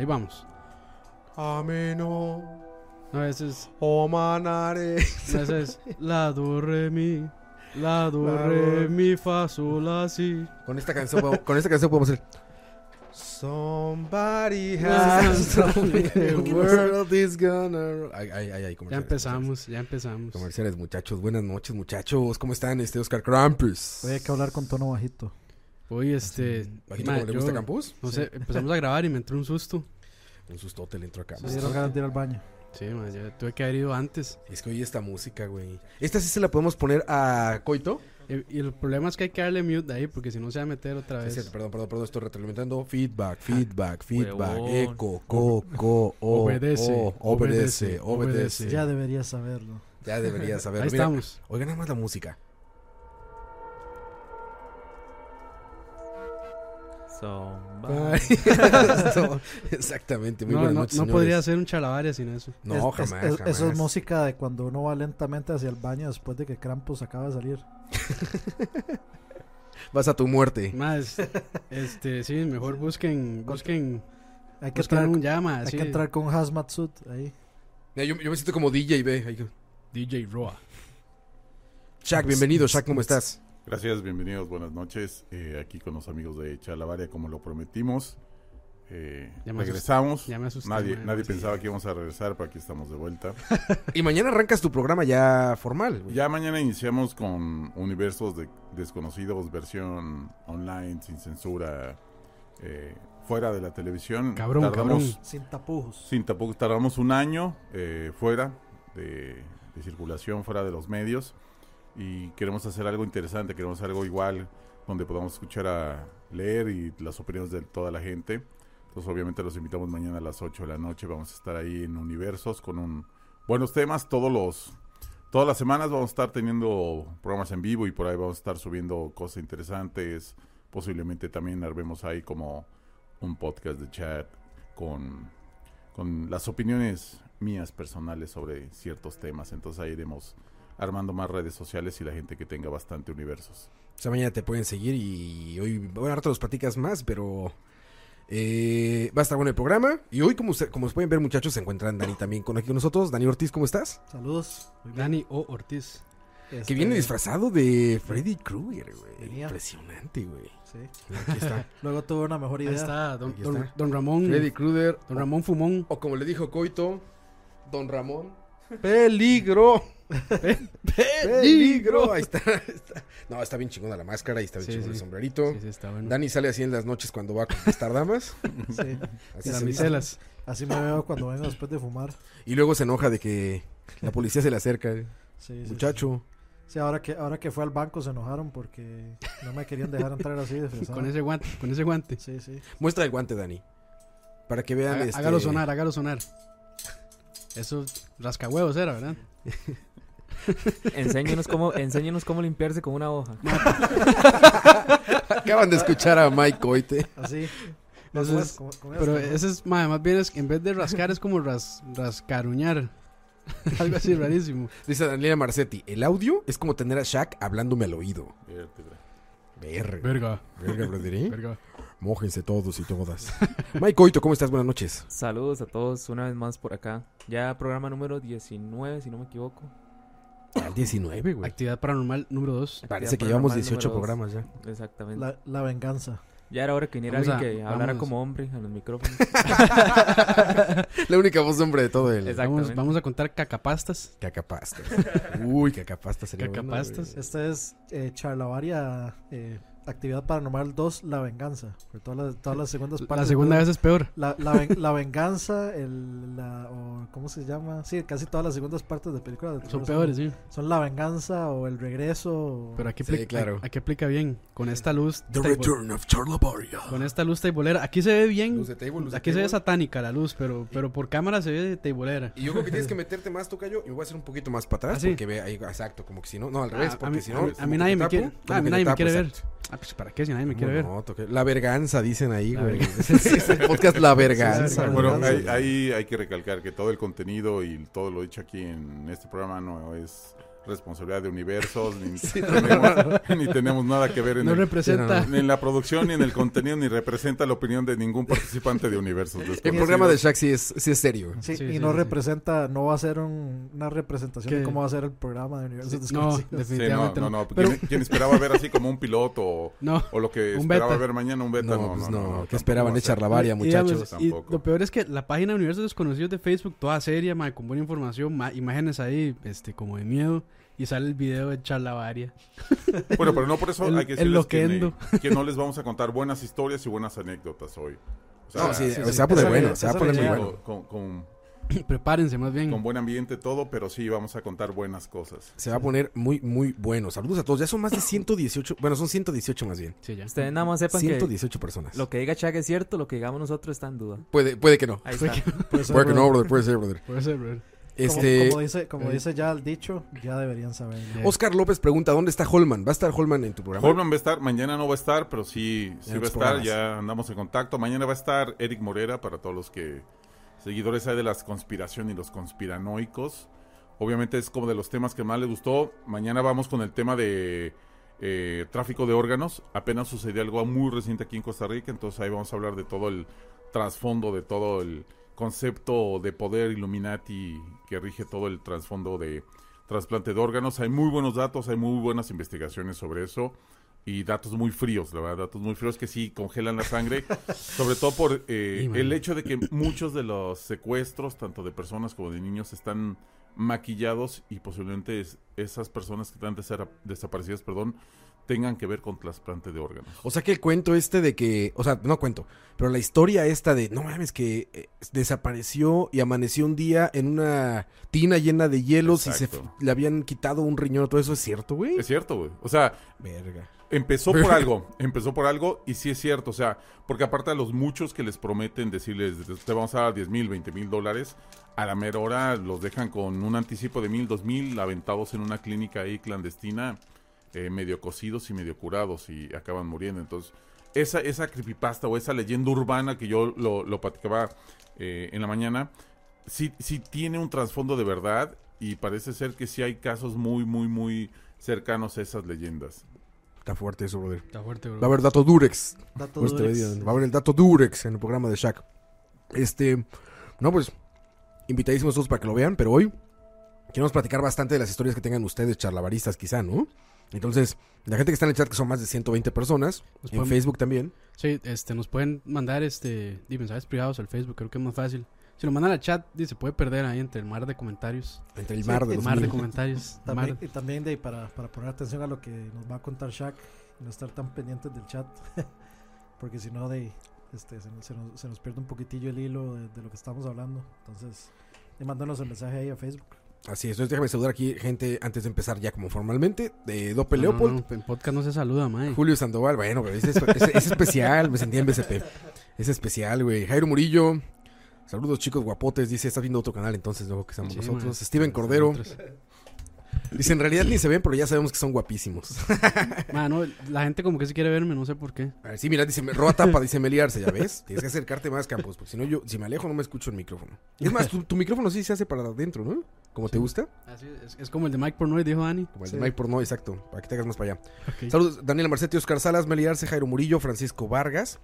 Ahí vamos. Ameno. No, ese es. O manare. no, ese es. La do re mi. La do La re do- mi fa sol la si. Con esta canción, podemos- con esta canción podemos hacer. Somebody Ah, has the world is gonna. Ay, ay, ay, ay, Ya empezamos, ya empezamos. Comerciales, muchachos. Buenas noches, muchachos. ¿Cómo están? Este Oscar Krampus. Hay que hablar con tono bajito. Hoy, este. Ma, como le gusta yo- Campus. No sé, empezamos a grabar y me entró un susto. Un sustote le entró acá. Me dieron ganas de ir al baño. Sí, ma, ya tuve que haber ido antes. Es que oye esta música, güey. Esta sí se la podemos poner a Coito. Y, y el problema es que hay que darle mute ahí porque si no se va a meter otra Es vez. cierto, perdón, perdón, perdón, estoy retroalimentando. Feedback, feedback, feedback, huevón. eco, co, co, o, Obedece, o, obedece, obedece, obedece. Ya deberías saberlo. Ya deberías saberlo. Ahí Mira, estamos. Oiga nada más la música. Somebody. Exactamente, muy No, buenas no, noches, no señores. podría ser un chalabaria sin eso. No, Es- jamás, es- jamás. Eso es música de cuando uno va lentamente hacia el baño después de que Krampus acaba de salir. Vas a tu muerte. Más, este, sí, mejor busquen, busquen, Hay que, busquen entrar, un llama, hay que entrar con hazmat suit ahí. Mira, yo, yo me siento como DJ, ve. DJ Roa. Shaq, bienvenido. Shaq, ¿cómo estás? Gracias, bienvenidos, buenas noches. Eh, aquí con los amigos de Chalabaria, como lo prometimos. Eh, Ya me regresamos. Ya me asusté. Nadie, ma, nadie sí. pensaba que íbamos a regresar, pero aquí estamos de vuelta. Y mañana arrancas tu programa ya formal. güey. Ya mañana iniciamos con Universos de- Desconocidos, versión online, sin censura, eh, fuera de la televisión. Cabrón, tardamos, cabrón. Sin tapujos. Sin tapujos, tardamos un año eh, fuera de, de circulación, fuera de los medios. Y queremos hacer algo interesante, queremos hacer algo igual, donde podamos escuchar a leer y las opiniones de toda la gente. Entonces, obviamente, los invitamos mañana a las 8 de la noche. Vamos a estar ahí en Universos con un buenos temas. Todos los, todas las semanas vamos a estar teniendo programas en vivo y por ahí vamos a estar subiendo cosas interesantes. Posiblemente también armemos ahí como un podcast de chat con con las opiniones mías personales sobre ciertos temas. Entonces ahí iremos armando más redes sociales y la gente que tenga bastante universos. O sea, mañana te pueden seguir y hoy, bueno, ahora te los platicas más, pero eh, va a estar bueno el programa. Y hoy, como, usted- como pueden ver, muchachos, se encuentran Dani también con aquí con nosotros. Dani Ortiz, ¿cómo estás? Saludos. Dani O. Ortiz. Este, Que viene disfrazado de Freddy Krueger, güey. Impresionante, güey. Sí. Aquí está. Luego tuve una mejor Ahí idea. está, don, Aquí don- está. don Ramón. Freddy Krueger. Don Ramón Fumón. O como le dijo Coito, Don Ramón. ¡Peligro! ¡Peligro! Ahí está, ahí está. No, está bien chingona la máscara y está bien Sí, chingón el sombrerito. Sí, sí, está bueno. Dani sale así en las noches cuando va a conquistar damas. Sí. Así se miselas. Así me veo cuando vengo después de fumar. Y luego se enoja de que la policía se le acerca. Sí, sí, Muchacho. Sí, ahora que, ahora que fue al banco se enojaron porque no me querían dejar entrar así disfrazado. Con ese guante, con ese guante. Sí, sí. Muestra el guante, Dani. Para que vean. Haga- este... Hágalo sonar, hágalo sonar. Eso rascahuevos era, ¿verdad? Enséñenos cómo, enséñenos cómo limpiarse con una hoja. Acaban de escuchar a Mike Coite. Así. Eso es- con Pero ese es, ma, más bien es que en vez de rascar es como ras, rascaruñar. Algo así rarísimo. Dice Daniela Marcetti: El audio es como tener a Shaq hablándome al oído. Verga. Verga, Verga, brother, verga. Mójense todos y todas. Mike Coito, ¿cómo estás? Buenas noches. Saludos a todos una vez más por acá. Ya programa número 19, si no me equivoco. Al 19, güey. Actividad paranormal número 2. Parece que llevamos paranormal 18 número programas ya. Exactamente. la, la venganza. Ya era hora que viniera alguien a- que hablara como hombre a los micrófonos. La única voz de hombre de todo el Exacto. Vamos, Exactamente. vamos a contar cacapastas. cacapasta. Uy, cacapasta sería Cacapastas. Esta es eh, Charlavaria, eh, Actividad Paranormal 2, La Venganza. Todas las, todas las segundas partes. La segunda vez es peor. La, la, ven- la venganza, el, la, o, ¿cómo se llama? Sí, casi todas las segundas partes de películas de Son peores, sí. Son la venganza o el regreso. o- Pero aquí, Sí, aplica, claro. aquí aplica bien. Con esta luz. The table- Return of Charlavaria. Con esta luz teibolera. Aquí se ve bien. Luz de table, luz de Aquí se ve satánica la luz, pero, pero por cámara se ve teibolera. Y yo creo que tienes que meterte más, tocayo, y me voy a hacer un poquito más para atrás, ¿Ah, sí? porque ve ahí, exacto, como que si no, no, al revés, Ah, a porque mí- si no... a mí nadie me quiere- como a mí que nadie te me tapo, quiere ver. exacto. Ah, pues para qué si nadie me ¿Cómo quiere ver. no? Toque- La verganza, dicen ahí, La güey. verganza. Es el podcast La Verganza. Bueno, ahí hay que recalcar que todo el contenido y todo lo dicho aquí en este programa no es responsabilidad de universos, ni, tenemos, ni tenemos nada que ver en, No el- representa. ni en la producción, ni en el contenido, ni representa la opinión de ningún participante de universos. El programa de Shaq sí es, sí es serio. Sí, Sí, y sí, no sí. representa, no va a ser un- una representación de cómo va a ser el programa de Universos No, no, definitivamente no, no. no. Pero, Quien, quien esperaba ver así como un piloto o, no. o lo que esperaba beta. ver mañana un beta, No, no, pues no, no. no, ¿Qué tampoco esperaban? Echar la varia, muchachos. y Tampoco. lo peor es que la página de Universos Desconocidos de Facebook, toda seria, ma, con buena información, ma, imágenes ahí, este, como de miedo, y sale el video de Charlavaria. Bueno, pero no por eso El- hay que decirles que, que no les vamos a contar buenas historias y buenas anécdotas hoy. O sea, No, sí, sí, se va a poner bueno, se va a poner muy bueno. con, con- Prepárense más bien. con buen ambiente todo, pero sí vamos a contar buenas cosas. Se va a poner muy, muy bueno. Saludos a todos. Ya son más de 118, bueno, son 118 más bien. Sí, ya. Ustedes nada más sepan que 118 personas. lo que diga Chag es cierto, lo que digamos nosotros está en duda. Puede, puede que no. Ahí Fue está. Puede ser, Puede que no, brother, puede ser, brother. Puede ser, brother. Como, Este, como dice, como eh. dice ya el dicho, ya deberían saber. Ya. Oscar López pregunta, ¿dónde está Holman? ¿Va a estar Holman en tu programa? Holman va a estar, mañana no va a estar, pero sí, sí va a estar, programas. ya andamos en contacto. Mañana va a estar Eric Morera para todos los que seguidores hay de las conspiración y los conspiranoicos. Obviamente es como de los temas que más le gustó. Mañana vamos con el tema de eh, tráfico de órganos. Apenas sucedió algo muy reciente aquí en Costa Rica, entonces ahí vamos a hablar de todo el trasfondo, de todo el concepto de poder Illuminati que rige todo el trasfondo de trasplante de órganos. Hay muy buenos datos, hay muy buenas investigaciones sobre eso y datos muy fríos, la verdad, datos muy fríos que sí congelan la sangre, sobre todo por eh, el hecho de que muchos de los secuestros, tanto de personas como de niños, están maquillados y posiblemente es- esas personas que están desaparecidas, perdón, tengan que ver con trasplante de órganos. O sea que el cuento este de que, o sea, no cuento, pero la historia esta de, no mames, que eh, desapareció y amaneció un día en una tina llena de hielos y se le habían quitado un riñón, todo eso es cierto, güey. Es cierto, güey. O sea, Verga. Empezó por algo, empezó por algo y sí es cierto, o sea, porque aparte a los muchos que les prometen decirles, te vamos a dar 10 mil, 20 mil dólares, a la mera hora los dejan con un anticipo de mil, dos mil, aventados en una clínica ahí clandestina, eh, medio cocidos y medio curados y acaban muriendo. Entonces, esa, esa creepypasta o esa leyenda urbana que yo lo, lo platicaba eh, en la mañana, sí, sí tiene un trasfondo de verdad y parece ser que sí hay casos muy, muy, muy cercanos a esas leyendas. Está fuerte eso, brother. Está fuerte, Va a haber dato Durex. Dato. Va a haber el dato Durex en el programa de Shaq. Este, no, pues, invitadísimos todos para que lo vean, pero hoy queremos platicar bastante de las historias que tengan ustedes, charlavaristas quizá, ¿no? Entonces, la gente que está en el chat, que son más de 120 personas, Nos en pueden- Facebook también. Sí, este, nos pueden mandar este, mensajes privados al Facebook, creo que es más fácil. Si lo mandan al chat, se puede perder ahí entre el mar de comentarios. Entre el Sí, mar de el mar de comentarios. También, mar- y también de, para, para poner atención a lo que nos va a contar Shaq y no estar tan pendientes del chat. Porque si no, de, este, se, nos- se nos, se nos pierde un poquitillo el hilo de, de lo que estamos hablando. Entonces, y mándanos el mensaje ahí a Facebook. Así es, entonces déjame saludar aquí gente antes de empezar ya como formalmente. De Dope No, Leopold, no, en podcast no se saluda, mae. Julio Sandoval, bueno, pero es, especial, me sentí en BCP. Es especial, güey. Jairo Murillo, saludos chicos guapotes, dice, estás viendo otro canal entonces, luego que estamos Sí, nosotros. Steven Cordero, Nosotros. Dice, en realidad ni se ven, pero ya sabemos que son guapísimos. Ma, no, la gente como que sí quiere verme, no sé por qué. A ver, sí, mira, dice, me- roba tapa, dice Meliarse, ¿ya ves? Tienes que acercarte más, Campos, porque si no yo, si me alejo no me escucho el micrófono. Es más, tu, tu micrófono sí se hace para adentro, ¿no? Como te gusta, Así es, es como el de Mike Pornoy, dijo Dani. como el Sí. de Mike Porno, exacto, para que te hagas más para allá. Saludos, Daniela Marcetti, Oscar Salas, Meliarse, Jairo Murillo, Francisco Vargas.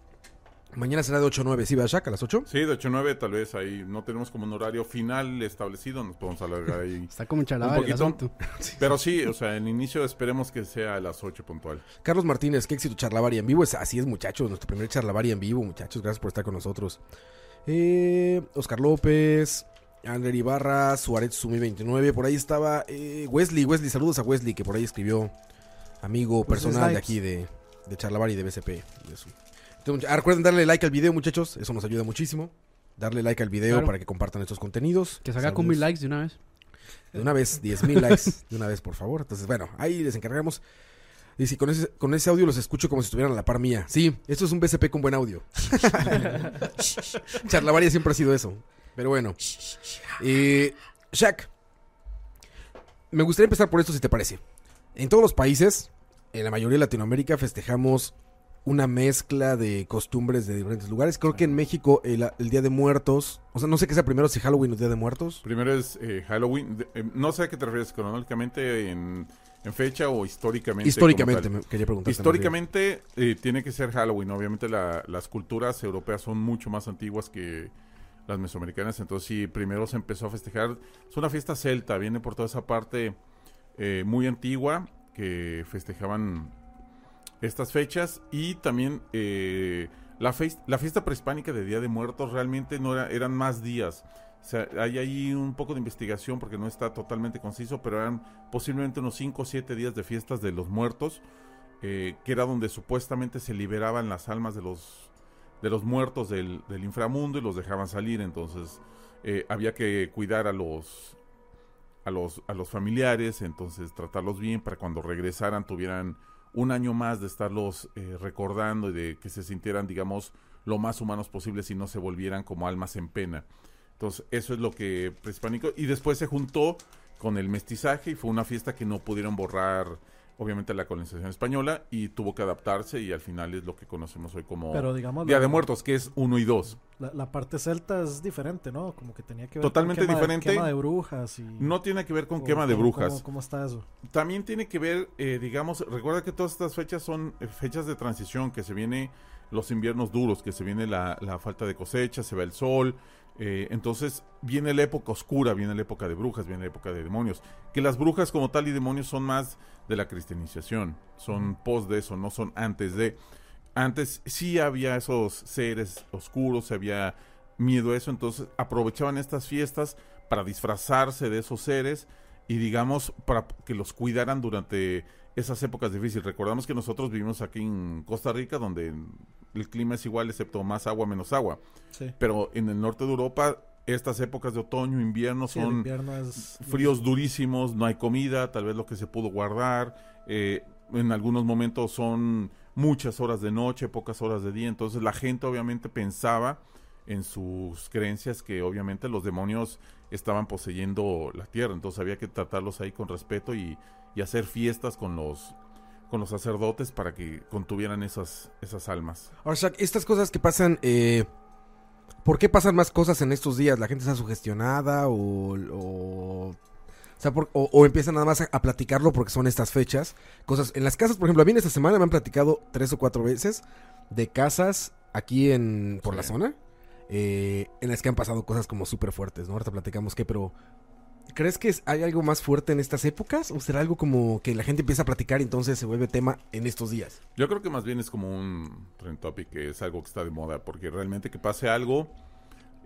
Mañana será de 8 a 9, ¿sí, Bashak? A las 8. Sí, de 8 a 9 tal vez ahí no tenemos como un horario final establecido, nos podemos alargar ahí. Está como el poquito. Pero sí, o sea, el inicio esperemos que sea a las 8 puntual. Carlos Martínez, qué éxito charlavaria en vivo. Es, así es, muchachos. Nuestro primer charlavaria en vivo, muchachos. Gracias por estar con nosotros. Eh, Oscar López, Ander Ibarra, Suárez Sumi 29. Por ahí estaba eh, Wesley. Wesley, saludos a Wesley, que por ahí escribió amigo Wesley personal de aquí de, de charlavaria y de BCP. Ah, recuerden darle like al video, muchachos. Eso nos ayuda muchísimo. Darle like al video Claro. para que compartan estos contenidos. Que se haga con mil likes de una vez. De una vez, 10 mil likes. De una vez, por favor. Entonces, bueno, ahí les encargamos. Dice, con ese, con ese audio los escucho como si estuvieran a la par mía. Sí, esto es un BCP con buen audio. Charlavaria siempre ha sido eso. Pero bueno. Eh, Shaq. Me gustaría empezar por esto, si te parece. En todos los países, en la mayoría de Latinoamérica, festejamos una mezcla de costumbres de diferentes lugares. Creo que en México el, el Día de Muertos, o sea, no sé qué sea primero, si Halloween o Día de Muertos. Primero es eh, Halloween. de- eh, no sé a qué te refieres cronológicamente en, en fecha o históricamente. Históricamente, me quería preguntar. Históricamente eh, tiene que ser Halloween. Obviamente la- las culturas europeas son mucho más antiguas que las mesoamericanas. Entonces sí, primero se empezó a festejar. Es una fiesta celta, viene por toda esa parte eh, muy antigua que festejaban estas fechas y también eh, la, fes- la fiesta prehispánica de Día de Muertos realmente no era, eran más días. Hay ahí un poco de investigación porque no está totalmente conciso, pero eran posiblemente unos 5 o 7 días de fiestas de los muertos, eh, que era donde supuestamente se liberaban las almas de los, de los muertos del, del inframundo y los dejaban salir. Entonces eh, había que cuidar a los, a, los, a los familiares, entonces tratarlos bien para cuando regresaran tuvieran un año más de estarlos eh, recordando y de que se sintieran, digamos, lo más humanos posibles y no se volvieran como almas en pena. Entonces, eso es lo que prehispánico. Y después se juntó con el mestizaje y fue una fiesta que no pudieron borrar, obviamente, la colonización española y tuvo que adaptarse y al final es lo que conocemos hoy como Pero digamos, Día la, de Muertos, que es uno y dos. la, la parte celta es diferente, ¿no? Como que tenía que ver Totalmente con quema diferente. quema de brujas y... No tiene que ver con quema de brujas. ¿cómo, cómo está eso? También tiene que ver, eh, digamos, recuerda que todas estas fechas son eh, fechas de transición, que se viene los inviernos duros, que se viene la, la falta de cosecha, se va el sol, eh, entonces viene la época oscura, viene la época de brujas, viene la época de demonios, que las brujas como tal y demonios son más de la cristianización, son post de eso, no son antes de. Antes sí había esos seres oscuros, había miedo a eso, entonces aprovechaban estas fiestas para disfrazarse de esos seres y digamos para que los cuidaran durante esas épocas difíciles. Recordamos que nosotros vivimos aquí en Costa Rica donde el clima es igual excepto más agua menos agua, Sí. pero en el norte de Europa estas épocas de otoño, invierno Sí, son invierno es... fríos durísimos, no hay comida, tal vez lo que se pudo guardar, eh, en algunos momentos son muchas horas de noche, pocas horas de día, entonces la gente obviamente pensaba en sus creencias que obviamente los demonios estaban poseyendo la tierra, entonces había que tratarlos ahí con respeto y, y hacer fiestas con los con los sacerdotes para que contuvieran esas esas almas. Ahora, Shaq, estas cosas que pasan, eh, ¿por qué pasan más cosas en estos días? ¿La gente está sugestionada o... o... o sea, por- o- o empiezan nada más a, a platicarlo porque son estas fechas. Cosas en las casas, por ejemplo, a mí en esta semana me han platicado tres o cuatro veces de casas aquí en por la zona eh, en las que han pasado cosas como súper fuertes, ¿no? Ahorita platicamos qué, pero ¿crees que es- hay algo más fuerte en estas épocas? ¿O será algo como que la gente empieza a platicar y entonces se vuelve tema en estos días? Yo creo que más bien es como un trend topic, que es algo que está de moda, porque realmente que pase algo,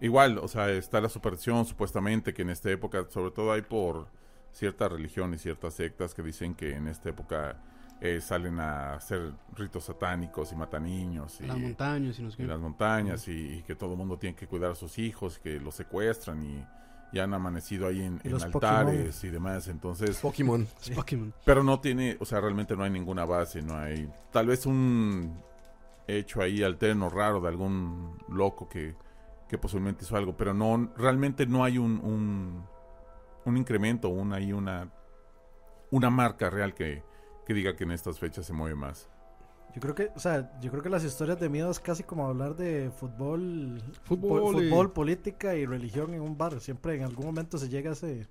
igual, o sea, está la superstición supuestamente que en esta época, sobre todo hay por ciertas religiones, ciertas sectas que dicen que en esta época eh, salen a hacer ritos satánicos y matan niños y, montañas y y las montañas y, y que todo el mundo tiene que cuidar a sus hijos, que los secuestran y, y han amanecido ahí en, en altares y demás, entonces... Pokémon. Es Pokémon. Pero no tiene, o sea, realmente no hay ninguna base, no hay tal vez un hecho ahí alterno raro de algún loco que, que posiblemente hizo algo, pero no, realmente no hay un, un, un incremento, una, hay una, una marca real que, que diga que en estas fechas se mueve más. Yo creo que, o sea, yo creo que las historias de miedo es casi como hablar de fútbol, Fútbol po- y- fútbol, política y religión en un bar. Siempre en algún momento se llega a ese,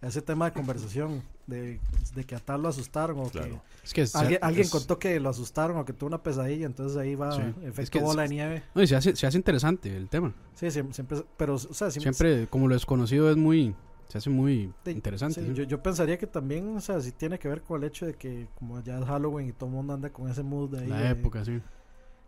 a ese tema de conversación de, de que a tal lo asustaron o Claro. que Es que se- alguien, alguien es- contó que lo asustaron o que tuvo una pesadilla, entonces ahí va Sí. efecto Es que es- bola de nieve. No, y se hace, se hace interesante el tema. Sí, siempre, siempre- pero, o sea, siempre, Siempre, como lo desconocido es muy. Se hace muy interesante. sí, ¿sí? yo, yo pensaría que también, o sea, sí tiene que ver con el hecho de que como ya es Halloween y todo el mundo anda con ese mood de ahí La de- época, sí.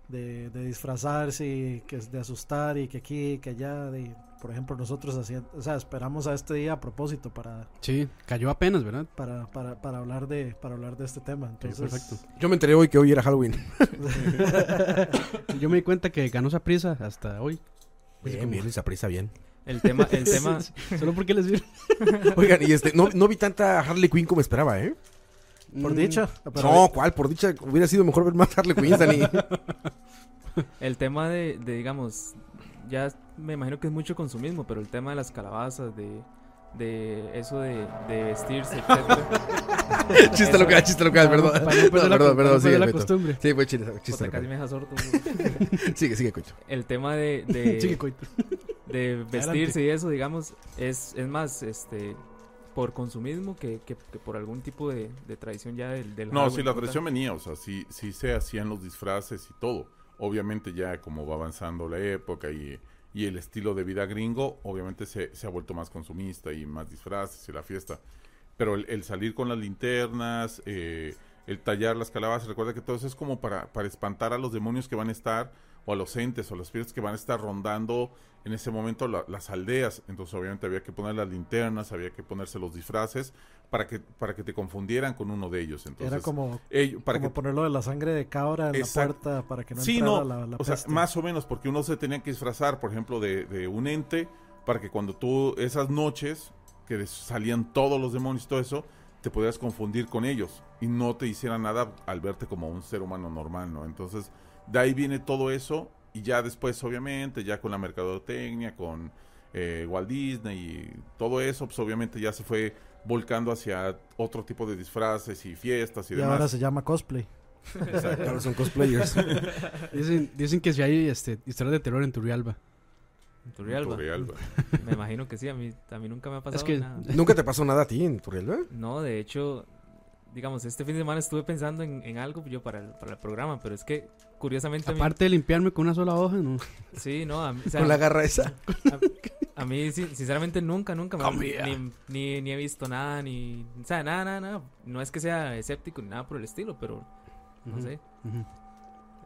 de, de disfrazarse y que de asustar y que aquí que allá de por ejemplo nosotros hacían, o sea, esperamos a este día a propósito para Sí, cayó apenas, ¿verdad? para, para, para hablar de para hablar de este tema. Entonces, perfecto. Yo me enteré hoy que hoy era Halloween. Yo me di cuenta que ganó esa prisa hasta hoy. Bien, bien, esa prisa, bien. El tema, el tema, Solo porque les vi. Oigan, y este, no, no vi tanta Harley Quinn como esperaba, ¿eh? por Mm, dicha, no, ¿cuál? Por dicha, hubiera sido mejor ver más Harley Quinn, Dani. el tema de, de, digamos, ya me imagino que es mucho consumismo, pero el tema de las calabazas, de, de eso de, de vestirse, etcétera. chiste local, chiste local, no- perdón. no la- perdón, perdón, perder sigue, la costumbre. Sí, fue chiste, chiste casi local. me deja sordo. Sigue, sigue, cocho. El tema de, de, Sigue, coito. De vestirse y eso, digamos, es, es más este por consumismo que, que, que por algún tipo de, de tradición ya del, del No, sí, la tradición venía, o sea, sí, sí se hacían los disfraces y todo. Obviamente ya como va avanzando la época y, y el estilo de vida gringo, obviamente se, se ha vuelto más consumista y más disfraces y la fiesta. Pero el, el salir con las linternas, eh, el tallar las calabazas, recuerda que todo eso es como para, para espantar a los demonios que van a estar, o a los entes, o a los espíritus que van a estar rondando en ese momento la- las aldeas. Entonces obviamente había que poner las linternas, había que ponerse los disfraces para que, para que te confundieran con uno de ellos. Entonces, Era como, ello- para como que ponerlo de la sangre de cabra en la puerta para que no Sí, entrara no, la, la o sea, más o menos, porque uno se tenía que disfrazar, por ejemplo, de, de un ente, para que cuando tú, esas noches, que salían todos los demonios y todo eso, te podías confundir con ellos y no te hicieran nada al verte como un ser humano normal, ¿no? Entonces, de ahí viene todo eso y ya después, obviamente, ya con la mercadotecnia, con eh, Walt Disney y todo eso, pues obviamente ya se fue volcando hacia otro tipo de disfraces y fiestas y, y demás. ahora se llama cosplay. Ahora son cosplayers. Dicen, dicen que si hay este, historias de terror en Turrialba. En Turrialba. Turrialba. Me imagino que sí, a mí, a mí nunca me ha pasado que- nada. ¿Nunca te pasó nada a ti en Turrialba? No, de hecho, digamos, este fin de semana estuve pensando en, en algo yo para el, para el programa, pero es que curiosamente a mí, Aparte de limpiarme con una sola hoja, ¿no? sí, no, a mí, o sea, Con la garra esa. a mí sí, sinceramente nunca, nunca me, ni, ni, ni he visto nada, ni, o sea, nada, nada, nada. No es que sea escéptico ni nada por el estilo, pero no sé.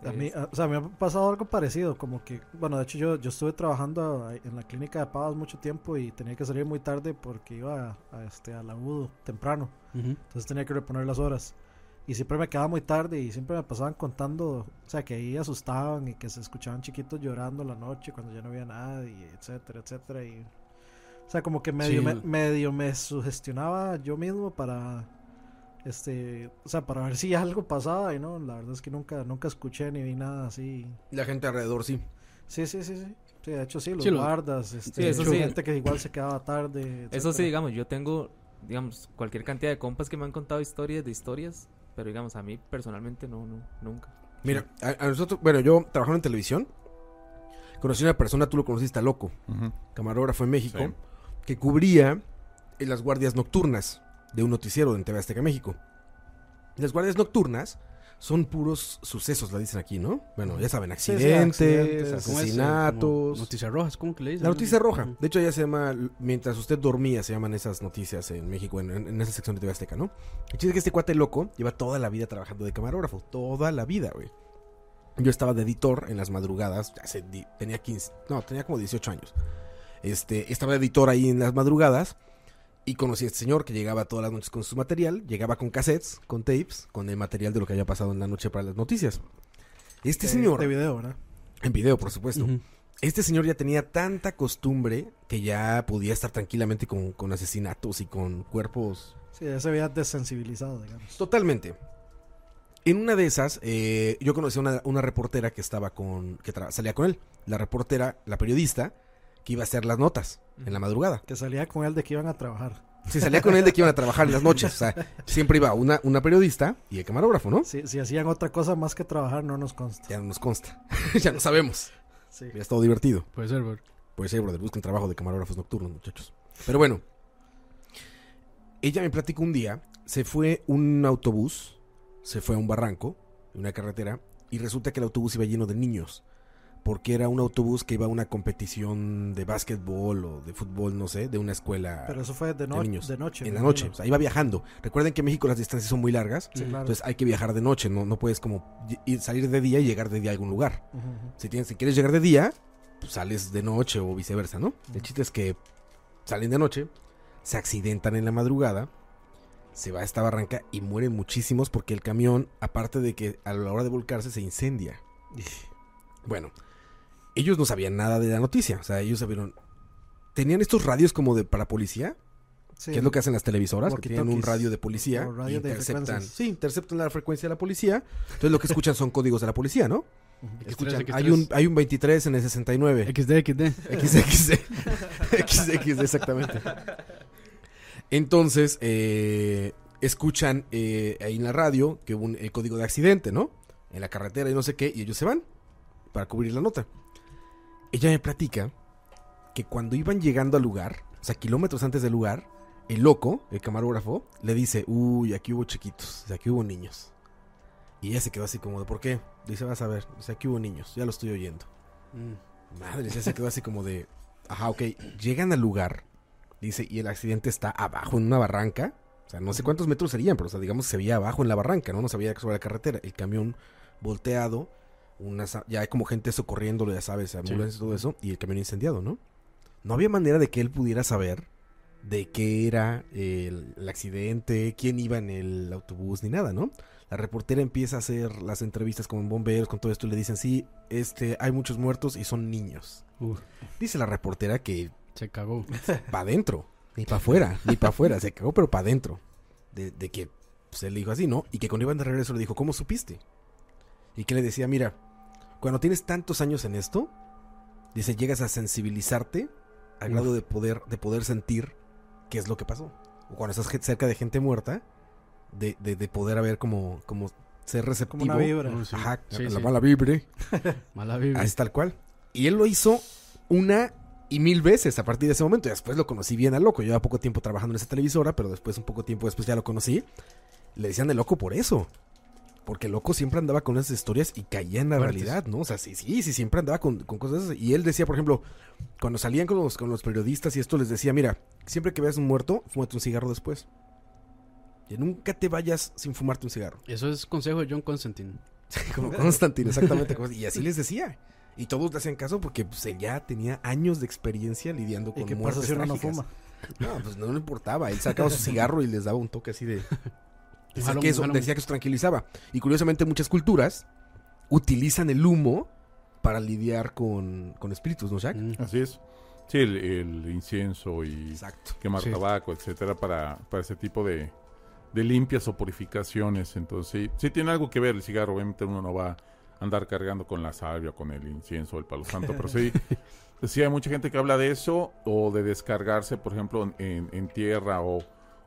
A mí, a- o sea, me ha pasado algo parecido, como que, bueno, de hecho yo, yo estuve trabajando en la clínica de Pavas mucho tiempo y tenía que salir muy tarde porque iba a, a, este, a la UDO temprano, entonces tenía que reponer las horas. Y siempre me quedaba muy tarde y siempre me pasaban contando, o sea, que ahí asustaban y que se escuchaban chiquitos llorando la noche cuando ya no había nadie, etcétera, etcétera. Y, o sea, como que medio, Sí. me, medio me sugestionaba yo mismo para, este, o sea, para ver si algo pasaba y no, la verdad es que nunca, nunca escuché ni vi nada así. La gente alrededor, sí. Sí, sí, sí, sí. Sí, de hecho sí, los Sí, guardas, este, Sí, eso sí. gente que igual se quedaba tarde. Eso sí, etcétera. digamos, yo tengo, digamos, cualquier cantidad de compas que me han contado historias de historias, pero digamos, a mí personalmente no, no nunca. Mira, a, a nosotros, bueno, yo trabajando en televisión, conocí a una persona, tú lo conociste, a Loco, camarógrafo en México, Sí. que cubría en las guardias nocturnas de un noticiero en TV Azteca México. Las guardias nocturnas son puros sucesos, la dicen aquí, ¿no? Bueno, ya saben, sí, accidentes, asesinatos. Noticias rojas, ¿cómo que le dicen? La noticia roja. De hecho, ya se llama, mientras usted dormía, se llaman esas noticias en México, en, en- esa sección de TV Azteca, ¿no? El chiste es que este cuate loco lleva toda la vida trabajando de camarógrafo. Toda la vida, güey. Yo estaba de editor en las madrugadas. hace tenía 15, no, tenía como 18 años. Este, estaba de editor ahí en las madrugadas. Y conocí a este señor que llegaba todas las noches con su material. Llegaba con cassettes, con tapes, con el material de lo que había pasado en la noche para las noticias. Este señor, De video, ¿verdad? en video, por supuesto. Este señor ya tenía tanta costumbre que ya podía estar tranquilamente con, con asesinatos y con cuerpos. Sí, ya se había desensibilizado, digamos. Totalmente. En una de esas, eh, yo conocí a una, una reportera que estaba con. que salía con él. La reportera, la periodista, que iba a hacer las notas en la madrugada. Que salía con él de que iban a trabajar. Sí, salía con él de que iban a trabajar en las noches. O sea, siempre iba una, una periodista y el camarógrafo, ¿no? Si, si hacían otra cosa más que trabajar, no nos consta. Ya no nos consta. ya no sabemos. Sí. Hubiera estado divertido. Puede ser, bro. Puede ser, brother. Busquen trabajo de camarógrafos nocturnos, muchachos. Pero bueno. Ella me platicó un día. Se fue un autobús. Se fue a un barranco. Una carretera. Y resulta que el autobús iba lleno de niños. Porque era un autobús que iba a una competición de básquetbol o de fútbol, no sé, de una escuela Pero eso fue de, no- niños. de noche. en la noche. O sea, iba viajando. Recuerden que en México las distancias son muy largas. Sí, claro. Entonces hay que viajar de noche. No, no puedes como ir- salir de día y llegar de día a algún lugar. Si, tienes, si quieres llegar de día, pues sales de noche o viceversa, ¿no? El chiste es que salen de noche, se accidentan en la madrugada, se va a esta barranca y mueren muchísimos porque el camión, aparte de que a la hora de volcarse, se incendia. Bueno, ellos no sabían nada de la noticia, o sea, ellos sabieron... Tenían estos radios como de para policía, Sí, que es lo que hacen las televisoras, que tienen un radio de policía. Radio de interceptan, frecuencias. sí, interceptan la frecuencia de la policía. Entonces lo que escuchan son códigos de la policía, ¿no? Escuchan, X3, hay un, hay un 23 en el 69. XD, XD. XXD. XXD, exactamente. Entonces, eh, escuchan eh, ahí en la radio que hubo un, el código de accidente, ¿no? En la carretera y no sé qué, y ellos se van para cubrir la nota. Ella me platica que cuando iban llegando al lugar, o sea, kilómetros antes del lugar, el loco, el camarógrafo, le dice, uy, aquí hubo chiquitos, aquí hubo niños. Y ella se quedó así como de, ¿por qué? Dice, vas a ver, aquí hubo niños, ya lo estoy oyendo. Mm. Madre, ya se quedó así como de, ajá, ok, llegan al lugar, dice, y el accidente está abajo en una barranca, o sea, no sé cuántos metros serían, pero o sea, digamos se veía abajo en la barranca, ¿no? No se veía sobre la carretera, el camión volteado, unas, ya hay como gente socorriéndolo, ya sabes, ambulancias todo eso, y el camión incendiado, ¿no? No había manera de que él pudiera saber de qué era el, el accidente, quién iba en el autobús, ni nada, ¿no? La reportera empieza a hacer las entrevistas con bomberos, con todo esto, y le dicen, sí, este, hay muchos muertos y son niños. Uf, Dice la reportera que se cagó. para adentro, ni para afuera, ni para afuera, se cagó, pero para adentro. De, de que se le dijo así, ¿no? Y que cuando iban de regreso le dijo, ¿cómo supiste? Y que le decía, mira, cuando tienes tantos años en esto, dice, llegas a sensibilizarte al grado de poder, de poder sentir qué es lo que pasó. O cuando estás cerca de gente muerta, de, de, de poder haber como, como ser Como receptivo. una vibra. Sí. Ajá, Sí, la sí. mala vibre. Mala vibra. Así tal cual. Y él lo hizo una y mil veces a partir de ese momento. Y después lo conocí bien al loco. Llevaba poco tiempo trabajando en esa televisora, pero después, un poco tiempo después ya lo conocí. Le decían de loco por eso. Porque loco siempre andaba con esas historias y caía en la Fuertes. realidad, ¿no? O sea, sí, sí, sí, siempre andaba con, con cosas. Y él decía, por ejemplo, cuando salían con los, con los periodistas y esto les decía, mira, siempre que veas un muerto, fúmate un cigarro después. Y nunca te vayas sin fumarte un cigarro. Eso es consejo de John Constantine. Como Constantine, exactamente. Y así les decía. Y todos le hacían caso porque pues, él ya tenía años de experiencia lidiando ¿Y con qué pasa muertes si no trágicas. fuma? No, pues no le importaba. Él sacaba su cigarro y les daba un toque así de... Decía que, eso, un jalón. decía que eso tranquilizaba. Y curiosamente muchas culturas utilizan el humo para lidiar con, con espíritus, ¿no, Jack? Mm. Así es. Sí, el, el incienso y Exacto. quemar Sí. tabaco, etcétera, para, para ese tipo de, de limpias o purificaciones. Entonces, sí, sí tiene algo que ver el cigarro. Obviamente uno no va a andar cargando con la salvia, con el incienso, el palo santo, pero sí, sí hay mucha gente que habla de eso o de descargarse, por ejemplo, en, en tierra o,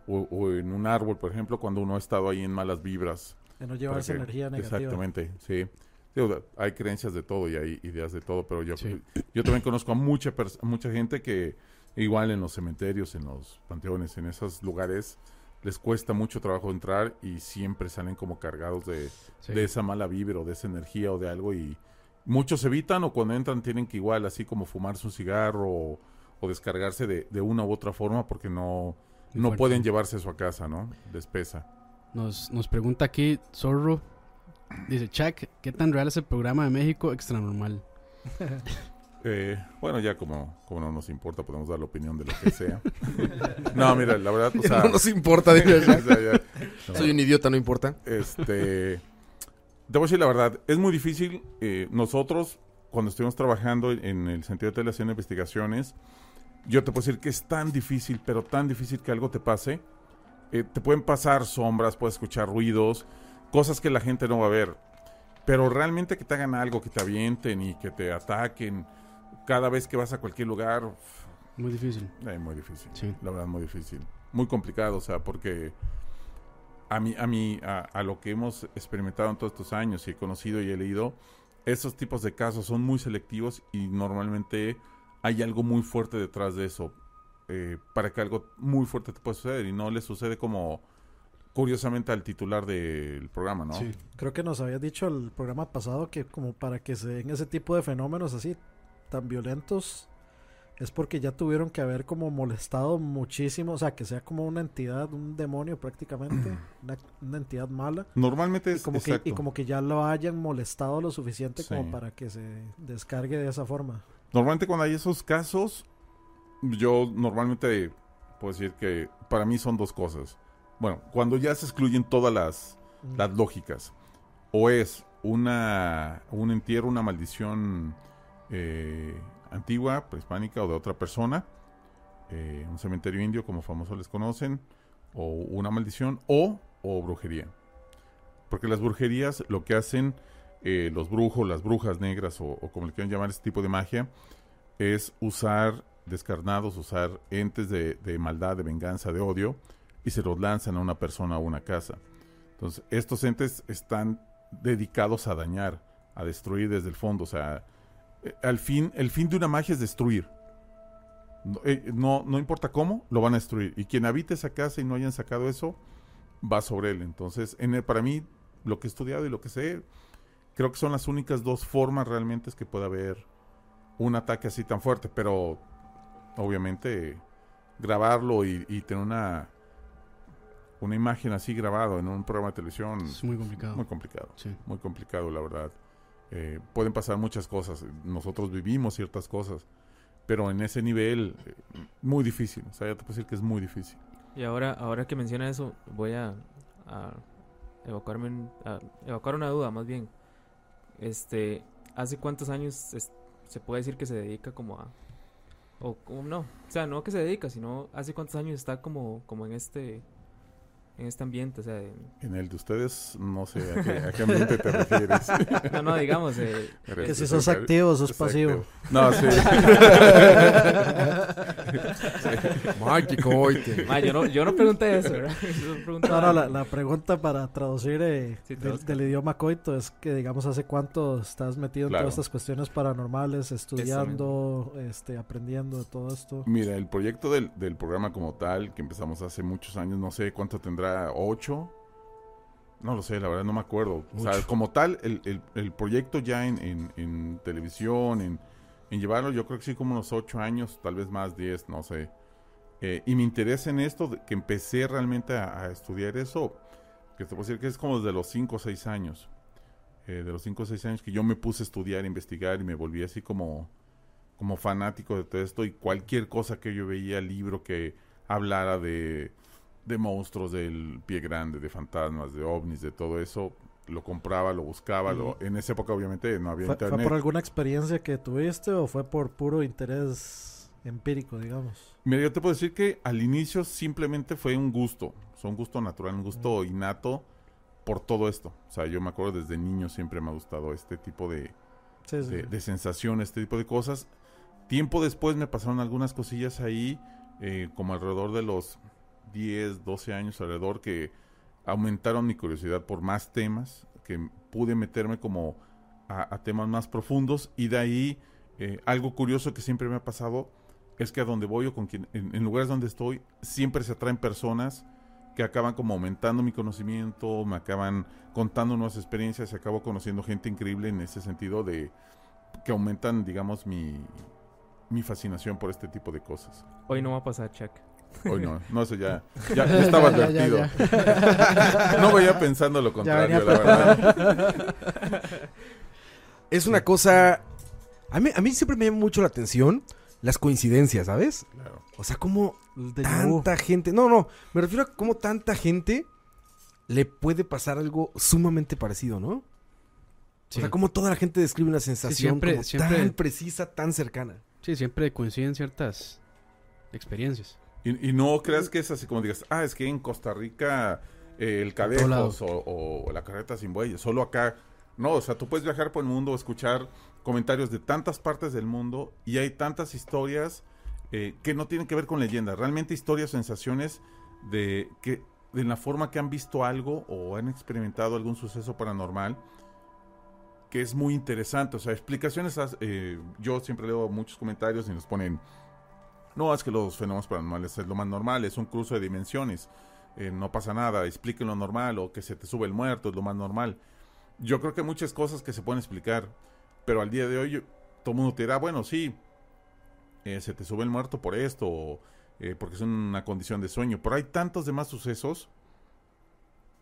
o- o en un árbol, por ejemplo, cuando uno ha estado ahí en malas vibras. De no llevarse que- energía negativa. Exactamente, sí. Sí, o sea, hay creencias de todo y hay ideas de todo, pero yo, Sí. yo también conozco a mucha, mucha gente que igual en los cementerios, en los panteones, en esos lugares, les cuesta mucho trabajo entrar y siempre salen como cargados de, Sí. de esa mala vibra o de esa energía o de algo y muchos evitan o cuando entran tienen que igual así como fumarse un cigarro o, o descargarse de, de una u otra forma porque no, Muy no fuerte. pueden llevarse eso a casa, ¿no? Les pesa. Nos, nos pregunta aquí Zorro. Dice, Chuck, ¿qué tan real es el programa de México Extra Normal? Eh, bueno, ya como, como no nos importa, podemos dar la opinión de lo que sea. no, mira, la verdad, o sea, no nos importa, diría o Jack. sea, ya- no. Soy un idiota, no importa. Este, te voy a decir la verdad, es muy difícil. eh, nosotros, cuando estuvimos trabajando en el sentido de tele haciendo investigaciones, yo te puedo decir que es tan difícil, pero tan difícil que algo te pase. Eh, te pueden pasar sombras, puedes escuchar ruidos, cosas que la gente no va a ver. Pero realmente que te hagan algo, que te avienten y que te ataquen cada vez que vas a cualquier lugar, Muy difícil. es muy difícil. Sí. La verdad, muy difícil. Muy complicado, o sea, porque a mí, a mí, a, a lo que hemos experimentado en todos estos años y he conocido y he leído, esos tipos de casos son muy selectivos y normalmente hay algo muy fuerte detrás de eso. eh, para que algo muy fuerte te pueda suceder y no le sucede como curiosamente al titular del programa, ¿no? Sí. Creo que nos habías dicho el programa pasado que como para que se den ese tipo de fenómenos así tan violentos es porque ya tuvieron que haber como molestado muchísimo, o sea, que sea como una entidad, un demonio prácticamente, una, una entidad mala. Normalmente Y es como, que, y como que ya lo hayan molestado lo suficiente Sí. como para que se descargue de esa forma. Normalmente cuando hay esos casos, yo normalmente puedo decir que para mí son dos cosas. Bueno, cuando ya se excluyen todas las, Mm. las lógicas, o es una, un entierro, una maldición eh, antigua, prehispánica o de otra persona, eh, un cementerio indio como famosos les conocen, o una maldición, o, o brujería. Porque las brujerías lo que hacen eh, los brujos, las brujas negras o, como le quieran llamar este tipo de magia, es usar descarnados, usar entes de, de maldad, de venganza, de odio, y se los lanzan a una persona o una casa. Entonces, estos entes están dedicados a dañar, a destruir desde el fondo. O sea, eh, al fin, el fin de una magia es destruir. No, eh, no, no importa cómo, lo van a destruir. Y quien habite esa casa y no hayan sacado eso, va sobre él. Entonces, en el- para mí, lo que he estudiado y lo que sé, creo que son las únicas dos formas realmente es que pueda haber un ataque así tan fuerte. Pero, obviamente, grabarlo y, y tener una, una imagen así grabado en un programa de televisión Es muy complicado. muy complicado. Sí. Muy complicado, la verdad. Eh, pueden pasar muchas cosas. Nosotros vivimos ciertas cosas. Pero en ese nivel, eh, muy difícil. O sea, ya te puedo decir que es muy difícil. Y ahora, ahora que menciona eso, voy a, a evacuarme a evacuar una duda más bien. Este, ¿hace cuántos años se puede decir que se dedica como a o, o no, o sea, no que se dedica, sino hace cuántos años está como como en este en este ambiente, o sea, en- En el de ustedes, no sé a qué, a qué ambiente te refieres. no, no, digamos, eh, Pero Que si sos activo o sos pasivo. No, sí. Ma, yo no yo no pregunté eso, ¿verdad? Yo preguntaba- No, no, la, la pregunta para traducir eh, Sí, del, idioma coito es que, digamos, ¿hace cuánto estás metido en todas estas cuestiones paranormales, estudiando, este, aprendiendo de todo esto? Mira, el proyecto del, del programa como tal, que empezamos hace muchos años, no sé cuánto tendrá, ocho. No lo sé, la verdad no me acuerdo. O sea, como tal, el, el- el proyecto ya en, en- en televisión, en, en llevarlo, yo creo que sí como unos ocho años, tal vez más, diez, no sé. Eh, y mi interés en esto, de- que empecé realmente a, a estudiar eso, que te puedo decir que es como desde los cinco o seis años. Eh, de los cinco o seis años que yo me puse a estudiar, investigar y me volví así como como fanático de todo esto y cualquier cosa que yo veía, libro que hablara de, de monstruos, del pie grande, de fantasmas, de ovnis, de todo eso, lo compraba, lo buscaba. Lo, en esa época obviamente no había ¿Fue, fue internet. por alguna experiencia que tuviste o fue por puro interés empírico, digamos? Mira, yo te puedo decir que al inicio simplemente fue un gusto, fue un gusto natural, un gusto innato por todo esto. O sea, yo me acuerdo desde niño siempre me ha gustado este tipo de, Sí, sí. de, de sensaciones, este tipo de cosas. Tiempo después me pasaron algunas cosillas ahí, eh, como alrededor de los 10, 12 años alrededor, que aumentaron mi curiosidad por más temas, que pude meterme como a, temas más profundos y de ahí eh, algo curioso que siempre me ha pasado es que a donde voy o con quien, en, en lugares donde estoy, siempre se atraen personas que acaban como aumentando mi conocimiento, me acaban contando nuevas experiencias y acabo conociendo gente increíble en ese sentido de que aumentan, digamos, mi, mi fascinación por este tipo de cosas. Hoy no va a pasar, Chuck. Hoy no, no sé, ya, ya, ya estaba Ya, ya, advertido. no vaya pensando lo contrario, la verdad. Es una cosa. A mí, a mí siempre me llama mucho la atención las coincidencias, ¿sabes? Claro. O sea, como tanta gente. No, no. Me refiero a cómo tanta gente le puede pasar algo sumamente parecido, ¿no? Sí. O sea, como toda la gente describe una sensación siempre- como siempre- tan precisa, tan cercana. Sí, siempre coinciden ciertas experiencias. Y, y no creas que es así como digas, ah, es que en Costa Rica eh, el. Cadejos o, o la carreta sin bueyes, solo acá. No, o sea, tú puedes viajar por el mundo, escuchar comentarios de tantas partes del mundo y hay tantas historias eh, que no tienen que ver con leyendas, realmente historias, sensaciones de que de la forma que han visto algo o han experimentado algún suceso paranormal que es muy interesante, o sea, explicaciones, eh, yo siempre leo muchos comentarios y nos ponen no, es que los fenómenos paranormales es lo más normal, es un cruce de dimensiones. eh, no pasa nada, expliquen lo normal o que se te sube el muerto, es lo más normal. Yo creo que hay muchas cosas que se pueden explicar, pero al día de hoy todo el mundo te dirá, bueno, sí, eh, se te sube el muerto por esto, o, eh, porque es una condición de sueño, pero hay tantos demás sucesos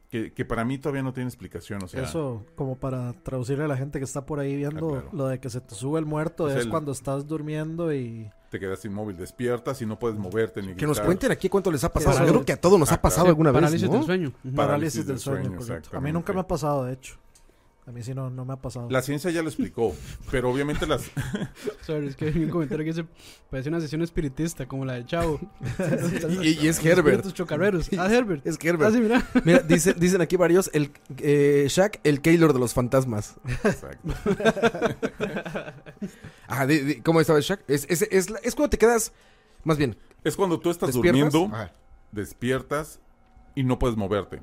que, que para mí todavía no tiene explicación. O sea, Eso, como para traducirle a la gente que está por ahí viendo Ah, claro. lo de que se te sube el muerto, Es es el- cuando estás durmiendo y... te quedas inmóvil, despiertas y no puedes moverte ni Que nos gritar. cuenten aquí cuánto les ha pasado. Eso- Yo creo que a todos nos Ah, ha pasado claro. alguna vez, Parálisis ¿no? del sueño. Para- Parálisis del del sueño, sueño, correcto. A mí nunca me ha pasado, de hecho. A mí sí no, no me ha pasado. La ciencia ya lo explicó, pero obviamente las, Sorry, es que hay un comentario que dice, parece una sesión espiritista, como la del chavo. Y, y es Herbert. Chocarreros. Ah, Herbert. Es Ah, Herbert. sí, mira. Mira, dice- dicen aquí varios, el eh, Shaq, el Keylor de los fantasmas. Exacto. Di- ¿cómo estaba el Shaq? Es, es, es, cuando te quedas, más bien, Es cuando tú estás despiertas. durmiendo, Ajá. despiertas y no puedes moverte.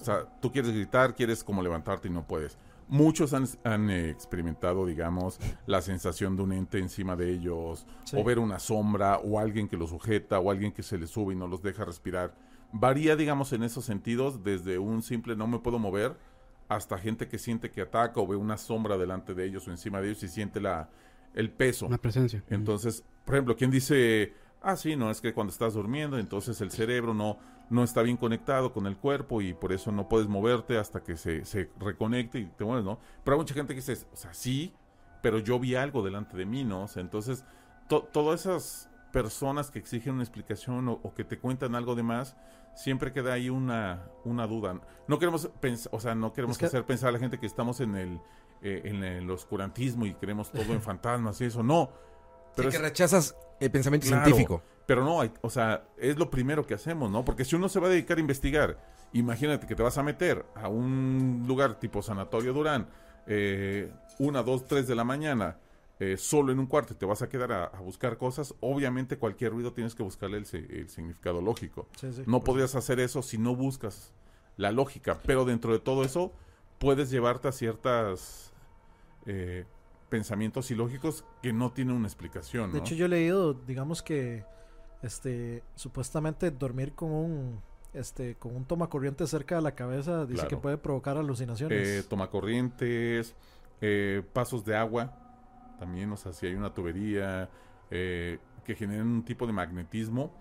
O sea, tú quieres gritar, quieres como levantarte y no puedes. Muchos han, han, eh, experimentado, digamos, la sensación de un ente encima de ellos, Sí. o ver una sombra, o alguien que los sujeta, o alguien que se les sube y no los deja respirar. Varía, digamos, en esos sentidos, desde un simple no me puedo mover, hasta gente que siente que ataca o ve una sombra delante de ellos o encima de ellos y siente la, el peso. Una presencia. Entonces, por ejemplo, quien dice, ah, sí, no, es que cuando estás durmiendo, entonces el cerebro no, no está bien conectado con el cuerpo y por eso no puedes moverte hasta que se, se reconecte y te mueves, ¿no? Pero hay mucha gente que dice, o sea, sí, pero yo vi algo delante de mí, ¿no? O sea, entonces, to- todas esas personas que exigen una explicación o, o que te cuentan algo de más, siempre queda ahí una, una duda. No queremos pensar, o sea, no queremos Es que- hacer pensar a la gente que estamos en el, eh, en el oscurantismo y creemos todo en fantasmas y eso, no. Pero Pero que es- rechazas el pensamiento Claro. científico. Pero no, hay, o sea, es lo primero que hacemos, ¿no? Porque si uno se va a dedicar a investigar, imagínate que te vas a meter a un lugar tipo Sanatorio Durán, eh, una, dos, tres de la mañana, eh, solo en un cuarto y te vas a quedar a, a buscar cosas, obviamente cualquier ruido tienes que buscarle el, si- el significado lógico. Sí, sí. No podrías hacer eso si no buscas la lógica, pero dentro de todo eso puedes llevarte a ciertas eh, pensamientos ilógicos que no tienen una explicación, ¿no? De hecho, yo he leído, digamos que, este, supuestamente dormir con un, este, con un tomacorriente cerca de la cabeza dice Claro. que puede provocar alucinaciones. eh, tomacorrientes, eh, pasos de agua, también, o sea, si hay una tubería eh, que generan un tipo de magnetismo,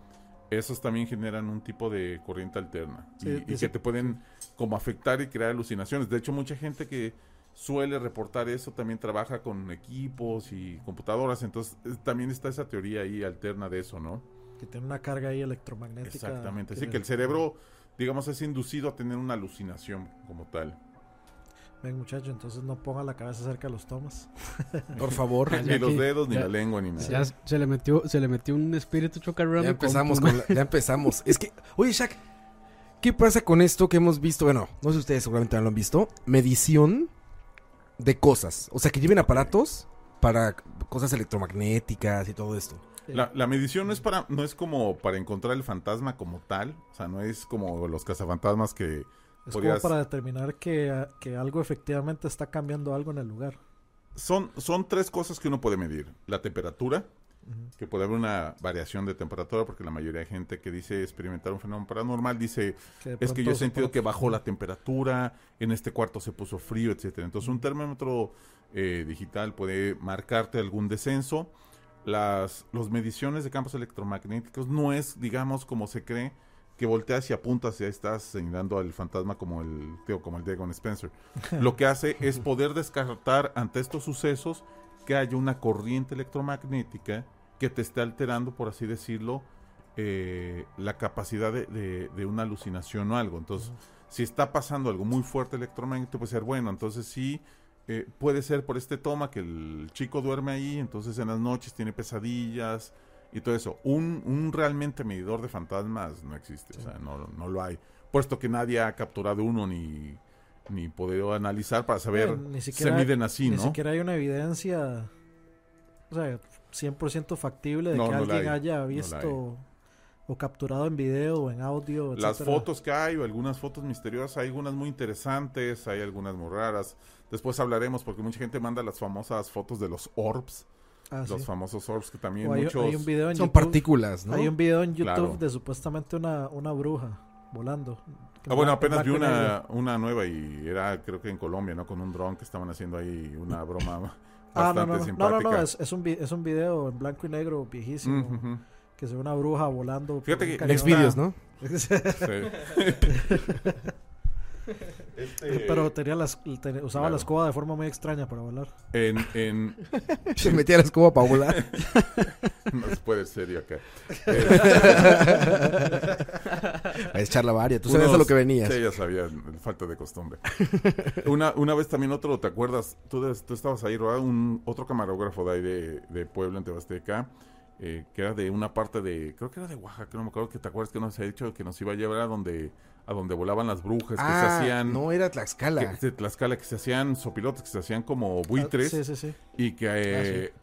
esos también generan un tipo de corriente alterna y- Sí, y, dice- que te pueden como afectar y crear alucinaciones. De hecho, mucha gente que suele reportar eso también trabaja con equipos y computadoras, entonces eh, también está esa teoría ahí alterna de eso, ¿no? Que tiene una carga ahí electromagnética. Exactamente, sí, le- que el cerebro, digamos, es inducido a tener una alucinación como tal. Ven, muchacho, entonces no ponga la cabeza cerca de los tomas. Por favor. Ni los dedos, ni ya- la lengua, ni nada. Ya se le metió, se le metió un espíritu chocarrero. Ya empezamos con la- ya empezamos. Es que, oye, Shaq, ¿qué pasa con esto que hemos visto? Bueno, no sé si ustedes seguramente lo han visto. Medición de cosas. O sea, que lleven aparatos para cosas electromagnéticas y todo esto. La, la medición no es para, no es como para encontrar el fantasma como tal, o sea, no es como los cazafantasmas que Es como para determinar que, ah, que algo efectivamente está cambiando algo en el lugar. son, son tres cosas que uno puede medir. La temperatura, que puede haber una variación de temperatura, porque la mayoría de gente que dice experimentar un fenómeno paranormal dice, Que es que yo he se sentido que bajó la temperatura, en este cuarto se puso frío, etcétera. Entonces un termómetro eh, digital puede marcarte algún descenso. Las los mediciones de campos electromagnéticos no es, digamos, como se cree, que volteas y apuntas y ahí estás señalando al fantasma como el tío, como el Dagon Spencer. Lo que hace es poder descartar ante estos sucesos que haya una corriente electromagnética que te esté alterando, por así decirlo, eh, la capacidad de, de- de una alucinación o algo. Entonces, si está pasando algo muy fuerte electromagnético, puede ser bueno. Entonces, sí, eh, puede ser por este toma que el chico duerme ahí, entonces en las noches tiene pesadillas y todo eso. Un, un realmente medidor de fantasmas no existe, o sea, no, no lo hay. Puesto que nadie ha capturado uno ni, ni podido analizar para saber, ni se miden así, Ni ¿no? siquiera hay una evidencia, o sea, 100% factible de No, que no alguien hay, haya visto o capturado en video o en audio. Las fotos que hay, o algunas fotos misteriosas, hay algunas muy interesantes, hay algunas muy raras. Después hablaremos porque mucha gente manda las famosas fotos de los orbs, Ah, los sí. famosos orbs que también hay, muchos... hay un video en Son YouTube. partículas, ¿no? Hay un video en YouTube Claro. de supuestamente una, una bruja volando. Ah, bueno, apenas vi una, una nueva y era creo que en Colombia, ¿no? Con un dron que estaban haciendo ahí una broma Ah, bastante no, no, no, no, simpática. no, no, es, es un, vi- es un video en blanco y negro viejísimo Mm, que se ve una bruja volando. Fíjate que. Xvideos, ¿no? Sí. Este, Pero tenía las, usaba Claro. la escoba de forma muy extraña para volar. en, en, Se metía la escoba para volar. no se puede serio acá. Es charla varia. Tú sabes a Unos- lo que venías. Sí, ya sabía, falta de costumbre. una, una vez también otro, ¿te acuerdas? Tú, des- tú estabas ahí, ¿verdad? Un, otro camarógrafo de ahí de, de Puebla, en Tebasteca, eh, que era de una parte de, creo que era de Oaxaca, no me acuerdo, que te acuerdas que nos ha dicho que nos iba a llevar a donde, a donde volaban las brujas, que se Ah, hacían... no era Tlaxcala. que, Tlaxcala, que se hacían sopilotes, que se hacían como buitres Ah, sí, sí, sí. y que, eh,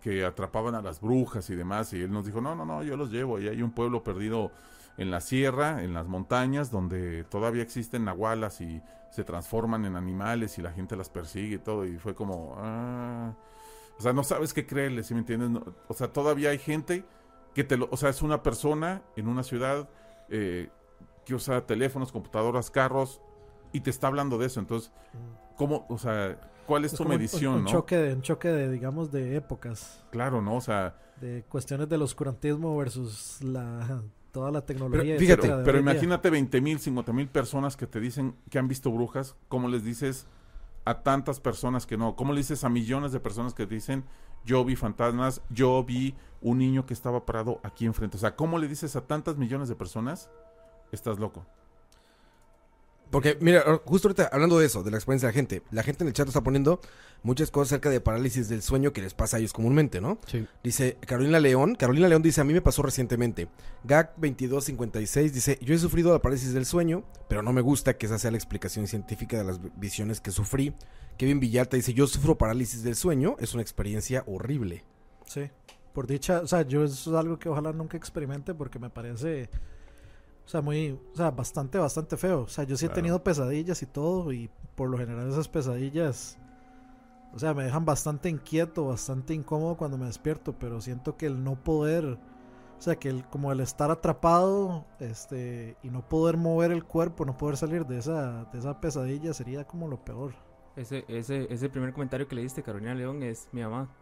que, atrapaban a las brujas y demás. Y él nos dijo, no, no, no, yo los llevo. Y hay un pueblo perdido en la sierra, en las montañas, donde todavía existen nahualas y se transforman en animales y la gente las persigue y todo. Y fue como, ah, o sea, no sabes qué creerle, ¿sí me entiendes? No- o sea, todavía hay gente que te lo, o sea, es una persona en una ciudad eh, que usa teléfonos, computadoras, carros y te está hablando de eso. Entonces, ¿cómo, o sea, cuál es, Es tu un- medición, un, no? choque de, un choque de, digamos, de épocas. Claro, ¿no? O sea, De cuestiones del oscurantismo versus la toda la Pero tecnología. fíjate, pero en día. imagínate 20 mil, 50 mil personas que te dicen que han visto brujas. ¿Cómo les dices a tantas personas que no? ¿Cómo le dices a millones de personas que te dicen yo vi fantasmas, yo vi un niño que estaba parado aquí enfrente? O sea, ¿cómo le dices a tantas millones de personas estás loco? Porque, mira, justo ahorita hablando de eso, de la experiencia de la gente, la gente en el chat está poniendo muchas cosas acerca de parálisis del sueño que les pasa a ellos comúnmente, ¿no? Sí. Dice Carolina León, Carolina León dice, a mí me pasó recientemente. GAC 2256 dice, yo he sufrido la parálisis del sueño, pero no me gusta que esa sea la explicación científica de las visiones que sufrí. Kevin Villalta dice, yo sufro parálisis del sueño, es una experiencia horrible. Sí. Por dicha, o sea, yo eso es algo que ojalá nunca experimente porque me parece, o sea, muy, o sea, bastante, bastante feo. O sea, yo sí he tenido pesadillas y todo y por lo general esas pesadillas, o sea, me dejan bastante inquieto, bastante incómodo cuando me despierto, pero siento que el no poder, o sea, que el, como el estar atrapado, este, y no poder mover el cuerpo, no poder salir de esa, de esa pesadilla sería como lo peor. Ese, ese, ese primer comentario que le diste, Carolina León, es mi mamá.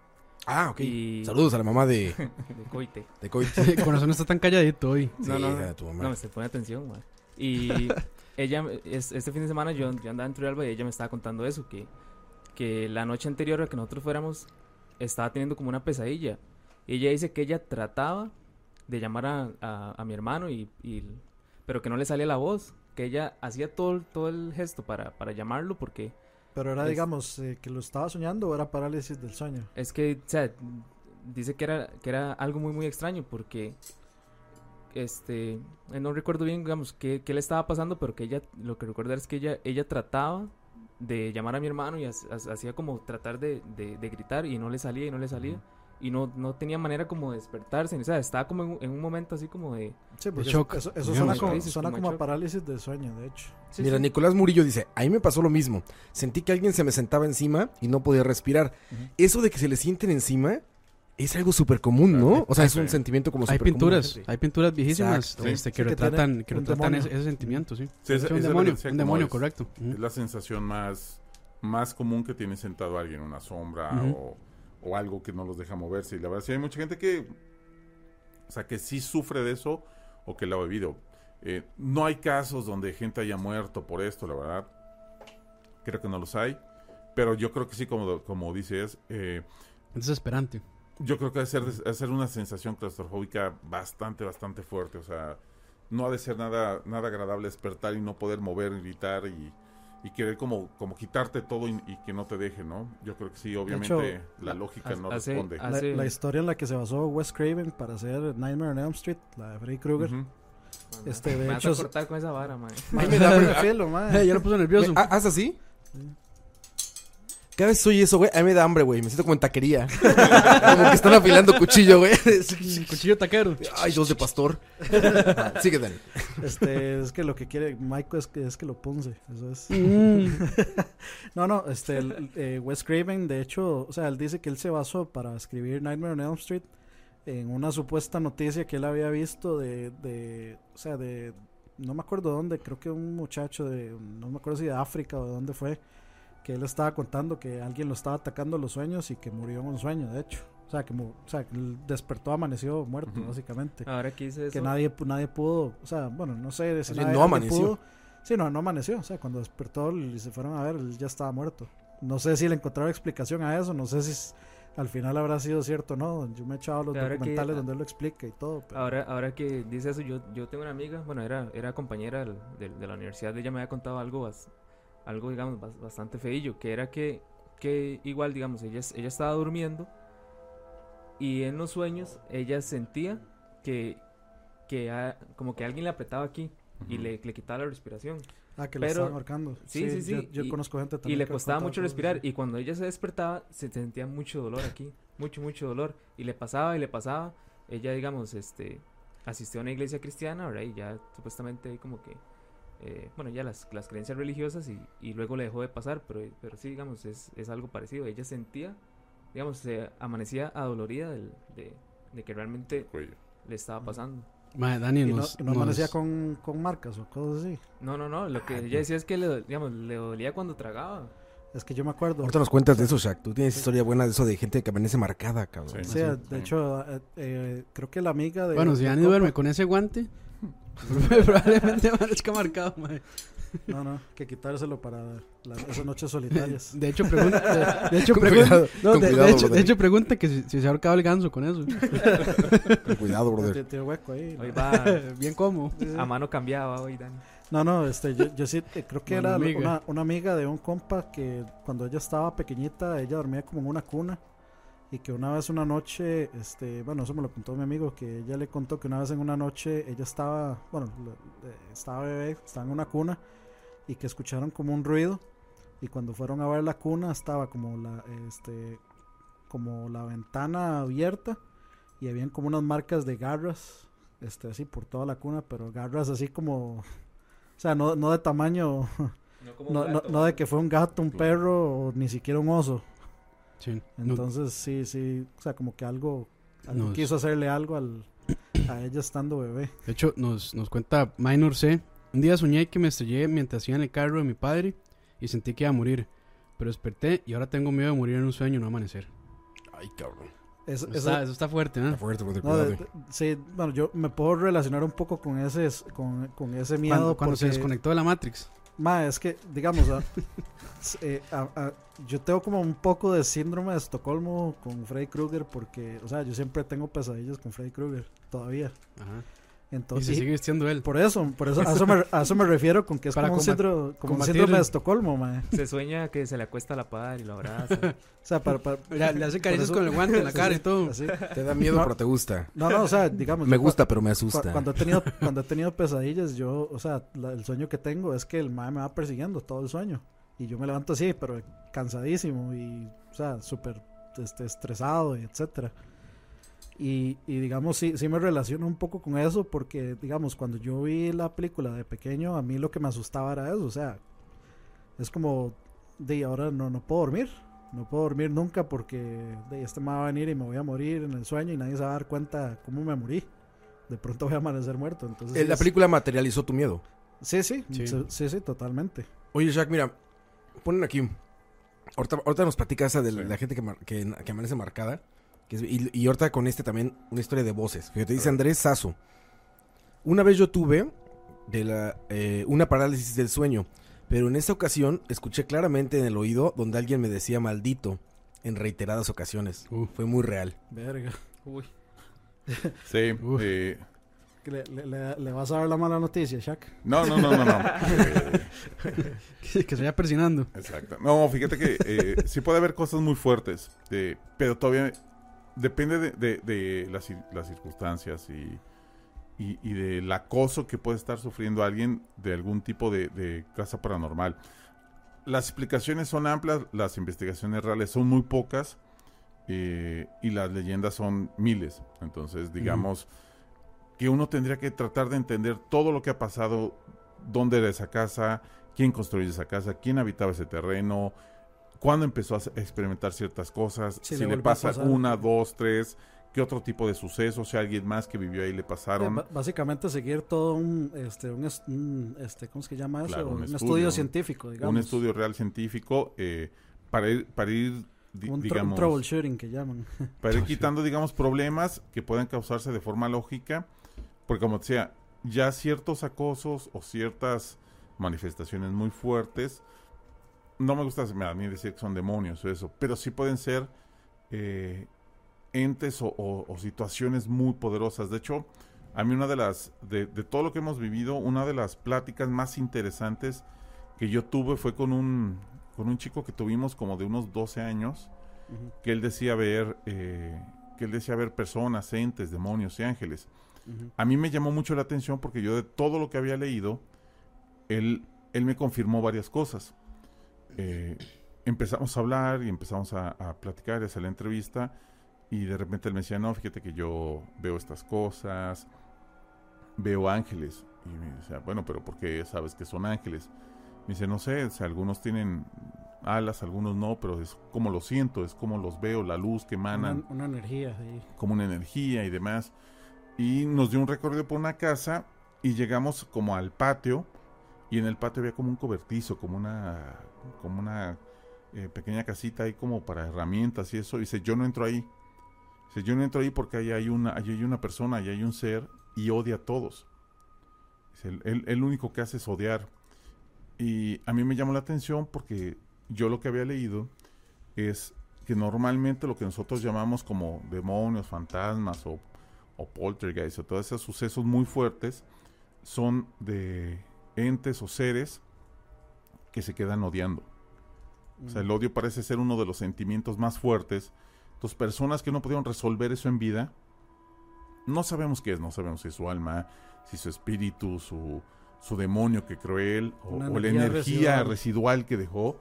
Ah, ok. Y- Saludos a la mamá de, De coite. de Coit. Con razón está tan calladito hoy. Sí, No, no, tu mamá. No, se pone atención, man. Y ella, es- este fin de semana yo, yo andaba en Turrialba y ella me estaba contando eso, que, que la noche anterior a que nosotros fuéramos, estaba teniendo como una pesadilla. Y ella dice que ella trataba de llamar a, a- a mi hermano, y, y- pero que no le salía la voz, que ella hacía todo, el- todo el gesto para, para llamarlo, porque Pero era, Es- digamos, eh, que lo estaba soñando o era parálisis del sueño. es que, o sea, dice que era, que era algo muy, muy extraño, porque este, eh, no recuerdo bien, digamos, qué, qué le estaba pasando, pero que ella, lo que recuerdo es que ella, ella trataba de llamar a mi hermano y ha- ha- hacía como tratar de, de- de gritar y no le salía y no le salía. Y no, no tenía manera como de despertarse, o sea, estaba como en, un- en un momento así como de... Sí, shock, eso, suena, como, Crisis, suena como como a parálisis del sueño, de hecho. Sí, Mira, sí. Nicolás Murillo dice, a mí me pasó lo mismo. Sentí que alguien se me sentaba encima y no podía respirar. Eso de que se le sienten encima es algo súper común, ¿no? O sea, es un sentimiento como Hay común pinturas, hay pinturas viejísimas este, Sí, que retratan, que retratan ese, ese sentimiento, sí. Sí, Es un demonio, un demonio, es. correcto. Es la sensación más, más común que tiene sentado alguien, una sombra o, o algo que no los deja moverse. Y la verdad, sí hay mucha gente que, o sea, que sí sufre de eso o que lo ha vivido. Eh, no hay casos donde gente haya muerto por esto, la verdad. Creo que no los hay. Pero yo creo que sí, como, como dices, eh, Es desesperante. yo creo que ha de ser una sensación claustrofóbica bastante, bastante fuerte. O sea, no ha de ser nada, nada agradable despertar y no poder mover, gritar y, y querer como, como quitarte todo y, y que no te deje, ¿no? Yo creo que sí, obviamente hecho, la lógica no hace- responde. hace- La, historia en la que se basó Wes Craven para hacer Nightmare on Elm Street, la de Freddy Krueger. Ujú. este, de me vas hecho, a cortar con esa vara, man. Me da- filo. Eh, ya lo puso nervioso. ¿Haz así? Cada vez soy eso, güey. A mí me da hambre, güey. Me siento como en taquería. como que están afilando cuchillo, güey. Cuchillo taquero. Ay, dos de pastor. Sigue, Dani. Este, es que lo que quiere Michael es que, es que lo punce. Eso es. Mm. No, no, este, el- eh, Wes Craven, de hecho, o sea, él dice que él se basó para escribir Nightmare on Elm Street en una supuesta noticia que él había visto de, de o sea, de, no me acuerdo dónde, creo que un muchacho de, no me acuerdo si de África o de dónde fue, que él estaba contando que alguien lo estaba atacando los sueños y que murió en un sueño, de hecho. O sea, que, o sea, que despertó, amaneció muerto, básicamente Ahora que hice eso... que nadie, nadie pudo, o sea, bueno, no sé si nadie- no amaneció. pudo. Sí, no, no amaneció, o sea, cuando despertó y se fueron a ver, él ya estaba muerto. No sé si le encontraron explicación a eso, no sé si al final habrá sido cierto o no. Yo me he echado los Pero ahora que- documentales donde él lo explica y todo. pero- Ahora, ahora que dice eso, yo, yo tengo una amiga, bueno, era, era compañera de, la universidad, ella me había contado algo, algo digamos, bas- bastante feillo, que era que, que igual, digamos, ella, ella estaba durmiendo y en los sueños ella sentía que, que a- como que alguien le apretaba aquí y le, le quitaba la respiración. ah, que pero- estaban ahorcando. sí, sí, sí, Yo, yo y- conozco gente Y también. le que ha costaba mucho respirar y cuando ella se despertaba se sentía mucho dolor aquí, mucho, mucho dolor. Y le pasaba y le pasaba. Ella, digamos, este, asistió a una iglesia cristiana, ¿verdad? Y ya supuestamente como que, eh, bueno, ya las, las creencias religiosas y, y luego le dejó de pasar, pero, pero sí, digamos, es, es algo parecido. Ella sentía, digamos, se amanecía adolorida del, de, de que realmente le estaba pasando. Mae, Dani no, nos, no nos- amanecía con, con marcas o cosas así. No, no, no, lo que Ah, ella decía es que le, digamos, le dolía cuando tragaba. Es que yo me acuerdo. Ahorita nos cuentas de eso, Shaq. Tú tienes historia buena de eso de gente que amanece marcada, cabrón. Sí. Sí, de hecho, eh, eh, creo que la amiga de. Bueno, si Dani duerme con ese guante, probablemente amanezca marcado, mae. No, no, que quitárselo para las, esas noches solitarias. De hecho, pregunta. De, de hecho, pregunta. no, de, de hecho, de brother. hecho, pregunta que si, si se ha ahorcado el ganso con eso. Con cuidado, brother. Tiene- Tiene hueco ahí. Hoy va Bien sí. a mano cambiaba hoy, Dani. No, no, este, yo, yo sí eh, creo que era amiga. Una, una amiga de un compa que cuando ella estaba pequeñita, ella dormía como en una cuna y que una vez una noche, este, bueno, eso me lo contó mi amigo, que ella le contó que una vez en una noche ella estaba, bueno, estaba bebé, estaba en una cuna y que escucharon como un ruido y cuando fueron a ver la cuna estaba como la, este, como la ventana abierta y habían como unas marcas de garras, este, así por toda la cuna, pero garras así como, o sea, no, no de tamaño, no, no, no de que fue un gato, un perro o ni siquiera un oso. Sí. No, Entonces sí, sí, o sea, como que algo, algo Nos- quiso hacerle algo al, a ella estando bebé. de hecho, nos, nos cuenta Minor C. Un día soñé que me estrellé mientras iba en el carro de mi padre y sentí que iba a morir. Pero desperté y ahora tengo miedo de morir en un sueño y no amanecer. Ay, cabrón. Es- Eso eso- está, eso está fuerte, ¿no? Está fuerte, brother. no, Cuidado. de- de- sí, bueno, yo me puedo relacionar un poco con ese, con, con ese miedo. Cuando, cuando se desconectó de la Matrix. Ma, es que, digamos, eh, yo tengo como un poco de síndrome de Estocolmo con Freddy Krueger porque, o sea, yo siempre tengo pesadillas con Freddy Krueger, todavía. Ajá. Y se sigue vistiendo él. por eso, por eso, a eso me, a eso me refiero con que es Para como, un, síndrome, como un síndrome de Estocolmo, ma. Se sueña que se le acuesta a la par y lo abraza. O sea, para, para- Le, le hace caricias con el guante en la cara y todo. así. Te da miedo, No. pero te gusta. No, no, o sea, digamos. Me gusta, pero me asusta. Cuando he tenido, cuando he tenido pesadillas, yo, o sea, la- el sueño que tengo es que el mae me va persiguiendo todo el sueño. Y yo me levanto así, pero cansadísimo y, o sea, súper este, estresado y etcétera. Y, y digamos, sí, sí me relaciono un poco con eso porque, digamos, cuando yo vi la película de pequeño, a mí lo que me asustaba era eso, o sea, es como, de ahora no, no puedo dormir, no puedo dormir nunca porque de este me va a venir y me voy a morir en el sueño y nadie se va a dar cuenta cómo me morí. De pronto voy a amanecer muerto. Entonces, Eh, La es- película materializó tu miedo. Sí, sí, Sí. sí, sí, totalmente. Oye, Shaq, mira, ponen aquí. Ahorita, ahorita nos platica esa de la, Sí. la gente que, mar- que, que amanece marcada. Que es- y, y ahorita con este también una historia de voces. Fíjate, dice Andrés Sazo. Una vez yo tuve de la, eh, una parálisis del sueño, pero en esta ocasión escuché claramente en el oído donde alguien me decía maldito en reiteradas ocasiones. Uh. Fue muy real. Verga. Uy. Sí, Uf. eh, Que Le, le- le- le vas a dar la mala noticia, Shaq. no, no, no, no, no. Que, que se vaya persinando. Exacto. No, fíjate que eh, sí puede haber cosas muy fuertes, eh, pero todavía depende de, de- de las, las circunstancias y, y- y del acoso que puede estar sufriendo alguien de algún tipo de, de casa paranormal. Las explicaciones son amplias, las investigaciones reales son muy pocas eh, y las leyendas son miles. Entonces, digamos que uno tendría que tratar de entender todo lo que ha pasado, dónde era esa casa, quién construyó esa casa, quién habitaba ese terreno, cuándo empezó a experimentar ciertas cosas, Si si, le le, pasa una, dos, tres, qué otro tipo de sucesos, si alguien más que vivió ahí le pasaron. básicamente seguir todo un, este, un, es- un, este, ¿cómo es que llama eso? Claro, un un, estudio, estudio un- científico, digamos. un estudio real científico eh, para ir, para ir di- un, un digamos, troubleshooting que llaman. para ir quitando, digamos, problemas que pueden causarse de forma lógica, porque como decía, ya ciertos acosos o ciertas manifestaciones muy fuertes, no me gusta a mí decir que son demonios o eso, pero sí pueden ser eh, entes o, o- o situaciones muy poderosas. De hecho, a mí una de las, de, de todo lo que hemos vivido, una de las pláticas más interesantes que yo tuve fue con un, con un chico que tuvimos como de unos 12 años, que él decía ver, eh, que él decía ver personas, entes, demonios y ángeles. A mí me llamó mucho la atención porque yo de todo lo que había leído, él, él me confirmó varias cosas. Eh, empezamos a hablar y empezamos a, a platicar, y hacer la entrevista, y de repente él me decía, no, fíjate que yo veo estas cosas, veo ángeles. Y me dice, bueno, pero ¿por qué sabes que son ángeles? Me dice, no sé, o sea, algunos tienen alas, algunos no, pero es como lo siento, es como los veo, la luz que Una, emanan una energía ahí. como una energía y demás. Y nos dio un recorrido por una casa y llegamos como al patio y en el patio había como un cobertizo, como una, como una eh, pequeña casita ahí como para herramientas y eso. Y dice, yo no entro ahí. Dice, yo no entro ahí porque ahí hay una, ahí hay una persona, ahí hay un ser y odia a todos. Él, él- él único que hace es odiar. Y a mí me llamó la atención porque yo lo que había leído es que normalmente lo que nosotros llamamos como demonios, fantasmas o, o poltergeist o todos esos sucesos muy fuertes son de entes o seres que se quedan odiando. O sea, el odio parece ser uno de los sentimientos más fuertes. Entonces, personas que no pudieron resolver eso en vida, no sabemos qué es, no sabemos si es su alma, si su espíritu, su, su demonio que creó él, o, la energía energía residual. residual que dejó.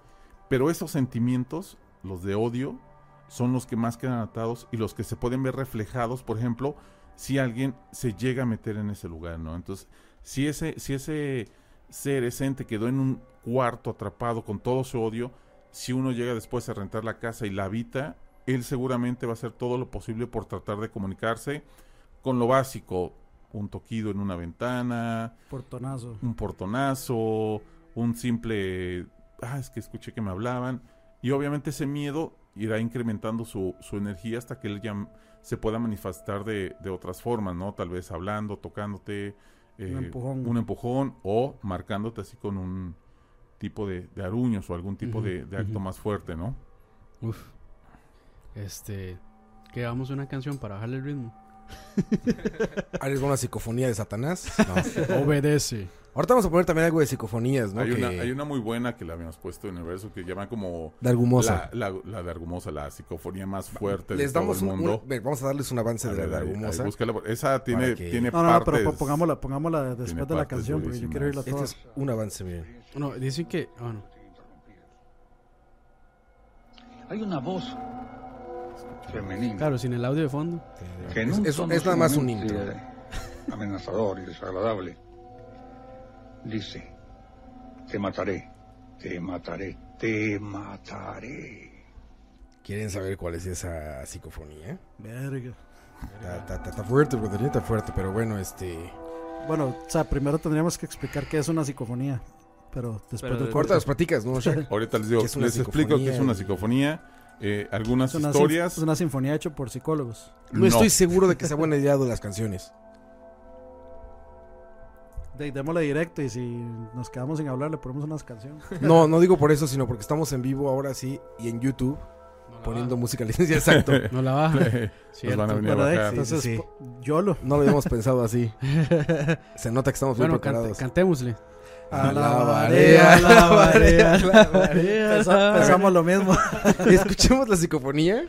Pero esos sentimientos, los de odio, son los que más quedan atados y los que se pueden ver reflejados, por ejemplo, si alguien se llega a meter en ese lugar, ¿no? Entonces, si ese, si ese ser, ese ente quedó en un cuarto atrapado con todo su odio, si uno llega después a rentar la casa y la habita, él seguramente va a hacer todo lo posible por tratar de comunicarse con lo básico, un toquido en una ventana, Portonazo. un portonazo, un simple, ah, es que escuché que me hablaban, y obviamente ese miedo irá incrementando su, su energía hasta que él ya se pueda manifestar de, de otras formas, ¿no? Tal vez hablando, tocándote, eh, empujón. un empujón, o marcándote así con un tipo de, de aruños o algún tipo de, de acto más fuerte, ¿no? Uf. Este. Que damos una canción para bajarle el ritmo. ¿Eres una psicofonía de Satanás? No. Obedece. Ahorita vamos a poner también algo de psicofonías, ¿no? hay, Que- una, hay una muy buena que la habíamos puesto en el verso que llama como De Argumosa. la, la, la de Argumosa, la psicofonía más fuerte Les de todo damos el un, mundo. un- ve, vamos a darles un avance A de la de ahí- ahí, Argumosa. búscala, esa tiene, que- tiene No, no, no, pero partes. po- pongámosla, pongámosla después de la partes canción, porque yo quiero oírla durísimas. toda. Este es un avance, miren. No, dicen que. ah, no. Hay una voz femenina Claro, sin el audio de fondo. que en Es, un es- es nada más un intro. amenazador y desagradable dice: Te mataré, te mataré, te mataré. ¿Quieren saber cuál es esa psicofonía? Verga. Está, está- está- está fuerte, brother, está fuerte, pero bueno, este... Bueno, o sea, primero tendríamos que explicar qué es una psicofonía. Pero después Pero Ahorita las platicas, ¿no, Shaq? Ahorita les digo, les explico que es una psicofonía. eh, algunas es una, historias. es una sinfonía hecha por psicólogos. No, estoy seguro de que sea buena idea de las canciones. De, démosle directo y si nos quedamos sin hablar le ponemos unas canciones. No, no digo por eso, sino porque estamos en vivo ahora sí y en YouTube poniendo música licencia. Exacto. No la baja. Nos Cierto. van a venir a Bueno, de- bajar. entonces, sí. po- YOLO. No lo habíamos pensado así. Se nota que estamos bien Bueno, cante- preparados. cantémosle. Alabaré, Alabaré, alabaré, alabaré. Pensa- Pensamos lo mismo. Escuchemos la psicofonía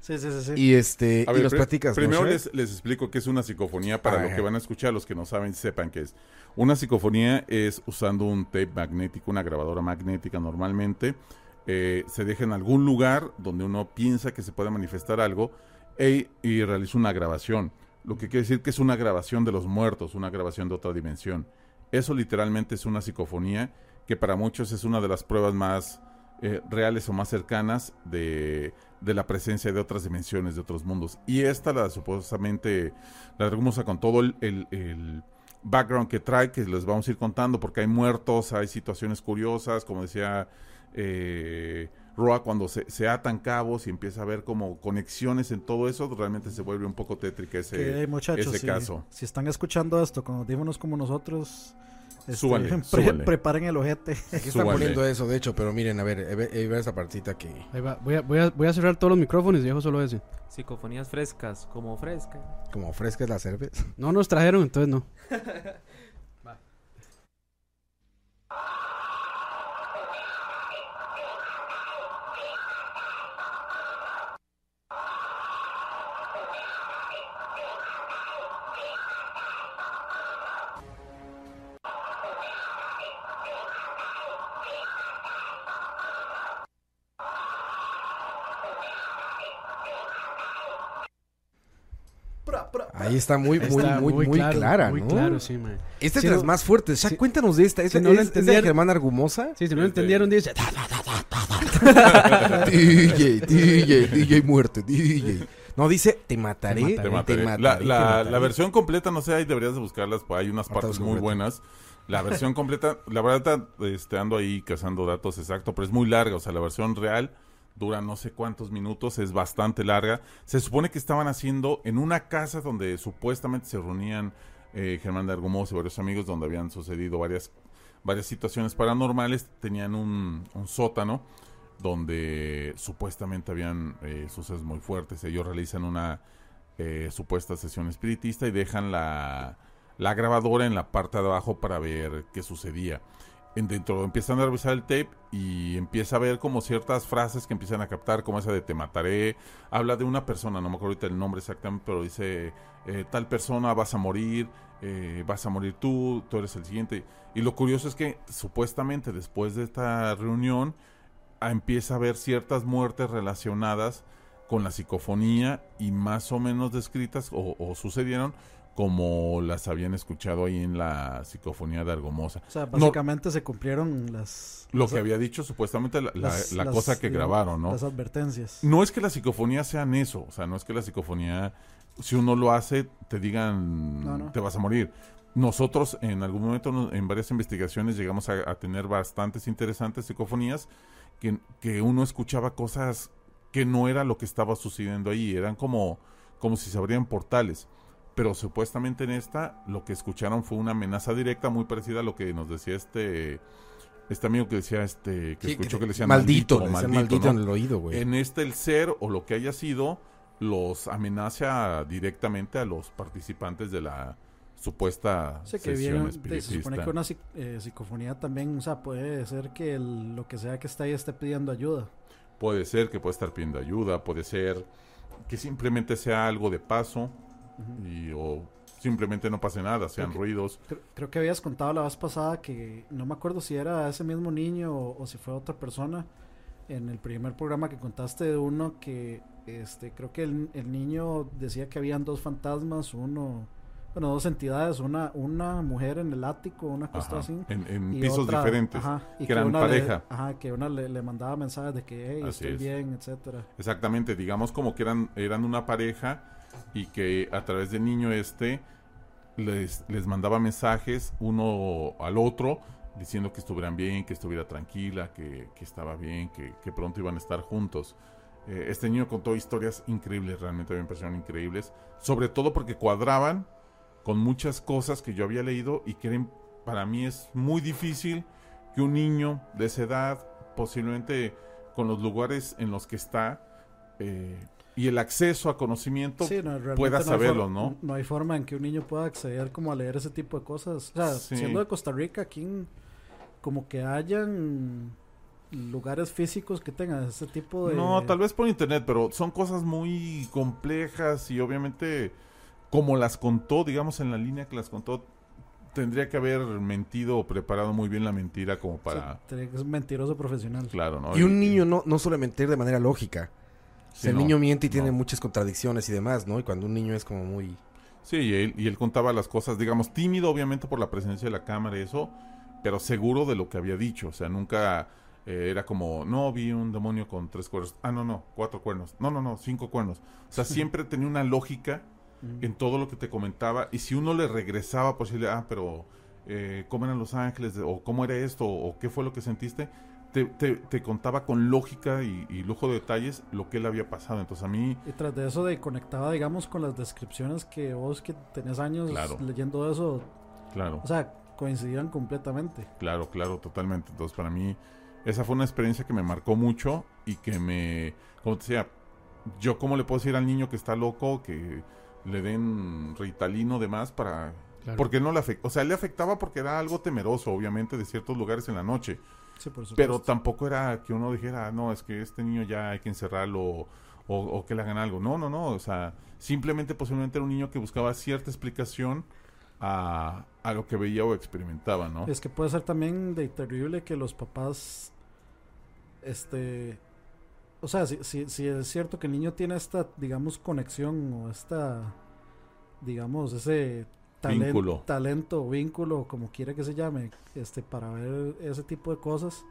Sí, sí, sí. sí. y este A y ver, pri- platicas. ¿no, Primero les, les explico qué es una psicofonía para Ajá. lo que van a escuchar, los que no saben, sepan qué es. Una psicofonía es usando un tape magnético, una grabadora magnética normalmente. eh, se deja en algún lugar donde uno piensa que se puede manifestar algo e- y realiza una grabación. Lo que quiere decir que es una grabación de los muertos, una grabación de otra dimensión. Eso literalmente es una psicofonía que para muchos es una de las pruebas más eh, reales o más cercanas de, de la presencia de otras dimensiones, de otros mundos. Y esta, la supuestamente, la hermosa con todo el, el- el background que trae, que les vamos a ir contando, porque hay muertos, hay situaciones curiosas, como decía eh, Roa, cuando se, se atan cabos y empieza a ver como conexiones en todo eso, realmente se vuelve un poco tétrica ese, que muchachos, ese si, caso. si están escuchando esto con audífonos como nosotros, este, Súbanle, pre- súbanle. preparen el ojete. Aquí están Súbanle. poniendo eso, de hecho, pero miren, a ver, eh, ve- eh, esa partita que... Ahí va. Voy, a, voy, a, voy a cerrar todos los micrófonos y dejo solo ese. Psicofonías frescas, como fresca. Como fresca es la cerveza. No nos trajeron, entonces no. Ahí está muy, muy, Está muy, muy, claro, clara, Muy ¿no? claro, sí, mae. Esta es de las más fuertes. Ya sí. cuéntanos de esta. Esta Si no es, es de Germán Argumosa. Sí, si no lo entendieron, dice... DJ, DJ, DJ muerte, DJ. No, dice, te mataré, Te mataré. la, mataré, la- te mataré. la versión completa, no sé, ahí deberías de buscarlas, pues hay unas partes muy completa. buenas. La versión completa, la verdad, este, ando ahí cazando datos exactos, pero es muy larga, o sea, la versión real dura no sé cuántos minutos, es bastante larga. Se supone que estaban haciendo en una casa donde supuestamente se reunían eh, Germán de Argumos y varios amigos, donde habían sucedido varias, varias situaciones paranormales, tenían un, un sótano donde supuestamente habían eh, sucesos muy fuertes. Ellos realizan una eh, supuesta sesión espiritista y dejan la, la grabadora en la parte de abajo para ver qué sucedía. En dentro empiezan a revisar el tape y empieza a ver como ciertas frases que empiezan a captar, como esa de te mataré. Habla de una persona, no me acuerdo ahorita el nombre exactamente, pero dice eh, tal persona vas a morir, eh, vas a morir tú, tú eres el siguiente. Y lo curioso es que supuestamente después de esta reunión empieza a haber ciertas muertes relacionadas con la psicofonía y más o menos descritas o, o sucedieron como las habían escuchado ahí en la psicofonía de Argomosa. O sea, básicamente se cumplieron las... Lo las- que había dicho supuestamente la, la- las- la las, cosa que grabaron, ¿no? Las advertencias. No es que la psicofonía sean eso, o sea, no es que la psicofonía, si uno lo hace, te digan, No, no. te vas a morir. Nosotros en algún momento, en varias investigaciones, llegamos a, a tener bastantes interesantes psicofonías que, que uno escuchaba cosas que no era lo que estaba sucediendo ahí, eran como, como si se abrían portales. Pero supuestamente en esta, lo que escucharon fue una amenaza directa muy parecida a lo que nos decía este... Este amigo que decía, este, que Sí, escuchó que le decían maldito, maldito, le decían maldito ¿no? en el oído, güey. En este el ser o lo que haya sido los amenaza directamente a los participantes de la supuesta Sí, que sesión vieron, de- espiritista. se supone que una eh, psicofonía también, o sea, puede ser que el- lo que sea que está ahí esté pidiendo ayuda. Puede ser que pueda estar pidiendo ayuda, puede ser que simplemente sea algo de paso y o simplemente no pase nada, sean Ok. ruidos. Creo, creo que habías contado la vez pasada que no me acuerdo si era ese mismo niño o, o si fue otra persona en el primer programa que contaste de uno que este creo que el, el niño decía que habían dos fantasmas, uno bueno, dos entidades, una una mujer en el ático, una cosa así. en, en y pisos otra- diferentes. ajá, y que eran una le- pareja. ajá, que una le, le mandaba mensajes de que hey, Así estoy es. bien, etcétera. Exactamente, digamos como que eran, eran una pareja y que a través del niño este les, les mandaba mensajes uno al otro diciendo que estuvieran bien, que estuviera tranquila, que, que estaba bien, que, pronto iban a estar juntos. Eh, este niño contó historias increíbles, realmente me impresionan increíbles, sobre todo porque cuadraban con muchas cosas que yo había leído y que para mí es muy difícil que un niño de esa edad, posiblemente con los lugares en los que está eh, y el acceso a conocimiento, Sí, no, realmente pueda no hay saberlo, ¿no? No hay forma en que un niño pueda acceder como a leer ese tipo de cosas. O sea, Sí. siendo de Costa Rica, aquí en- como que hayan lugares físicos que tengan ese tipo de... No, tal vez por internet, pero son cosas muy complejas y obviamente como las contó, digamos en la línea que las contó, tendría que haber mentido o preparado muy bien la mentira como para... Es un mentiroso profesional. Claro, ¿no? Y un niño no, no suele mentir de manera lógica. Sí, el no, niño miente y tiene muchas contradicciones y demás, ¿no? Y cuando un niño es como muy... Sí, y él, y él contaba las cosas, digamos, tímido obviamente por la presencia de la cámara y eso, pero seguro de lo que había dicho. O sea, nunca eh, era como, no, vi un demonio con tres cuernos. Ah, no, no, cuatro cuernos. No, no, no, cinco cuernos. O sea, siempre tenía una lógica Mm. en todo lo que te comentaba. Y si uno le regresaba, pues decirle, ah, pero eh, ¿cómo eran los ángeles? O ¿cómo era esto? O ¿qué fue lo que sentiste? Te, te, te contaba con lógica y, y lujo de detalles lo que él había pasado. Entonces a mí, Y tras de eso, de conectaba, digamos, con las descripciones que vos que tenés años Claro. leyendo eso, claro. o sea, coincidían completamente. Claro, claro, totalmente. Entonces, para mí, esa fue una experiencia que me marcó mucho y que me, como te decía, yo cómo le puedo decir al niño que está loco que le den ritalino de más para... Claro. Porque no le afecta, o sea, le afectaba porque era algo temeroso, obviamente, de ciertos lugares en la noche. Sí, por supuesto. Pero tampoco era que uno dijera, no, es que este niño ya hay que encerrarlo o, o que le hagan algo. No, no, no. O sea, simplemente posiblemente era un niño que buscaba cierta explicación a, a lo que veía o experimentaba, ¿no? Es que puede ser también de terrible que los papás, este, o sea, si, si, si es cierto que el niño tiene esta, digamos, conexión o esta, digamos, ese talen- Vínculo. talento, vínculo, como quiera que se llame, este, para ver ese tipo de cosas.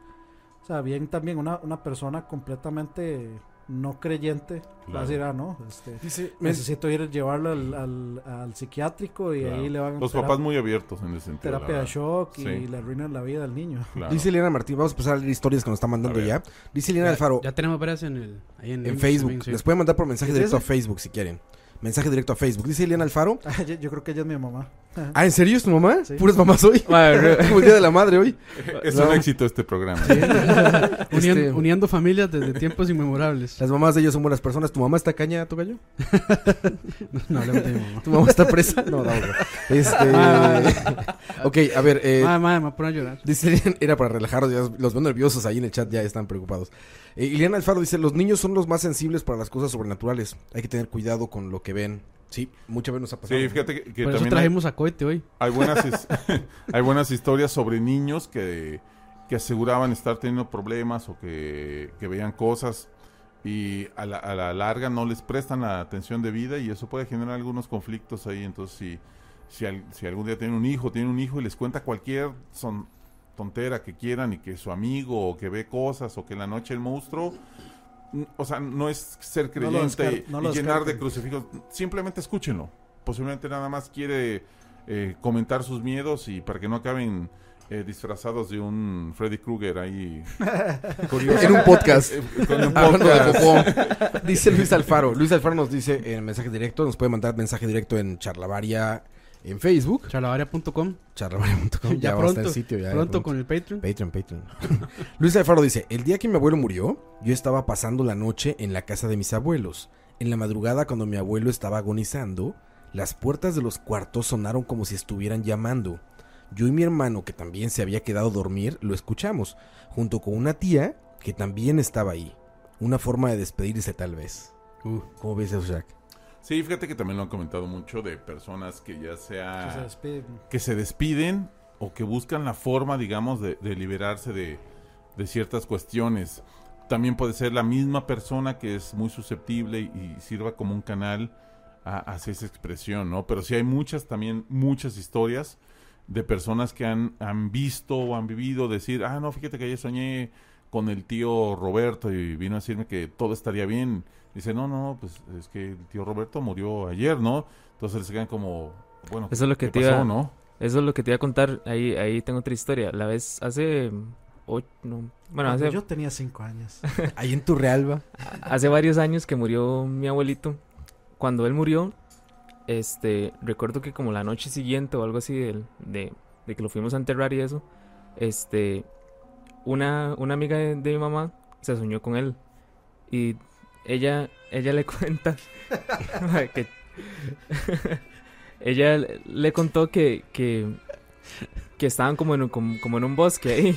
O sea, bien también una, una persona completamente no creyente va a Claro. decir, ah, no, este, Dice, necesito ir a llevarlo al, al, al psiquiátrico y Claro. ahí le van a Los papás muy abiertos en ese sentido. la terapia de shock y Sí. le arruinan la vida al niño. Claro. dice Eliana Martín, vamos a empezar a leer historias que nos están mandando ya. Dice Eliana Ya, Alfaro, ya tenemos varias en el ahí en, en Inbox Facebook. sí. Les pueden mandar por mensaje ¿Es directo a? Facebook si quieren. Mensaje directo a Facebook. Dice Eliana Alfaro. yo, yo creo que ella es mi mamá. Ah, ¿en serio es tu mamá? Sí. Puras mamás hoy. Como el día de la madre hoy. Es No. un éxito este programa. Uniendo, Este- uniendo familias desde tiempos inmemorables. Las mamás de ellos son buenas personas. ¿Tu mamá está caña, tu gallo? No hablemos de mi mamá. ¿Tu mamá está presa? No, no, no. Este. Ah, ok, a ver. Eh, Madre, madre, me a llorar. Dice, era para relajarlos, ya los veo nerviosos ahí en el chat, ya están preocupados. Eh, Ileana Alfaro dice, los niños son los más sensibles para las cosas sobrenaturales. Hay que tener cuidado con lo que ven. Sí, muchas veces nos ha pasado. Sí, fíjate que, que Por eso también hay, a Coite hoy. hay buenas hay buenas historias sobre niños que, que aseguraban estar teniendo problemas o que, que veían cosas y a la, a la larga no les prestan la atención debida y eso puede generar algunos conflictos ahí. Entonces, si, si, al- si algún día tienen un hijo, tienen un hijo y les cuenta cualquier son, tontera que quieran y que su amigo o que ve cosas o que en la noche el monstruo... O sea, no es ser creyente no y, llenar de crucifijos. Simplemente escúchenlo. Posiblemente nada más quiere eh, comentar sus miedos y para que no acaben eh, disfrazados de un Freddy Krueger ahí curioso. En un podcast. Eh, con un Hablando de podcast. popó. Dice Luis Alfaro. Luis Alfaro nos dice en mensaje directo, nos puede mandar mensaje directo en Charlavaria en Facebook. Charlavaria.com. Charlavaria.com. Ya va a estar pronto. el sitio ya, Pronto con el Patreon. Patreon, Patreon. Luis Alfaro dice, el día que mi abuelo murió, yo estaba pasando la noche en la casa de mis abuelos. En la madrugada, cuando mi abuelo estaba agonizando, las puertas de los cuartos sonaron como si estuvieran llamando. Yo y mi hermano, que también se había quedado a dormir, lo escuchamos, junto con una tía que también estaba ahí. Una forma de despedirse tal vez. Uh, ¿Cómo ves eso, Jack? Sí, fíjate que también lo han comentado mucho de personas que ya Que se sea despiden. que se despiden o que buscan la forma, digamos, de, de liberarse de, de ciertas cuestiones. También puede ser la misma persona que es muy susceptible y, y sirva como un canal a- hacia esa expresión, ¿no? Pero sí hay muchas, también muchas historias de personas que han, han visto o han vivido decir, ah, no, fíjate que ayer soñé con el tío Roberto y vino a decirme que todo estaría bien. Dice, no, no, pues es que el tío Roberto murió ayer, ¿no? Entonces se quedan como, bueno, Eso es lo que ¿qué te iba- pasó, no? Eso es lo que te iba a contar. Ahí, ahí tengo otra historia. La vez hace. ocho- no, bueno, hace, Yo tenía cinco años. Ahí en tu Realba. hace varios años que murió mi abuelito. Cuando él murió, este, recuerdo que como la noche siguiente o algo así del- de, de que lo fuimos a enterrar y eso, este, una, una amiga de, de mi mamá se soñó con él y ella, ella le cuenta que ella le contó que, que, que estaban como en, un, como, como en un bosque ahí.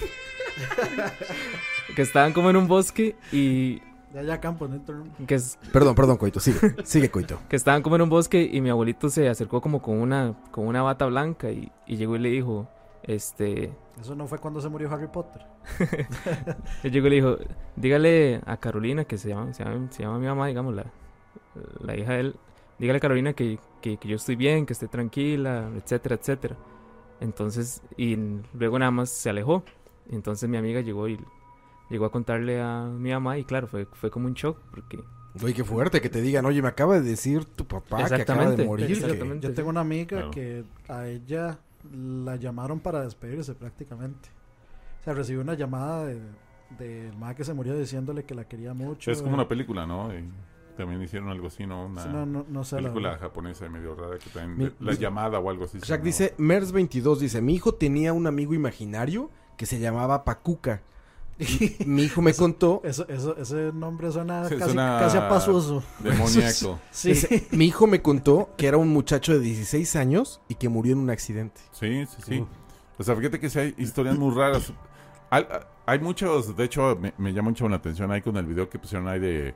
que estaban como en un bosque y De allá campo, ¿no? Entonces, que, es- Perdón, perdón, Coito. Sigue, sigue, Coito. que estaban como en un bosque y mi abuelito se acercó como con una, con una bata blanca y, y llegó y le dijo, este, Eso no fue cuando se murió Harry Potter. él llegó y le dijo, dígale a Carolina, que se llama, se llama, se llama mi mamá, digamos, la, la hija de él, dígale a Carolina que, que, que yo estoy bien, que esté tranquila, etcétera, etcétera. Entonces, y luego nada más se alejó. Entonces mi amiga llegó y llegó a contarle a mi mamá y claro, fue, fue como un shock porque... Oye, qué fuerte que te digan, oye, me acaba de decir tu papá que acaba de morir. Yo tengo una amiga Claro. que a ella la llamaron para despedirse prácticamente. O sea, recibió una llamada de, del ma que se murió diciéndole que la quería mucho. Es como una película, ¿no? Y también hicieron algo así, ¿no? Una no, no, no sé la película verdad. japonesa medio rara que también... Mi- de- la mi- llamada o algo así. Jack dice, Mers22 dice, mi hijo tenía un amigo imaginario que se llamaba Pacuca. Mi hijo me contó, Eso, eso, ese nombre suena Sí, casi, suena- casi a. Demoníaco. Sí. mi hijo me contó que era un muchacho de 16 años y que murió en un accidente. Sí, sí, sí. Uh. O sea, fíjate que sí hay historias muy raras. Hay, hay muchos, de hecho, me, me llama mucho la atención ahí con el video que pusieron ahí de,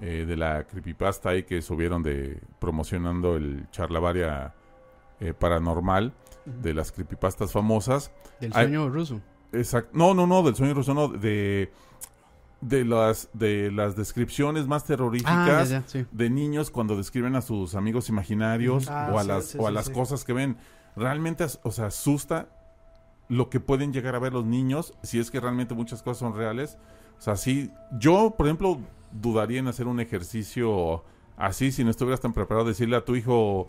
eh, de la creepypasta ahí que subieron de promocionando el charlavaria eh, paranormal de las creepypastas famosas. del sueño ruso. Exacto. No, no, no, del sueño ruso, no, de, de las, de las descripciones más Ah, terroríficas ya, ya, sí. de niños cuando describen a sus amigos imaginarios Ah, o a sí, las, sí, o a las cosas que ven. Realmente, o sea, asusta lo que pueden llegar a ver los niños si es que realmente muchas cosas son reales. O sea, sí, yo, por ejemplo, dudaría en hacer un ejercicio así si no estuvieras tan preparado, decirle a tu hijo,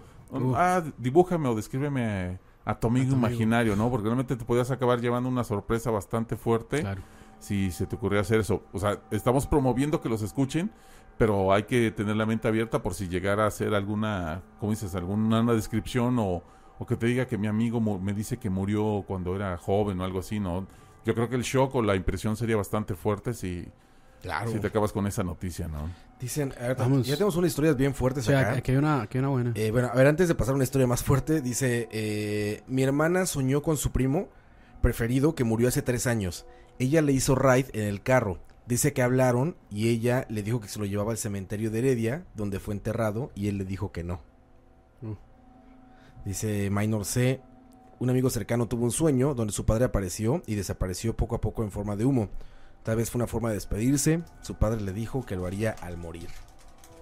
ah, dibújame o descríbeme a tu amigo imaginario, ¿no? Porque realmente te podías acabar llevando una sorpresa bastante fuerte Claro. si se te ocurriera hacer eso. O sea, estamos promoviendo que los escuchen, pero hay que tener la mente abierta por si llegara a hacer alguna, ¿cómo dices? Alguna una descripción o, o que te diga que mi amigo me dice que murió cuando era joven o algo así, ¿no? Yo creo que el shock o la impresión sería bastante fuerte si, Claro. si te acabas con esa noticia, ¿no? Dicen, a ver, Vamos. ya tenemos unas historias bien fuertes Sí, acá. aquí hay una, aquí hay una buena. Eh, bueno, a ver, antes de pasar a una historia más fuerte, dice, eh, mi hermana soñó con su primo preferido que murió hace tres años. Ella le hizo ride en el carro. Dice que hablaron y ella le dijo que se lo llevaba al cementerio de Heredia, donde fue enterrado, y él le dijo que no. Mm. Dice Minor C, un amigo cercano tuvo un sueño donde su padre apareció y desapareció poco a poco en forma de humo. Tal vez fue una forma de despedirse. Su padre le dijo que lo haría al morir.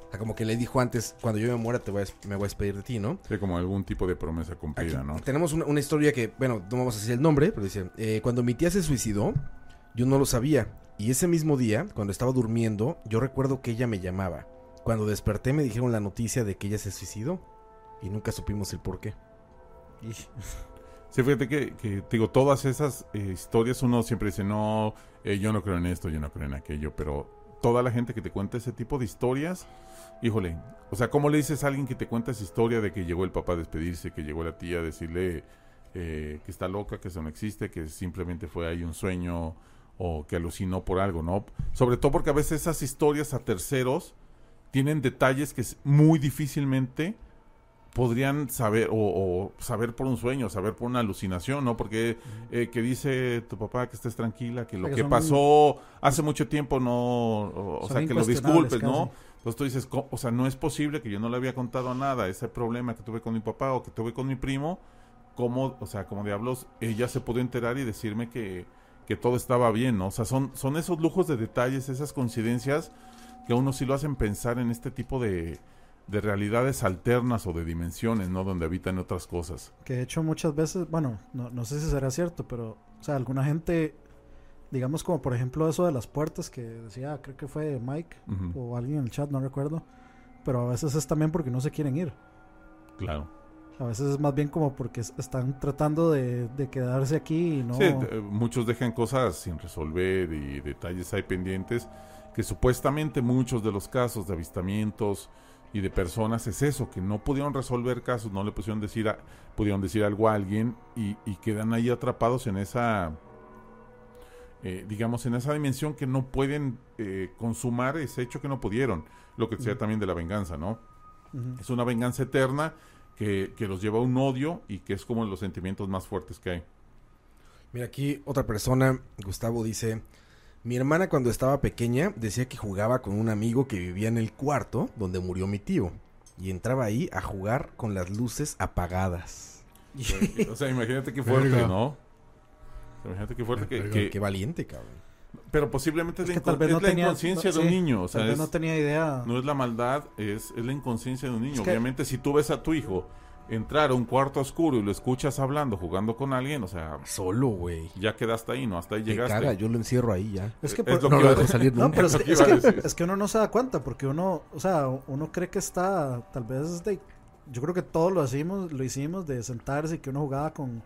O sea, como que le dijo antes, cuando yo me muera te voy a, me voy a despedir de ti, ¿no? Sí, como algún tipo de promesa Aquí cumplida, ¿no? tenemos una, una historia que, bueno, no vamos a decir el nombre, pero dice, eh, cuando mi tía se suicidó, yo no lo sabía. Y ese mismo día, cuando estaba durmiendo, yo recuerdo que ella me llamaba. Cuando desperté me dijeron la noticia de que ella se suicidó. Y nunca supimos el por qué. Sí, fíjate que, digo, todas esas eh, historias uno siempre dice, no, eh, yo no creo en esto, yo no creo en aquello, pero toda la gente que te cuenta ese tipo de historias, híjole, o sea, ¿cómo le dices a alguien que te cuenta esa historia de que llegó el papá a despedirse, que llegó la tía a decirle eh, que está loca, que eso no existe, que simplemente fue ahí un sueño o que alucinó por algo, ¿no? Sobre todo porque a veces esas historias a terceros tienen detalles que es muy difícilmente podrían saber o, o saber por un sueño, saber por una alucinación, ¿no? Porque eh, que dice tu papá que estés tranquila, que lo que pasó hace mucho tiempo no, o, sea, que lo disculpes, ¿no? Entonces tú dices, o sea, no es posible que yo no le había contado nada, ese problema que tuve con mi papá o que tuve con mi primo, ¿cómo, o sea, como diablos, ella se pudo enterar y decirme que, que todo estaba bien, ¿no? O sea, son, son esos lujos de detalles, esas coincidencias que a uno sí lo hacen pensar en este tipo de, de realidades alternas o de dimensiones, ¿no? Donde habitan otras cosas. Que de hecho muchas veces, bueno, no, no sé si será cierto, pero, o sea, alguna gente, digamos como por ejemplo eso de las puertas que decía, creo que fue Mike o alguien en el chat, no recuerdo, pero a veces es también porque no se quieren ir. Claro. A veces es más bien como porque es- están tratando de, de quedarse aquí y no... Sí, muchos dejan cosas sin resolver y detalles hay pendientes que supuestamente muchos de los casos de avistamientos y de personas es eso, que no pudieron resolver casos, no le pusieron decir a- pudieron decir algo a alguien y, y quedan ahí atrapados en esa, eh, digamos, en esa dimensión que no pueden eh, consumar ese hecho que no pudieron, lo que sea también de la venganza, ¿no? Es una venganza eterna que, que los lleva a un odio y que es como los sentimientos más fuertes que hay. Mira, aquí otra persona, Gustavo, dice: Mi hermana, cuando estaba pequeña, decía que jugaba con un amigo que vivía en el cuarto donde murió mi tío. Y entraba ahí a jugar con las luces apagadas. O sea, imagínate qué fuerte, Verga. ¿no? Imagínate qué fuerte que, Qué valiente, cabrón. pero posiblemente es, Es la, tal vez es no la tenía- inconsciencia no- de un sí, niño, o sea, Tal vez es- no tenía idea. no es la maldad, es, es la inconsciencia de un niño. Es que- Obviamente, si tú ves a tu hijo entrar a un cuarto oscuro y lo escuchas hablando, jugando con alguien, o sea, Solo, güey. ya quedaste ahí, ¿no? Hasta ahí llegaste. caga, yo lo encierro ahí ya. Es que Es por- lo No que lo iba a dejo salir No, nunca. pero es que, es, es que uno no se da cuenta porque uno, o sea, uno cree que está, tal vez de, yo creo que todos lo hicimos, lo hicimos de sentarse y que uno jugaba con,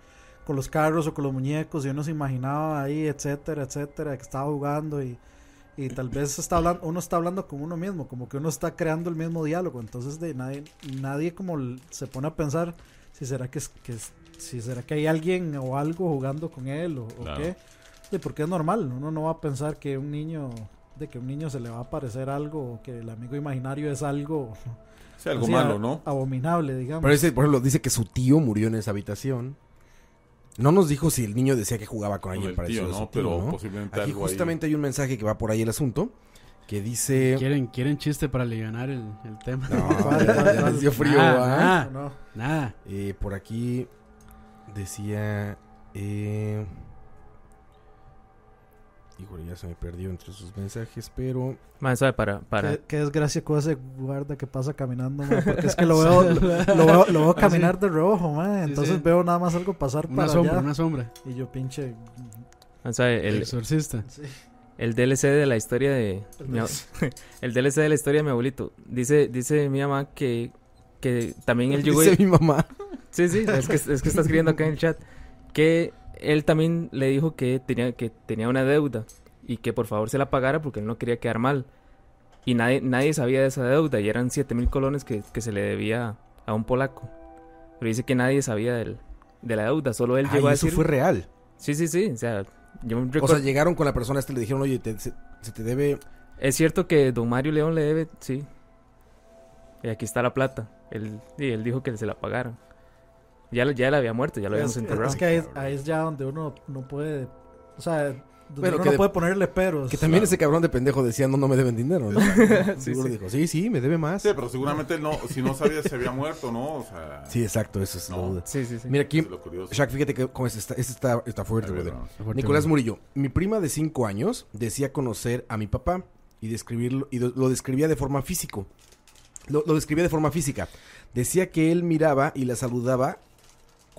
con los carros o con los muñecos y uno se imaginaba ahí, etcétera, etcétera, que estaba jugando y, y tal vez está hablando, uno está hablando con uno mismo, como que uno está creando el mismo diálogo, entonces de nadie, nadie como se pone a pensar si será que es, que es- si será que hay alguien o algo jugando con él o, o qué, Sí, porque es normal, uno no va a pensar que un niño de que a un niño se le va a aparecer algo o que el amigo imaginario es algo Sí, algo así, malo, ¿no? abominable, digamos. Pero ese, por ejemplo, dice que su tío murió en esa habitación. No nos dijo si el niño decía que jugaba con alguien parecido tío, ¿no? tío, Pero ¿no? posiblemente Aquí algo ahí. justamente hay un mensaje que va por ahí el asunto. Que dice... ¿Quieren, quieren chiste para aliviar el, el tema? No, ¿Cuál, ya- les dio frío, ¿ah? No, no. Nada. Eh, por aquí decía... eh, Híjole, ya se me perdió entre sus mensajes, pero... Más sabe para para Qué, qué desgracia con ese guarda que pasa caminando, ma, porque es que lo veo, lo, lo veo, lo veo caminar de rojo, ma, Sí, entonces sí. veo nada más algo pasar Una para sombra, allá una sombra. y yo pinche más sabe, El el, exorcista. sí. el DLC de la historia de mi el DLC de la historia de mi abuelito. Dice dice mi mamá que que también él llegó y- Dice mi mamá. Sí, sí, es que, es que está escribiendo acá en el chat que él también le dijo que tenía, que tenía una deuda y que por favor se la pagara porque él no quería quedar mal. Y nadie, nadie sabía de esa deuda y eran 7 mil colones que, que se le debía a un polaco. Pero dice que nadie sabía del- de la deuda, solo él llegó a eso decir... fue real. Sí, sí, sí, o sea, yo O recuerdo... sea, llegaron con la persona esta y le dijeron, oye, te- se, se te debe... Es cierto que don Mario León le debe, sí. Y aquí está la plata. Él, sí, él dijo que se la pagaran. Ya, ya él había muerto, ya lo habíamos Es, enterrado. es que ahí, es- ahí es ya donde uno no puede, o sea, donde Bueno, uno que no de- puede ponerle peros. Que también Claro. ese cabrón de pendejo decía, no, no me deben dinero, ¿no? Sí, Seguro sí. dijo, sí, sí, me debe más. Sí, pero seguramente no, si no sabía si había muerto, ¿no? O sea, Sí, exacto, eso es la duda. Sí, sí, sí. Mira aquí, es. Shaq, fíjate que como este está, está, está fuerte, brother. Nicolás. Murillo, mi prima de 5 años decía conocer a mi papá y describirlo y lo describía de forma físico. Lo, lo describía de forma física. Decía que él miraba y la saludaba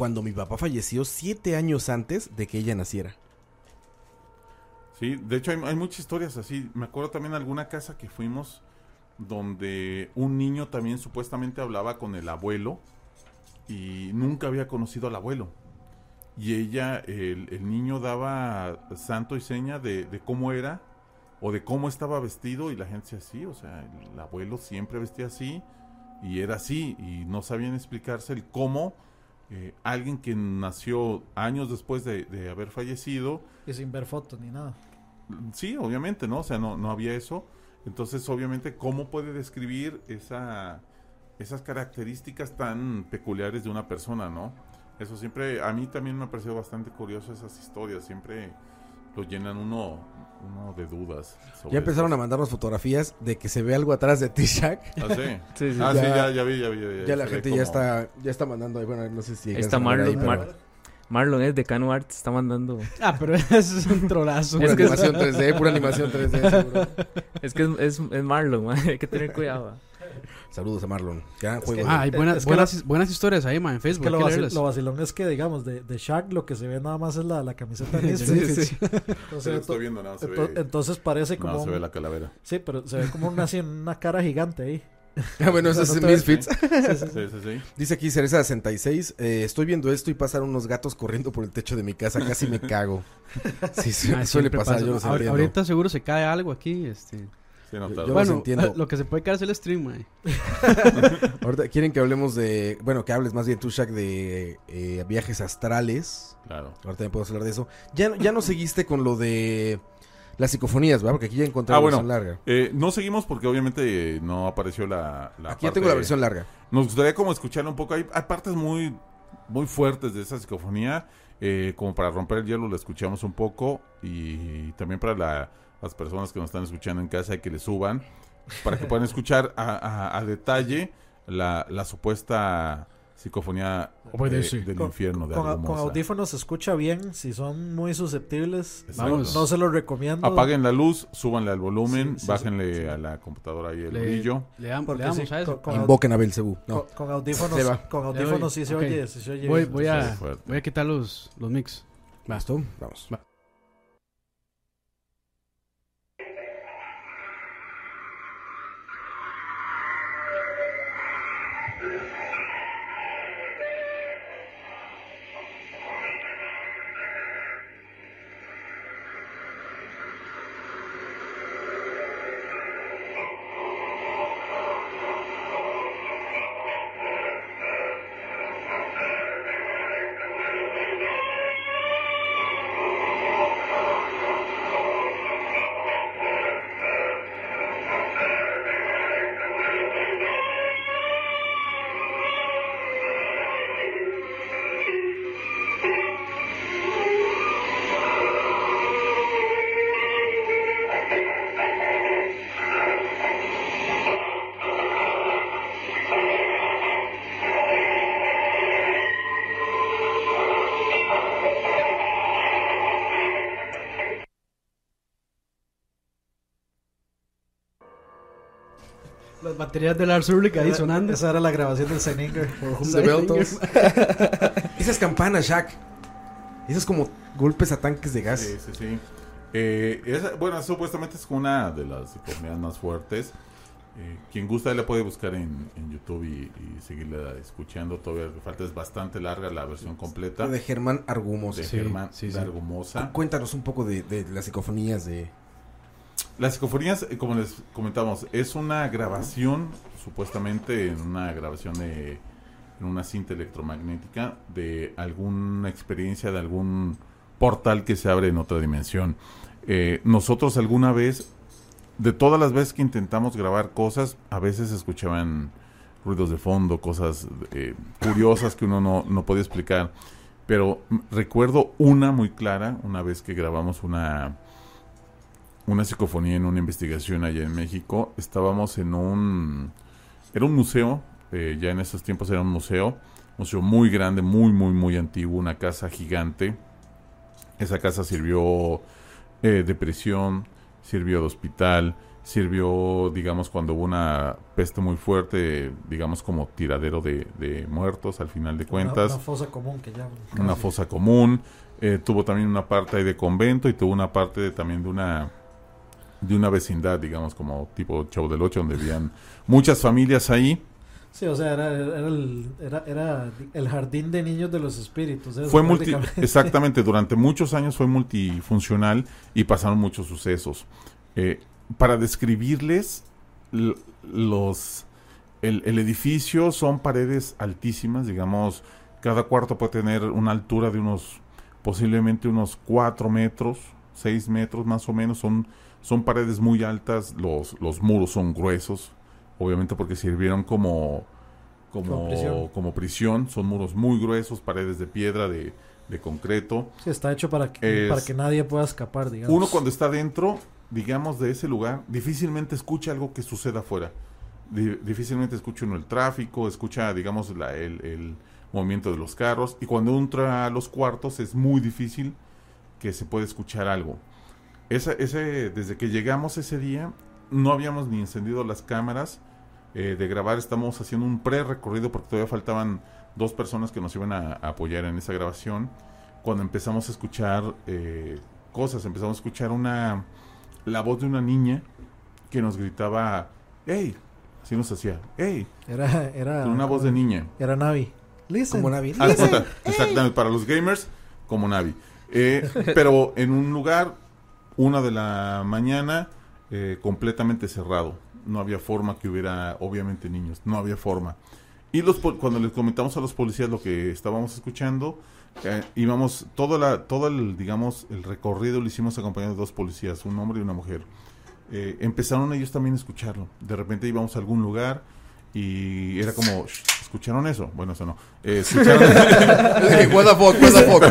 cuando mi papá falleció siete años antes de que ella naciera. Sí, de hecho hay, muchas historias así. Me acuerdo también de alguna casa que fuimos donde un niño también supuestamente hablaba con el abuelo y nunca había conocido al abuelo. Y ella, el, el niño daba santo y seña de, de cómo era o de cómo estaba vestido y la gente así, o sea, el abuelo siempre vestía así y era así y no sabían explicarse el cómo eh, alguien que nació años después de, de haber fallecido Y sin ver fotos ni nada. Sí, obviamente, ¿no? O sea, no, no había eso. Entonces, obviamente, ¿cómo puede describir esa, esas características tan peculiares de una persona, ¿no? Eso siempre, a mí también me ha parecido bastante curioso esas historias. Siempre lo llenan uno, uno de dudas. sobre Ya empezaron a mandarnos fotografías de que se ve algo atrás de ti, Shaq. Ah, sí. Sí, sí. Ah, Ya- sí, ya, ya vi, ya vi. Ya la se ve gente como- ya está ya está mandando ahí, bueno, no sé si está ahí, Marlon, pero- Mar- Marlon es Decano Arts, está mandando... Ah, pero eso es un trolazo. Pura Es que- animación 3D, pura animación 3D, seguro. Es que es, es, es Marlon, man, hay que tener cuidado. Saludos a Marlon. Gran juego. Ah, hay buenas, es que buenas, buenas historias ahí, man, en Es Facebook. que lo, vacil- vacilón es que, digamos, de, de Shaq lo que se ve nada más es la, la camiseta Sí, Misfits. sí. Sí, Entonces, lo estoy ento- viendo, no, se ento- ve, entonces parece como no, se ve la calavera. Sí, pero se ve como una, así, una cara gigante ahí. Ah, bueno, eso es Misfits. Sí, sí, sí. Dice aquí Cereza 66. eh, estoy viendo esto y pasan unos gatos corriendo por el techo de mi casa. Casi me cago. Sí, su- Ah, suele pasar. pasa. Yo. Ahorita seguro se cae algo aquí. Este. Sí, no, Yo- claro. yo- bueno, entiendo. lo que se puede caer es el stream, man. Ahorita quieren que hablemos de. Bueno, que hables más bien tú, Shaq, de eh, viajes astrales. claro. Ahorita también podemos hablar de eso. Ya, ya no seguiste con lo de las psicofonías, ¿verdad? Porque aquí ya encontré Ah, la bueno. versión larga. Eh, no seguimos porque obviamente eh, no apareció la, la Aquí ya tengo la versión larga. Nos gustaría como escuchar un poco. Hay, hay partes muy, muy fuertes de esa psicofonía. eh, como para romper el hielo, la escuchamos un poco. Y también para la- las personas que nos están escuchando en casa, y que le suban. Para que puedan escuchar a, a- a detalle la, la supuesta psicofonía eh, del Con- infierno de Con, con audífonos se escucha bien. Si son muy susceptibles. Vamos. no se los recomiendo. Apaguen la luz, súbanle al volumen, Sí, sí, bájenle sí. a la computadora ahí el Le, brillo. le, Porque le damos sí, a eso. con- con- Invoquen a Belcebú. No. Con, con audífonos, con audífonos sí se Ok. oye, sí se oye Voy, bien. voy, a, voy a quitar los, los mix. ¿Listo? Vamos. Va. Baterías de Lars Ulrich ahí sonando. Esa era la grabación del Beltos. Esas campanas, Jack. Esas como golpes a tanques de gas. Sí, sí, sí. Eh, esa- bueno, supuestamente es una de las psicofonías más fuertes. Eh, quien gusta le puede buscar en, en YouTube y, y seguirla escuchando. Todavía falta, es bastante larga la versión completa De Germán Argumos. de Sí, Germán sí, sí. Dargomosa. Cuéntanos un poco de, de las psicofonías de... Las psicofonías, eh, como les comentamos, es una grabación, supuestamente en una grabación de en una cinta electromagnética de alguna experiencia, de algún portal que se abre en otra dimensión. Eh, nosotros alguna vez, de todas las veces que intentamos grabar cosas, a veces escuchaban ruidos de fondo, cosas eh, curiosas que uno no, no podía explicar. Pero recuerdo una muy clara, una vez que grabamos una, una psicofonía en una investigación allá en México. Estábamos en un... Era un museo, eh, ya en esos tiempos era un museo, museo muy grande, muy, muy, muy antiguo, una casa gigante. Esa casa sirvió eh, de prisión, sirvió de hospital, sirvió, digamos, cuando hubo una peste muy fuerte, digamos, como tiradero de, de muertos al final de cuentas Una, una fosa común que llaman. una fosa común, eh, tuvo también una parte de convento y tuvo una parte de- también de una de una vecindad, digamos, como tipo Chavo del Ocho, donde vivían muchas familias ahí. Sí, o sea, era, era, el, era, era el jardín de niños de los espíritus. eso Fue multi, exactamente, durante muchos años fue multifuncional y pasaron muchos sucesos. Eh, para describirles los el, el edificio son paredes altísimas, digamos, cada cuarto puede tener una altura de unos posiblemente unos 4 metros, 6 metros más o menos, son, son paredes muy altas, los, los muros son gruesos, obviamente porque sirvieron como, como, Como prisión. como prisión, son muros muy gruesos, paredes de piedra, de, de concreto. Sí, está hecho para que, Es- para que nadie pueda escapar, digamos. Uno cuando está dentro, digamos, de ese lugar, difícilmente escucha algo que suceda afuera. Di- difícilmente escucha uno el tráfico, escucha, digamos, la- el, el movimiento de los carros. Y cuando entra a los cuartos es muy difícil que se pueda escuchar algo. Esa, ese, desde que llegamos ese día, no habíamos ni encendido las cámaras eh, de grabar. Estamos haciendo un pre-recorrido porque todavía faltaban dos personas que nos iban a, a apoyar en esa grabación. Cuando empezamos a escuchar eh, cosas, empezamos a escuchar una la voz de una niña que nos gritaba, ¡Ey! Así nos hacía, ¡Ey! Era, era, Con una voz de niña. Era Navi. Listen. Como Navi. Exactamente, para los gamers, como Navi. Eh, pero en un lugar, una de la mañana, eh, completamente cerrado. No había forma que hubiera, obviamente, niños. No había forma. Y los cuando les comentamos a los policías lo que estábamos escuchando, eh, íbamos, todo, la, todo el, digamos, el recorrido lo hicimos acompañado de dos policías, un hombre y una mujer. Eh, empezaron ellos también a escucharlo. De repente íbamos a algún lugar y era como, "Shh, ¿escucharon eso? Bueno, eso no. Eh, escucharon, Hey, what the fuck, what the fuck.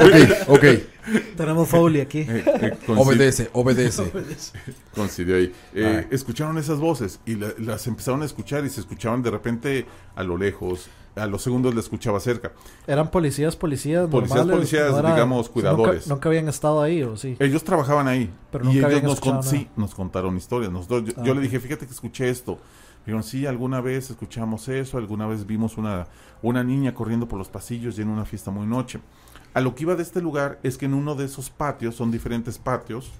Ok, ok. Tenemos Foley aquí. Eh, eh, Obedece, obedece. coincidió ahí. Eh, Ay. escucharon esas voces y la- las empezaron a escuchar y se escuchaban de repente a lo lejos. A los segundos la escuchaba cerca. Eran policías, policías, Policías, normales, policías, no era- digamos, nunca- cuidadores. Nunca, habían estado ahí, ¿o sí? Ellos trabajaban ahí. Pero y nunca ellos habían nos, con- sí, nos contaron historias. Nosotros, yo, Ah, yo le dije, fíjate que escuché esto. Dijeron, sí, alguna vez escuchamos eso, alguna vez vimos una, una niña corriendo por los pasillos y en una fiesta muy noche. A lo que iba de este lugar es que en uno de esos patios, son diferentes patios,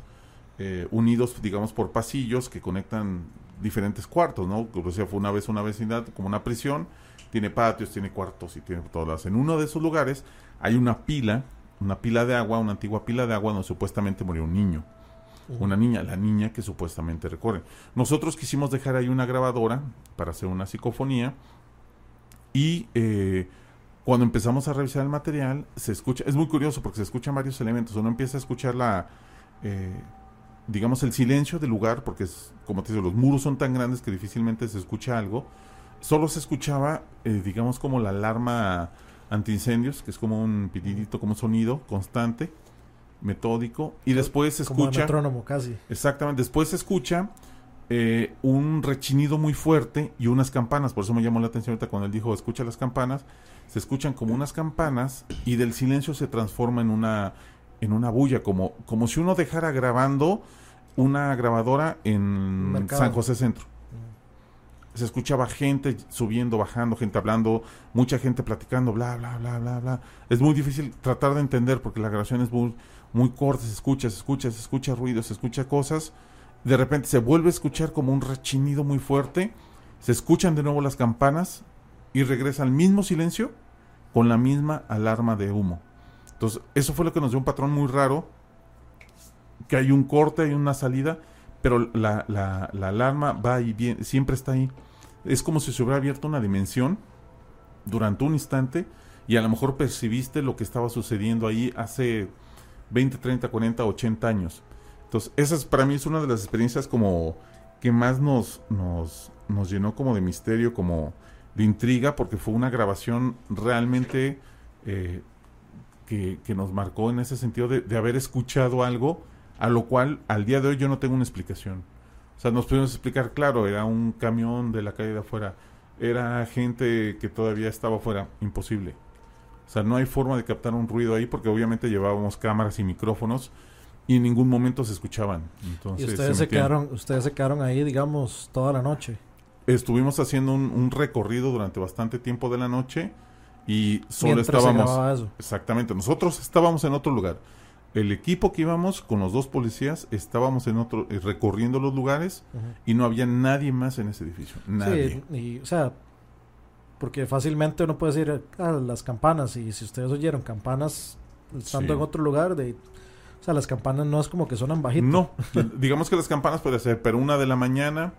eh, unidos, digamos, por pasillos que conectan diferentes cuartos, ¿no? O sea, fue una vez una vecindad, como una prisión, tiene patios, tiene cuartos y tiene todas. En uno de esos lugares hay una pila, una pila de agua, una antigua pila de agua donde supuestamente murió un niño una niña, la niña que supuestamente recorre. Nosotros quisimos dejar ahí una grabadora para hacer una psicofonía y eh, cuando empezamos a revisar el material se escucha, es muy curioso porque se escuchan varios elementos, uno empieza a escuchar la, eh, digamos, el silencio del lugar porque es, como te digo, los muros son tan grandes que difícilmente se escucha algo, solo se escuchaba, eh, digamos, como la alarma antiincendios, que es como un pitidito, como un sonido constante, metódico, y después se Como escucha... metrónomo casi. Exactamente. Después se escucha eh, un rechinido muy fuerte y unas campanas. Por eso me llamó la atención ahorita cuando él dijo, escucha las campanas. Se escuchan como unas campanas y del silencio se transforma en una, en una bulla, como, como si uno dejara grabando una grabadora en Mercado. San José Centro. se escuchaba gente subiendo, bajando, gente hablando, mucha gente platicando, bla, bla, bla, bla, bla. Es muy difícil tratar de entender porque la grabación es muy, muy corta, se escucha, se escucha, se escucha se escucha cosas. De repente se vuelve a escuchar como un rechinido muy fuerte, se escuchan de nuevo las campanas y regresa al mismo silencio con la misma alarma de humo. Entonces, eso fue lo que nos dio un patrón muy raro, que hay un corte, hay una salida, pero la, la, la alarma va y viene, siempre está ahí. Es como si se hubiera abierto una dimensión durante un instante y a lo mejor percibiste lo que estaba sucediendo ahí hace 20, 30, 40, 80 años. Entonces, esa es, para mí es una de las experiencias como que más nos, nos, nos llenó como de misterio, como de intriga, porque fue una grabación realmente eh, que, que nos marcó en ese sentido de, de haber escuchado algo a lo cual al día de hoy yo no tengo una explicación. O sea, nos pudimos explicar, claro, era un camión de la calle de afuera, era gente que todavía estaba afuera, imposible. O sea, no hay forma de captar un ruido ahí porque obviamente llevábamos cámaras y micrófonos y en ningún momento se escuchaban. Entonces, y ustedes se, quedaron, ustedes se quedaron ahí, digamos, toda la noche. Estuvimos haciendo un, un recorrido durante bastante tiempo de la noche y solo Mientras estábamos... eso. Exactamente, nosotros estábamos en otro lugar. El equipo que íbamos con los dos policías estábamos en otro eh, recorriendo los lugares y no había nadie más en ese edificio, nadie. Sí, y, o sea, porque fácilmente uno puede decir ah, las campanas, y si ustedes oyeron campanas estando Sí. en otro lugar, de, o sea, las campanas no es como que suenan bajito. No, digamos que las campanas puede ser, pero una de la mañana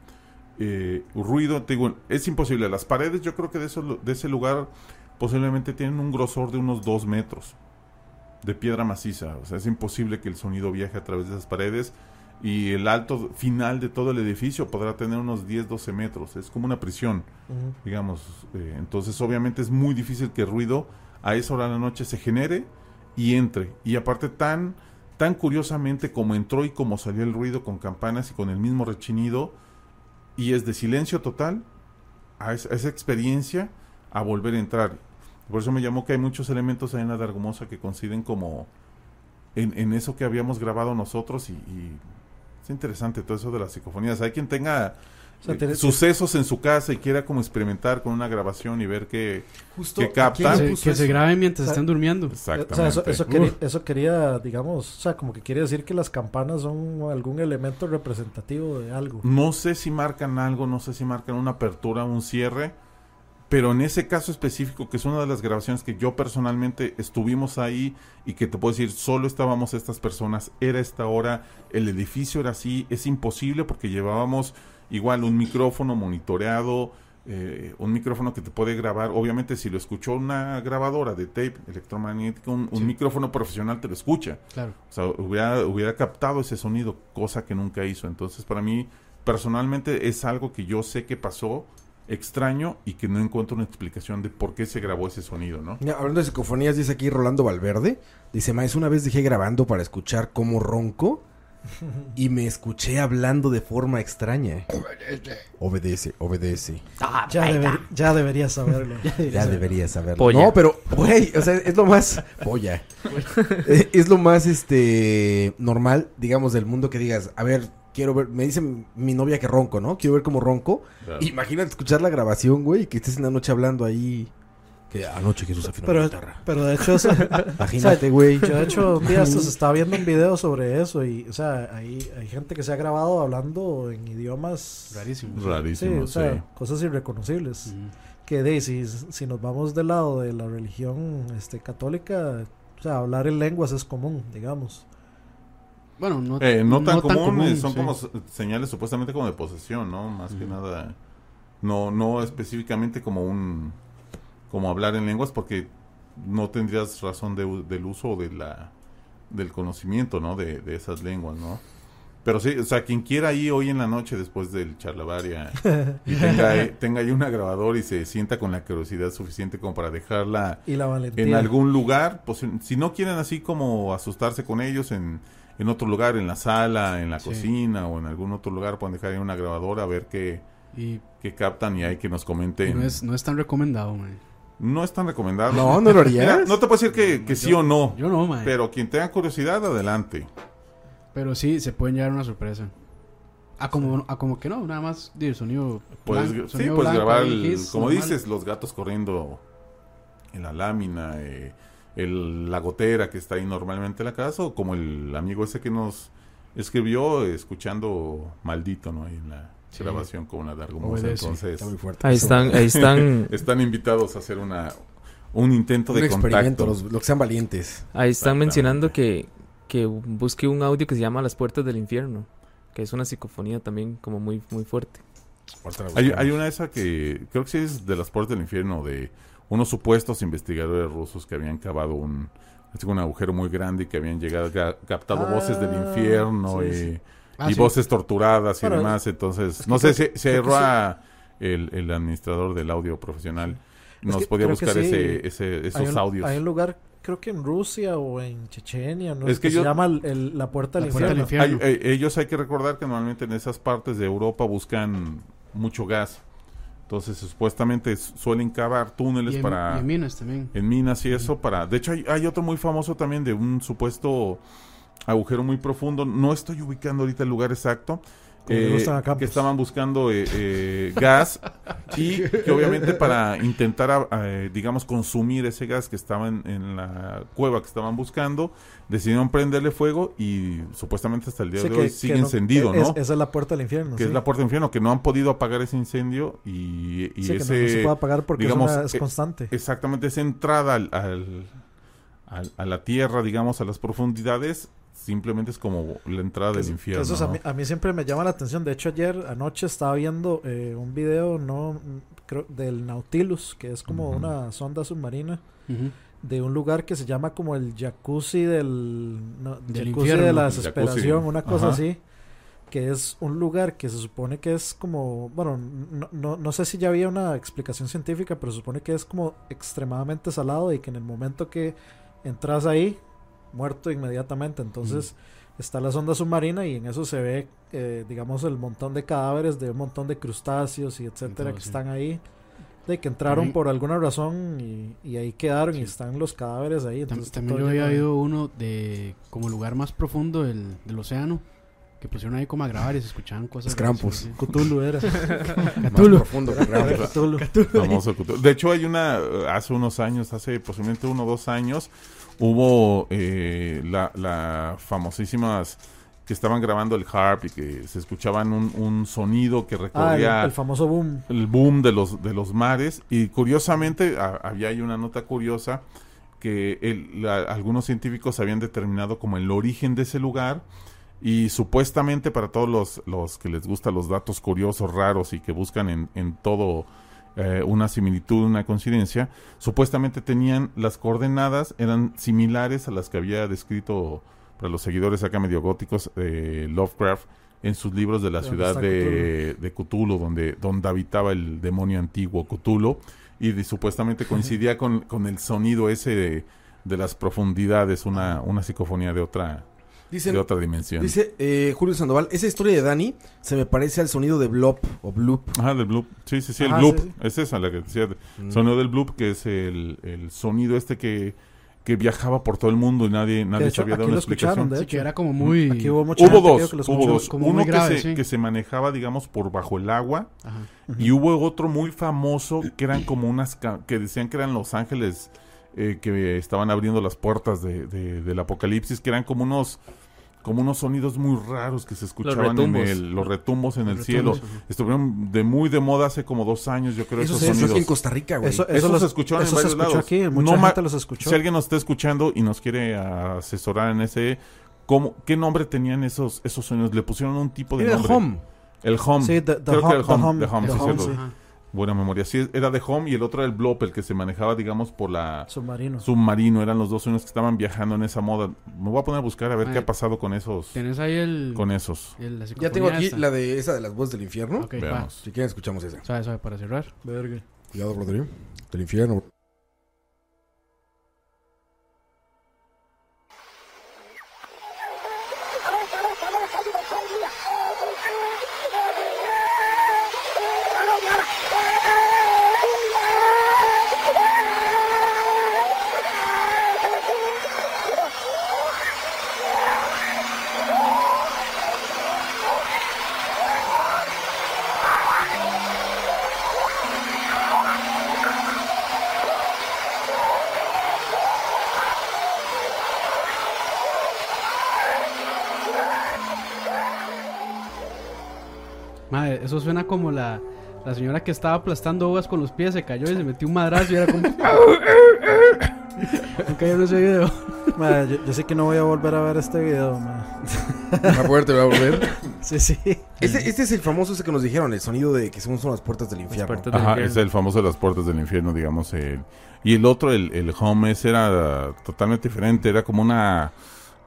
eh, ruido, te digo, es imposible. Las paredes, yo creo que de, eso, de ese lugar posiblemente tienen un grosor de unos dos metros de piedra maciza. O sea, es imposible que el sonido viaje a través de esas paredes. Y el alto final de todo el edificio podrá tener unos 10, 12 metros. Es como una prisión, digamos. eh, entonces, obviamente, es muy difícil que el ruido a esa hora de la noche se genere y entre. Y aparte, tan, tan curiosamente como entró y como salió el ruido con campanas y con el mismo rechinido, y es de silencio total a esa, a esa experiencia a volver a entrar. Por eso me llamó que hay muchos elementos ahí en la de Argumosa que coinciden como en, en eso que habíamos grabado nosotros y, y es interesante todo eso de las psicofonías. Hay quien tenga O sea, eh, sucesos en su casa y quiera como experimentar con una grabación y ver que Justo que captan. le Se- puso que se graben mientras O sea, estén durmiendo. O sea, exactamente. eso, eso, quería, eso quería, digamos, o sea, como que quiere decir que las campanas son algún elemento representativo de algo. No sé si marcan algo, no sé si marcan una apertura, un cierre, pero en ese caso específico, que es una de las grabaciones que yo personalmente estuvimos ahí y que te puedo decir, solo estábamos estas personas, era esta hora, el edificio era así, es imposible porque llevábamos igual un micrófono monitoreado, eh, un micrófono que te puede grabar, obviamente si lo escuchó una grabadora de tape electromagnético, un, un Sí. micrófono profesional te lo escucha. Claro. O sea, hubiera, hubiera captado ese sonido, cosa que nunca hizo. Entonces, para mí, personalmente, es algo que yo sé que pasó extraño y que no encuentro una explicación de por qué se grabó ese sonido, ¿no? Hablando de psicofonías, dice aquí Rolando Valverde. Dice, Maes, una vez dejé grabando para escuchar cómo ronco y me escuché hablando de forma extraña. Obedece, obedece. Ya, deber- ya deberías saberlo. Ya deberías saberlo. Polla. No, pero, güey, o sea, es lo más... Polla. Eh, es lo más, este, normal, digamos, del mundo que digas, a ver, quiero ver... Me dice mi novia que ronco, ¿no? Quiero ver cómo ronco. Imagínate escuchar la grabación, güey, y que estés en la noche hablando ahí... Que anoche Jesús afinó la Pero, guitarra. pero de hecho, Imagínate, güey. yo de hecho un día hasta se estaba viendo un video sobre eso y, o sea, hay, hay gente que se ha grabado hablando en idiomas... Rarísimo. Sí, Rarísimo, o sí. sea, cosas irreconocibles. Ujú. Que de, si, si nos vamos del lado de la religión este, católica, o sea, hablar en lenguas es común, digamos. Bueno, no, Eh, no tan común, común, eh, son sí. como señales supuestamente como de posesión, ¿no? Más que nada, no, no específicamente como un, como hablar en lenguas, porque no tendrías razón de del uso de la, del conocimiento, ¿no? De, de esas lenguas, ¿no? Pero sí, o sea, quien quiera ahí hoy en la noche después del charlavaria y tenga, ahí- tenga ahí una grabadora y se sienta con la curiosidad suficiente como para dejarla Y la valentía. en algún lugar, pues si- si no quieren así como asustarse con ellos en, en otro lugar, en la sala, en la Sí. cocina o en algún otro lugar, pueden dejar ahí una grabadora a ver qué, Y, qué captan y hay que nos comenten. no, es, no es tan recomendado, man. No es tan recomendable. No, no lo harías. no te puedo decir que, que sí o no, Yo no, man. Pero, pero quien tenga curiosidad, adelante. sí, se pueden llevar una sorpresa. A como, a como que no, nada más di, el sonido. Puedes, blanco, sí, puedes grabar, el- como normal. dices, los gatos corriendo en la lámina, eh, el- la gotera que está ahí normalmente en la casa, o como el amigo ese que nos escribió escuchando maldito, ¿no? Ahí en la Sí. grabación con una. Obedece, Entonces, Está muy fuerte. Ahí están, ahí están, están invitados a hacer una un intento Un de experimento, contacto. los, los que sean valientes. ahí están mencionando que, que busque un audio que se llama Las Puertas del Infierno, que es una psicofonía también como muy, muy fuerte. Hay, hay una esa que creo que sí es de las puertas del infierno, de unos supuestos investigadores rusos que habían cavado un, un agujero muy grande y que habían llegado, ca- captado Ah, voces del infierno sí, y, sí. Ah, y sí. voces torturadas y Bueno, demás. Entonces, es que no sé si, si erró el, el administrador del audio profesional. Nos que podía buscar sí. ese, ese- esos hay un, audios. Hay un lugar, creo que en Rusia o en Chechenia, ¿no? Es que se yo- llama el- el- la Puerta del La Puerta del Infierno. Infierno. Hay- eh, ellos hay que recordar que normalmente en esas partes de Europa buscan mucho gas. Entonces, supuestamente suelen cavar túneles Y en, para... y en minas también. en minas y eso para de hecho hay, hay otro muy famoso también de un supuesto agujero muy profundo no estoy ubicando ahorita el lugar exacto eh, que estaban buscando eh, eh, gas y que obviamente para intentar a- eh, digamos consumir ese gas que estaba en, en la cueva que estaban buscando decidieron prenderle fuego y supuestamente hasta el día de que- hoy sigue no- encendido es- no esa es la Puerta del Infierno. que sí. es la puerta del infierno que no han podido apagar ese incendio y, y Sí, que no- ese se puede apagar porque digamos, es, una- es constante. exactamente esa entrada al, al- al- a la tierra, digamos, a las profundidades, simplemente es como la entrada Que del infierno. eso es a, mí, a mí siempre me llama la atención. De hecho, ayer anoche estaba viendo eh, un video no creo, del Nautilus, que es como una sonda submarina, de un lugar que se llama como el jacuzzi del, no, Del jacuzzi infierno. de la desesperación, jacuzzi. una cosa Ajá. así. Que es un lugar que se supone que es como, bueno, no, no, no sé si ya había una explicación científica, pero se supone que es como extremadamente salado y que en el momento que entras ahí, muerto inmediatamente. Entonces está la sonda submarina y en eso se ve, eh, digamos, el montón de cadáveres de un montón de crustáceos y etcétera que sí. están ahí. De que entraron Ahí- por alguna razón y, y ahí quedaron y están los cadáveres ahí. Entonces también yo había oído uno de como lugar más profundo del, del océano que pusieron ahí como a grabar y se escuchaban cosas. Krampus. Cthulhu era. Más Cthulhu. profundo que Krampus. Cthulhu. Famoso Cthulhu. De hecho, hay una, hace unos años, hace posiblemente uno o dos años, hubo eh, la, la famosísimas que estaban grabando el harp y que se escuchaban un, un sonido que Ah, el, recorría el famoso boom. el boom de los de los mares y curiosamente a- había ahí una nota curiosa que el- la- algunos científicos habían determinado como el origen de ese lugar y supuestamente para todos los, los que les gustan los datos curiosos raros y que buscan en, en todo eh, una similitud, una coincidencia, supuestamente tenían las coordenadas, eran similares a las que había descrito para los seguidores acá medio góticos eh, Lovecraft en sus libros de la ciudad de, de Cthulhu, donde, donde habitaba el demonio antiguo Cthulhu, y de- supuestamente coincidía con, con el sonido ese de, de las profundidades, una, una psicofonía de otra, Dicen, de otra dimensión. dice eh, Julio Sandoval, esa historia de Dani se me parece al sonido de Blob o Bloop. Ajá, del bloop. Sí, sí, sí, el Ajá, bloop. sí, sí. Es esa la que decía. Mm. Sonido del bloop, que es el, el sonido este que, que viajaba por todo el mundo y nadie, nadie hecho, sabía dar una lo escucharon, explicación. de Sí, hecho. que era como muy. Aquí hubo mucha Hubo gente, dos, que hubo dos. como Uno muy que, se, sí. que se manejaba, digamos, por bajo el agua. Ajá. Y hubo otro muy famoso que eran como unas que decían que eran los ángeles eh, que estaban abriendo las puertas de, de- del apocalipsis, que eran como unos como unos sonidos muy raros que se escuchaban en el, los retumbos en el Los cielo. Estuvieron de muy de moda hace como dos años, yo creo, Eso esos sí, eso sonidos. aquí en Costa Rica, güey. Eso, Eso eso, se los- escuchó en se varios escuchó lados. aquí, mucha No gente los escuchó. Si alguien nos está escuchando y nos quiere asesorar en ese, ¿cómo, ¿qué nombre tenían esos, esos sonidos? Le pusieron un tipo de Era el nombre. Home. El Home. Sí, the- the Creo que hum- el the Home. The Home, the sí, hum, cierto. sí. Buena memoria. Sí, era de Home y el otro era el Blop, el que se manejaba, digamos, por la Submarino. submarino. Eran los dos sonidos que estaban viajando en esa moda. Me voy a poner a buscar a ver Ay. qué ha pasado con esos. Tenés ahí el. Con esos. el- la Ya tengo aquí esta. la de esa de las voces del infierno. Ok, va. Veamos. Si quieren escuchamos esa. Suave, suave, para cerrar. Verga. Cuidado, Rodrigo. Del infierno. Eso suena como la, la señora que estaba aplastando uvas con los pies, se cayó y se metió un madrazo y era como... Nunca vieron ese video. Yo, yo sé que no voy a volver a ver este video, ma. Va a poder, te va a volver. Sí, sí. Este, este es el famoso ese que nos dijeron, el sonido de que son, son las puertas del infierno. puertas del Ajá, infierno. es el famoso de las puertas del infierno, digamos. el- y el otro, el, el home, ese era totalmente diferente. Era como una,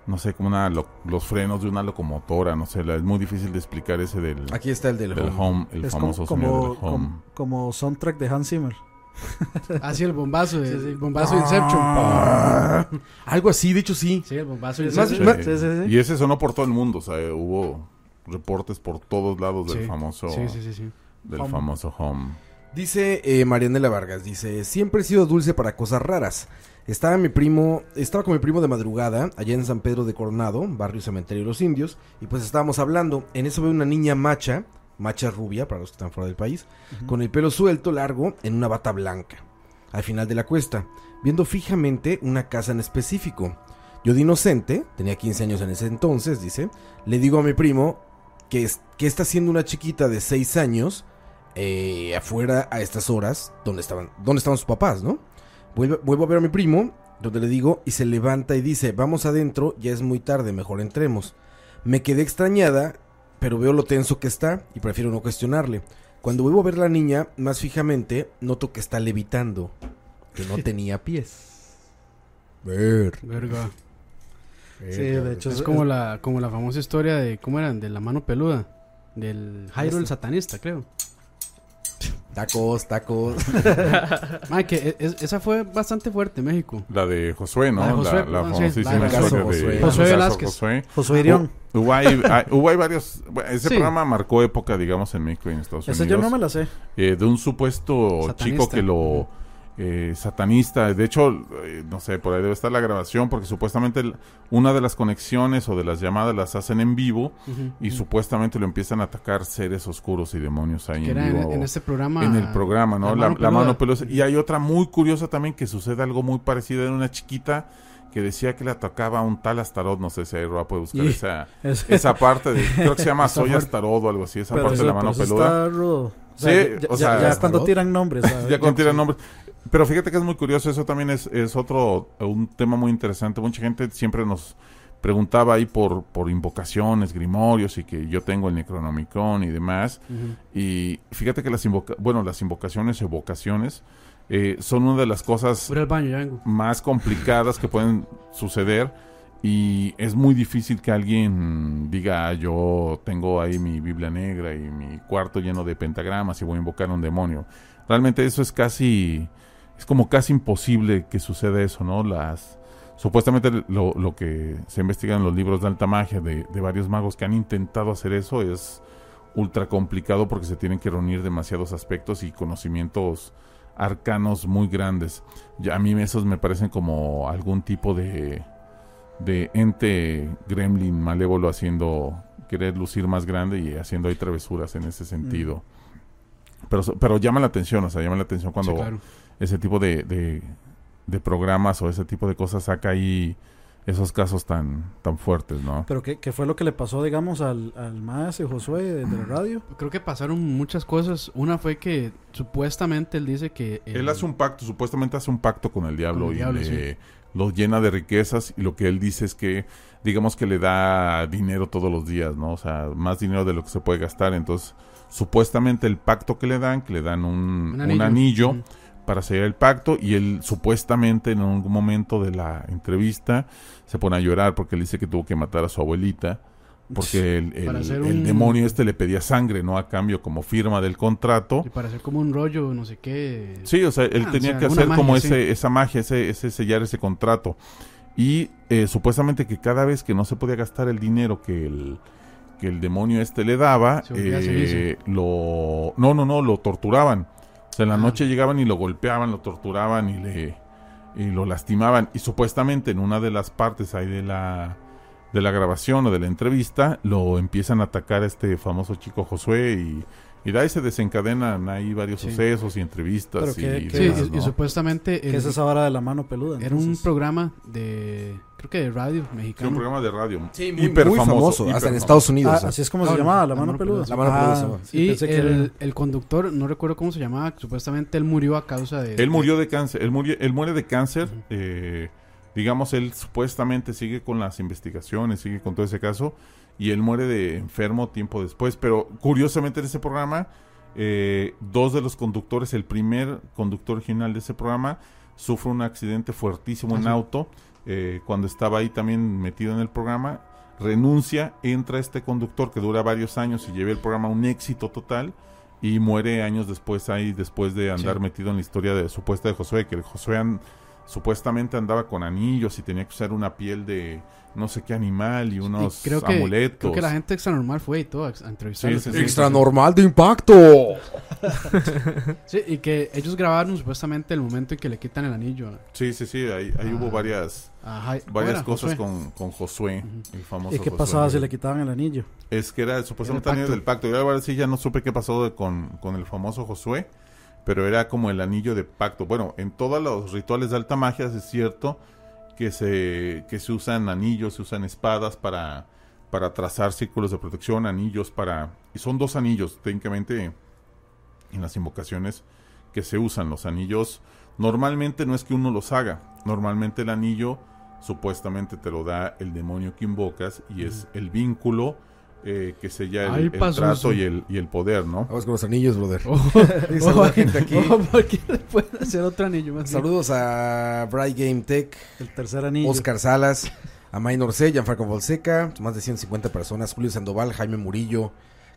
no sé, como una, lo- los frenos de una locomotora, no sé. la- es muy difícil de explicar ese del, Aquí está el del del home. home, el es famoso como, sonido como, del home. como, como soundtrack de Hans Zimmer. Así el bombazo, de- Sí, sí. el bombazo de Inception. Ah, algo así, de hecho sí. Sí, el bombazo de Inception. más- Sí, sí, sí. Y ese sonó por todo el mundo, o sea, hubo reportes por todos lados del Sí, famoso Sí, sí, sí, sí. del Home. famoso home. Dice eh, Marianela Vargas, dice, siempre he sido dulce para cosas raras. Estaba mi primo, estaba con mi primo de madrugada, allá en San Pedro de Coronado, barrio Cementerio de los Indios, y pues estábamos hablando. En eso veo una niña macha, macha rubia, para los que están fuera del país, con el pelo suelto, largo, en una bata blanca. Al final de la cuesta, viendo fijamente una casa en específico. Yo de inocente, tenía 15 años en ese entonces, dice, le digo a mi primo que, es, que está haciendo una chiquita de 6 años eh, afuera a estas horas donde estaban, donde estaban sus papás, ¿no? Vuelvo, vuelvo a ver a mi primo, donde le digo, y se levanta y dice, vamos adentro, ya es muy tarde, mejor entremos. Me quedé extrañada, pero veo lo tenso que está y prefiero no cuestionarle. Cuando vuelvo a ver a la niña más fijamente, noto que está levitando, que no tenía pies. Ver. Verga. Sí, de hecho Es como la, como la famosa historia de, ¿cómo eran? De la mano peluda. Del Jairo el satanista, creo. Tacos, tacos. Ma, que e- es- esa fue bastante fuerte en México. La de Josué, ¿no? La de Josué, la, la no, sí, famosísima la de Josué. de Josué Velázquez. Josué. Josué Irión. Hubo hay varios. ese Sí. programa marcó época, digamos, en México y en Estados Ese Unidos. yo no me la sé. eh, de un supuesto Satanista. chico que lo. Eh, satanista. De hecho, eh, no sé, por ahí debe estar la grabación, porque supuestamente el- una de las conexiones o de las llamadas las hacen en vivo y supuestamente lo empiezan a atacar seres oscuros y demonios ahí Que en era en, vivo. en este programa. en el programa, ¿no? La La, mano la mano peluda. peluda. Y hay otra muy curiosa también que sucede algo muy parecido. Era una chiquita que decía que le atacaba a un tal Astarot. No sé si ahí Roa puede buscar Y- esa, Es- esa parte. De, creo que se llama Soy. Astarot o algo así. Esa parte eso- de la mano eso peluda. está rudo. O sea, Sí, ya, o ya- sea, ya ¿Astarot? cuando tiran nombres. Ya cuando tiran nombres. Pero fíjate que es muy curioso. Eso también es, es otro, un tema muy interesante. Mucha gente siempre nos preguntaba ahí por, por invocaciones, grimorios y que yo tengo el Necronomicon y demás. Y fíjate que las invoca bueno, las invocaciones, evocaciones, eh, son una de las cosas baño, más complicadas que pueden suceder. Y es muy difícil que alguien diga, "Ah, yo tengo ahí mi Biblia negra y mi cuarto lleno de pentagramas y voy a invocar a un demonio. Realmente eso es casi, es como casi imposible que suceda eso, ¿no? Las, supuestamente lo, lo que se investiga en los libros de alta magia de, de varios magos que han intentado hacer eso es ultra complicado porque se tienen que reunir demasiados aspectos y conocimientos arcanos muy grandes. Ya a mí esos me parecen como algún tipo de, de ente gremlin malévolo haciendo querer lucir más grande y haciendo ahí travesuras en ese sentido. Pero, so- pero llama la atención, o sea, llama la atención cuando Sí, claro. Ese tipo de, de, de programas o ese tipo de cosas saca ahí esos casos tan, tan fuertes, ¿no? Pero ¿qué, qué fue lo que le pasó, digamos, al, al maestro Josué de, de la radio? Creo que pasaron muchas cosas. Una fue que supuestamente él dice que. el- Él hace un pacto, supuestamente hace un pacto con el diablo Con el y diablo, le, lo llena de riquezas y lo que él dice es que, digamos que le da dinero todos los días, ¿no? O sea, más dinero de lo que se puede gastar. Entonces, supuestamente el pacto que le dan, que le dan un, un anillo. Para sellar el pacto y él supuestamente en algún momento de la entrevista se pone a llorar porque él dice que tuvo que matar a su abuelita porque el, el- un- demonio este le pedía sangre, ¿no? A cambio como firma del contrato. Y para hacer como un rollo, no sé qué. Sí, o sea, él Ah, tenía o sea, que hacer como ese, esa magia, ese, ese sellar ese contrato. Y eh, supuestamente que cada vez que no se podía gastar el dinero que el, que el demonio este le daba, eh, lo... No, no, no, lo torturaban. O sea, en la noche llegaban y lo golpeaban, lo torturaban y le y lo lastimaban. Y supuestamente en una de las partes ahí de la de la grabación o de la entrevista, lo empiezan a atacar a este famoso chico Josué y, y de ahí se desencadenan ahí varios Sí. sucesos y entrevistas Pero y, que- y que- Sí, y, supuestamente. ¿Qué el- es esa vara de la mano peluda? Era un programa de. Creo que de radio Sí, un mexicano. programa de radio. Sí, muy, hiper muy famoso, hiper hasta en. Estados Ah, Unidos. así es como Ah, se llamaba, la la mano mano peluda. La mano Ah, peluda, sí, y pensé que era- el, conductor, no recuerdo cómo se llamaba, supuestamente él murió a causa de... Él murió de cáncer. Él, murió, él muere de cáncer. eh, digamos, él supuestamente sigue con las investigaciones, sigue con todo ese caso. Y él muere de enfermo tiempo después. Pero curiosamente en ese programa, eh, dos de los conductores, el primer conductor original de ese programa, sufre un accidente fuertísimo Ah, en sí. auto. Eh, cuando estaba ahí también metido en el programa. Renuncia, entra este conductor que dura varios años y lleva el programa a un éxito total y muere años después ahí después de andar Sí. metido en la historia de supuesta de Josué que el Josué an- supuestamente andaba con anillos y tenía que usar una piel de no sé qué animal y Y unos creo que, amuletos creo que la gente extra normal fue y todo a, entrevistarlo. Sí, sí, sí. Extra normal de impacto. Sí, y que ellos grabaron supuestamente el momento en que le quitan el anillo sí sí sí ahí, ahí Ah. hubo varias a Jai- ¿cómo varias era? cosas Josué. con, con Josué el famoso ¿Y qué Josué. pasaba si le quitaban el anillo? Es que era supuestamente Era el anillo del pacto. Yo la verdad sí ya no supe qué pasó de- con, con el famoso Josué, pero era como el anillo de pacto. Bueno, en todos los rituales de alta magia es cierto que se, que se usan anillos, se usan espadas para, para trazar círculos de protección, anillos para... Y son dos anillos, técnicamente, en las invocaciones que se usan. Los anillos normalmente no es que uno los haga, normalmente el anillo supuestamente te lo da el demonio que invocas y es el vínculo eh, que sella el, el trato y el, y el poder, ¿no? Vamos con los anillos, brother. Dice la gente aquí. ojo, porque le pueden hacer otro anillo más. bien. Saludos a Bright Game Tech, El tercer anillo. Oscar Salas, a Maynor C, Gianfranco Fonseca, más de 150 personas, Julio Sandoval, Jaime Murillo.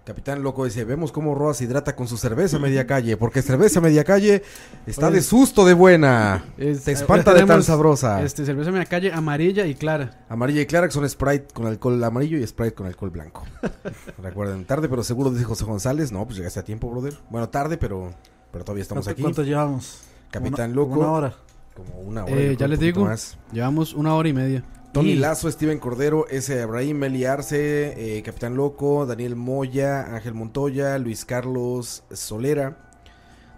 Capitán Loco dice, vemos cómo Roa se hidrata con su cerveza a media calle, porque cerveza a media calle está de susto de buena. Es- Te ahora espanta de tan sabrosa. Este, cerveza la calle amarilla y clara. Amarilla y clara, que son Sprite con alcohol amarillo y Sprite con alcohol blanco. Recuerden, tarde pero seguro, dice José González. No, pues llegaste a tiempo, brother. Bueno, tarde, pero, pero todavía estamos ¿Cuánto, aquí. cuánto llevamos? Capitán Una- Loco. Una hora. Como una hora. Eh, ya les digo. más. Llevamos una hora y media. Tony Y- Lazo, Steven Cordero, S. Abraham, Meli Arce, eh, Capitán Loco, Daniel Moya, Ángel Montoya, Luis Carlos Solera.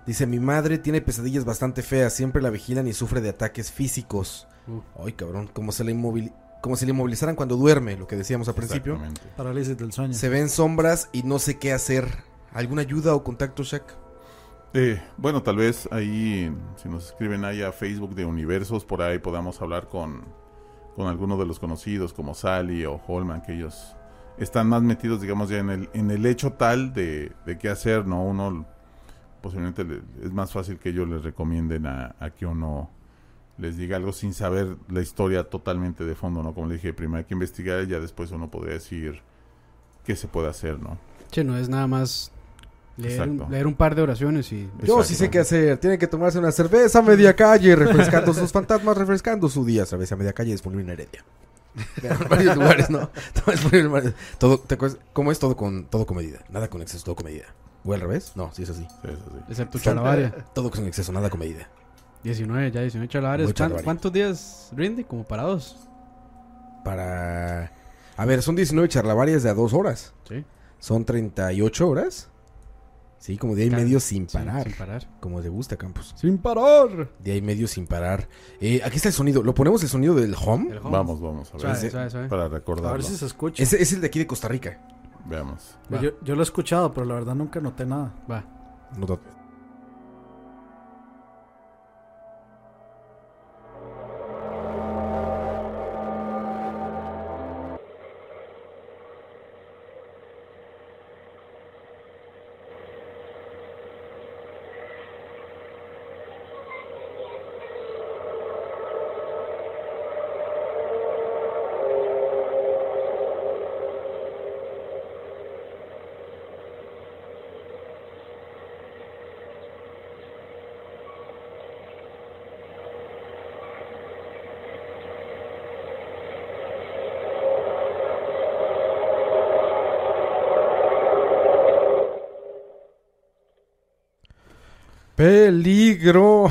Dice, mi madre tiene pesadillas bastante feas, siempre la vigilan y sufre de ataques físicos. Uh. Ay, cabrón, como se le inmovil- como si le inmovilizaran cuando duerme, lo que decíamos al principio. Exactamente. Parálisis del sueño. Se ven sombras y no sé qué hacer. ¿Alguna ayuda o contacto, Shaq? Eh, bueno, tal vez ahí, si nos escriben ahí a Facebook de Universos, por ahí podamos hablar con, con alguno de los conocidos como Sally o Holman, que ellos están más metidos, digamos, ya en el, en el hecho tal de, de qué hacer, ¿no? Uno posiblemente le- es más fácil que ellos les recomienden a, a que uno les diga algo sin saber la historia totalmente de fondo, ¿no? Como le dije, primero hay que investigar y ya después uno podría decir qué se puede hacer, ¿no? Che, no es nada más leer, un- leer un par de oraciones y... Yo sí sé qué hacer. Tiene que tomarse una cerveza a media calle, refrescando sus fantasmas, refrescando su día. Cerveza a media calle disponible en Heredia. En varios lugares, ¿no? Todo, te ¿Cómo es todo con, todo con medida? Nada con exceso, todo con medida. ¿O al revés? No, sí es así. Sí, eso sí. Excepto Chalabaria. Todo con exceso, nada con medida. 19, ya 19 Chalabarias. Muy ¿Cuán- Chalabaria. ¿Cuántos días rinde? Como para dos. Para... A ver, son 19 charlavarias de a dos horas. Sí. Son 38 horas. Sí, como día y Claro. medio sin Sí, parar. sin parar. Como te gusta, Campos. ¡Sin parar! Día y medio sin parar. Eh, aquí está el sonido. ¿Lo ponemos el sonido del home? El home. Vamos, vamos a ver. Suave, suave, suave. Para A recordarlo. ver si se escucha. Ese es el de aquí de Costa Rica. Veamos. Yo lo he escuchado, pero la verdad nunca noté nada. Va. No Peligro.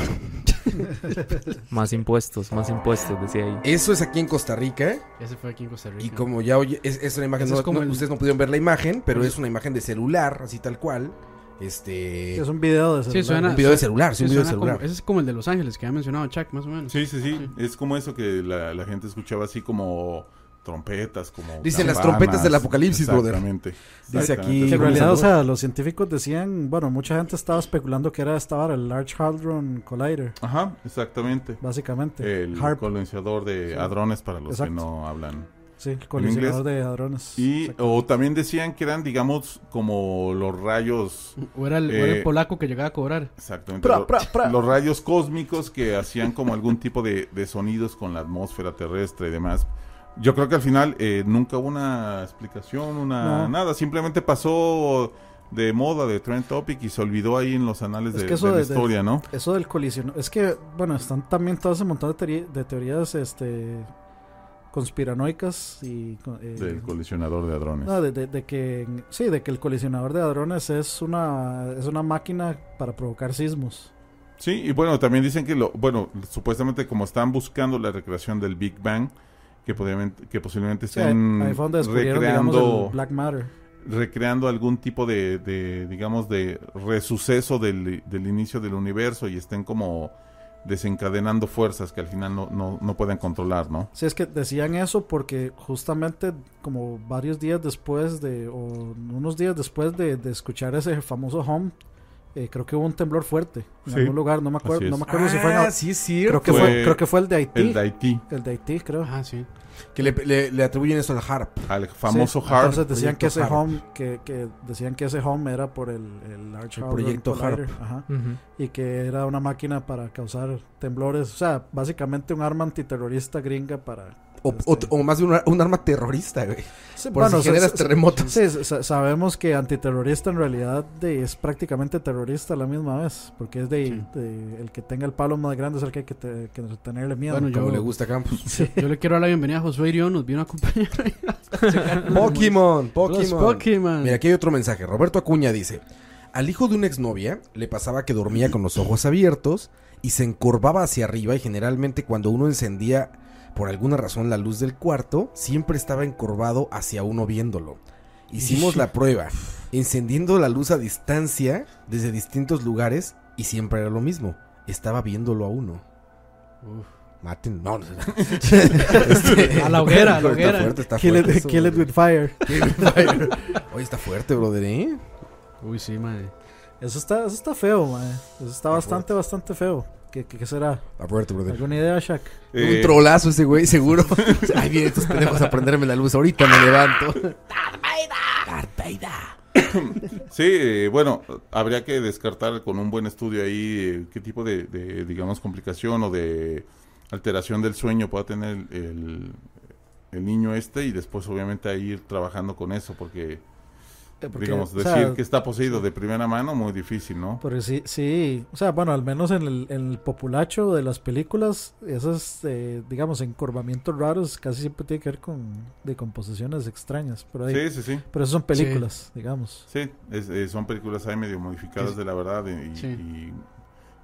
Más impuestos, más impuestos, decía ahí. Eso es aquí en Costa Rica. Ese fue aquí en Costa Rica. Y como ya oye, es, es una imagen, Ese no- es como no- el- ustedes no pudieron ver la imagen, pero es una imagen de celular, así tal cual. Este. Es un video de Sí, celular. suena- un video de celular, sí, Sí, un video de como- celular. ese es como el de Los Ángeles que había mencionado Chuck, más o menos. Sí, sí, sí. Es como eso que la, la gente escuchaba así como trompetas, como. Dicen las trompetas del apocalipsis, brother. Exactamente. Dice Exactamente. aquí- Que en realidad, o sea, los científicos decían, bueno, mucha gente estaba especulando que era esta vara, el Large Hadron Collider, Ajá, exactamente. básicamente. El HARP, colonizador de Sí. hadrones para los Exacto. que no hablan. sí, el colisionador de hadrones. Y, o también decían que eran, digamos, como los rayos. O era el, o era el Eh, polaco que llegaba a cobrar. Exactamente. Pra, lo- pra, pra. Los rayos cósmicos que hacían como algún tipo de, de sonidos con la atmósfera terrestre y demás. Yo creo que al final eh, nunca hubo una explicación, una No. nada. Simplemente pasó de moda, de trend topic y se olvidó ahí en los anales Es de, que eso de la de- historia, ¿no? Eso del colision... Es que, bueno, están también todo ese montón de, teorí- de teorías este, conspiranoicas y... eh, Del colisionador de hadrones. no, de que sí, de que el colisionador de hadrones es una es una máquina para provocar sismos. Sí, y bueno, también dicen que lo, bueno, supuestamente como están buscando la recreación del Big Bang, que, posiblemente- que posiblemente Sí, ahí, estén ahí recreando, el Black Matter. recreando algún tipo de, de, digamos, de resuceso del, del inicio del universo y estén como desencadenando fuerzas que al final no, no, no pueden controlar, ¿no? Sí, es que decían eso porque justamente como varios días después de, o unos días después de, de escuchar ese famoso home, eh, creo que hubo un temblor fuerte en Sí, algún lugar, no me acuerdo, no me acuerdo si fue en, Ah, sí, creo que fue, Fue creo que fue el de Haití, El de Haití, el de Haití, creo. Ah, sí. Que le, le- le atribuyen eso al harp. al famoso Sí, HARP. Entonces decían que ese HARP. home, que, que decían que ese home era por el, el Large El proyecto Collider, HARP. ajá, Ujú. y que era una máquina para causar temblores, o sea, básicamente un arma antiterrorista gringa para O, o- o más de un, un arma terrorista, güey. Sí, Por si sa- generas terremotos. Sí, sa- sabemos que antiterrorista en realidad de- es prácticamente terrorista a la misma vez, porque es de, Sí. de- el que tenga el palo más grande es el que hay que, te- que tenerle miedo. Bueno, Como yo- le gusta a Campos. Sí. Yo le quiero dar la bienvenida a Josué Irión, nos vino a acompañar. Pokémon, Pokémon. Pokémon. Mira, aquí hay otro mensaje. Roberto Acuña dice: Al hijo de una exnovia le pasaba que dormía con los ojos abiertos y se encorvaba hacia arriba y generalmente cuando uno encendía por alguna razón la luz del cuarto, siempre estaba encorvado hacia uno viéndolo. Hicimos la prueba, encendiendo la luz a distancia desde distintos lugares y siempre era lo mismo. Estaba viéndolo a uno. Uf. Maten, no, no, no. Este, A la hoguera, a la Está hoguera. fuerte, está Kill, fuerte it, eso, kill it brother. with fire. Kill it with fire. Oye, está fuerte, brother, ¿eh? Uy, sí, madre. Eso está, eso está feo, mae. Eso está bastante, bastante feo. ¿Qué, qué, qué será? Está fuerte, brother. ¿Alguna idea, Shaq? Eh, Un trolazo ese güey, seguro. Ay, vienen estos pendejos a prenderme la luz. Ahorita me levanto. Darth Vader. Sí, eh, bueno, habría que descartar con un buen estudio ahí eh, qué tipo de, de, digamos, complicación o de alteración del sueño pueda tener el, el- el niño este y después obviamente ahí ir trabajando con eso porque, Eh, porque, digamos, o decir sea, que está poseído de primera mano muy difícil, ¿no? Porque sí, sí, o sea, bueno, al menos en el, en el populacho de las películas, esos, eh, digamos, encorvamientos raros casi siempre tiene que ver con decomposiciones extrañas. Pero, ahí, Sí, sí, sí. pero eso son películas, digamos. Sí, es- eh, son películas ahí medio modificadas Sí. de la verdad y, Sí. y,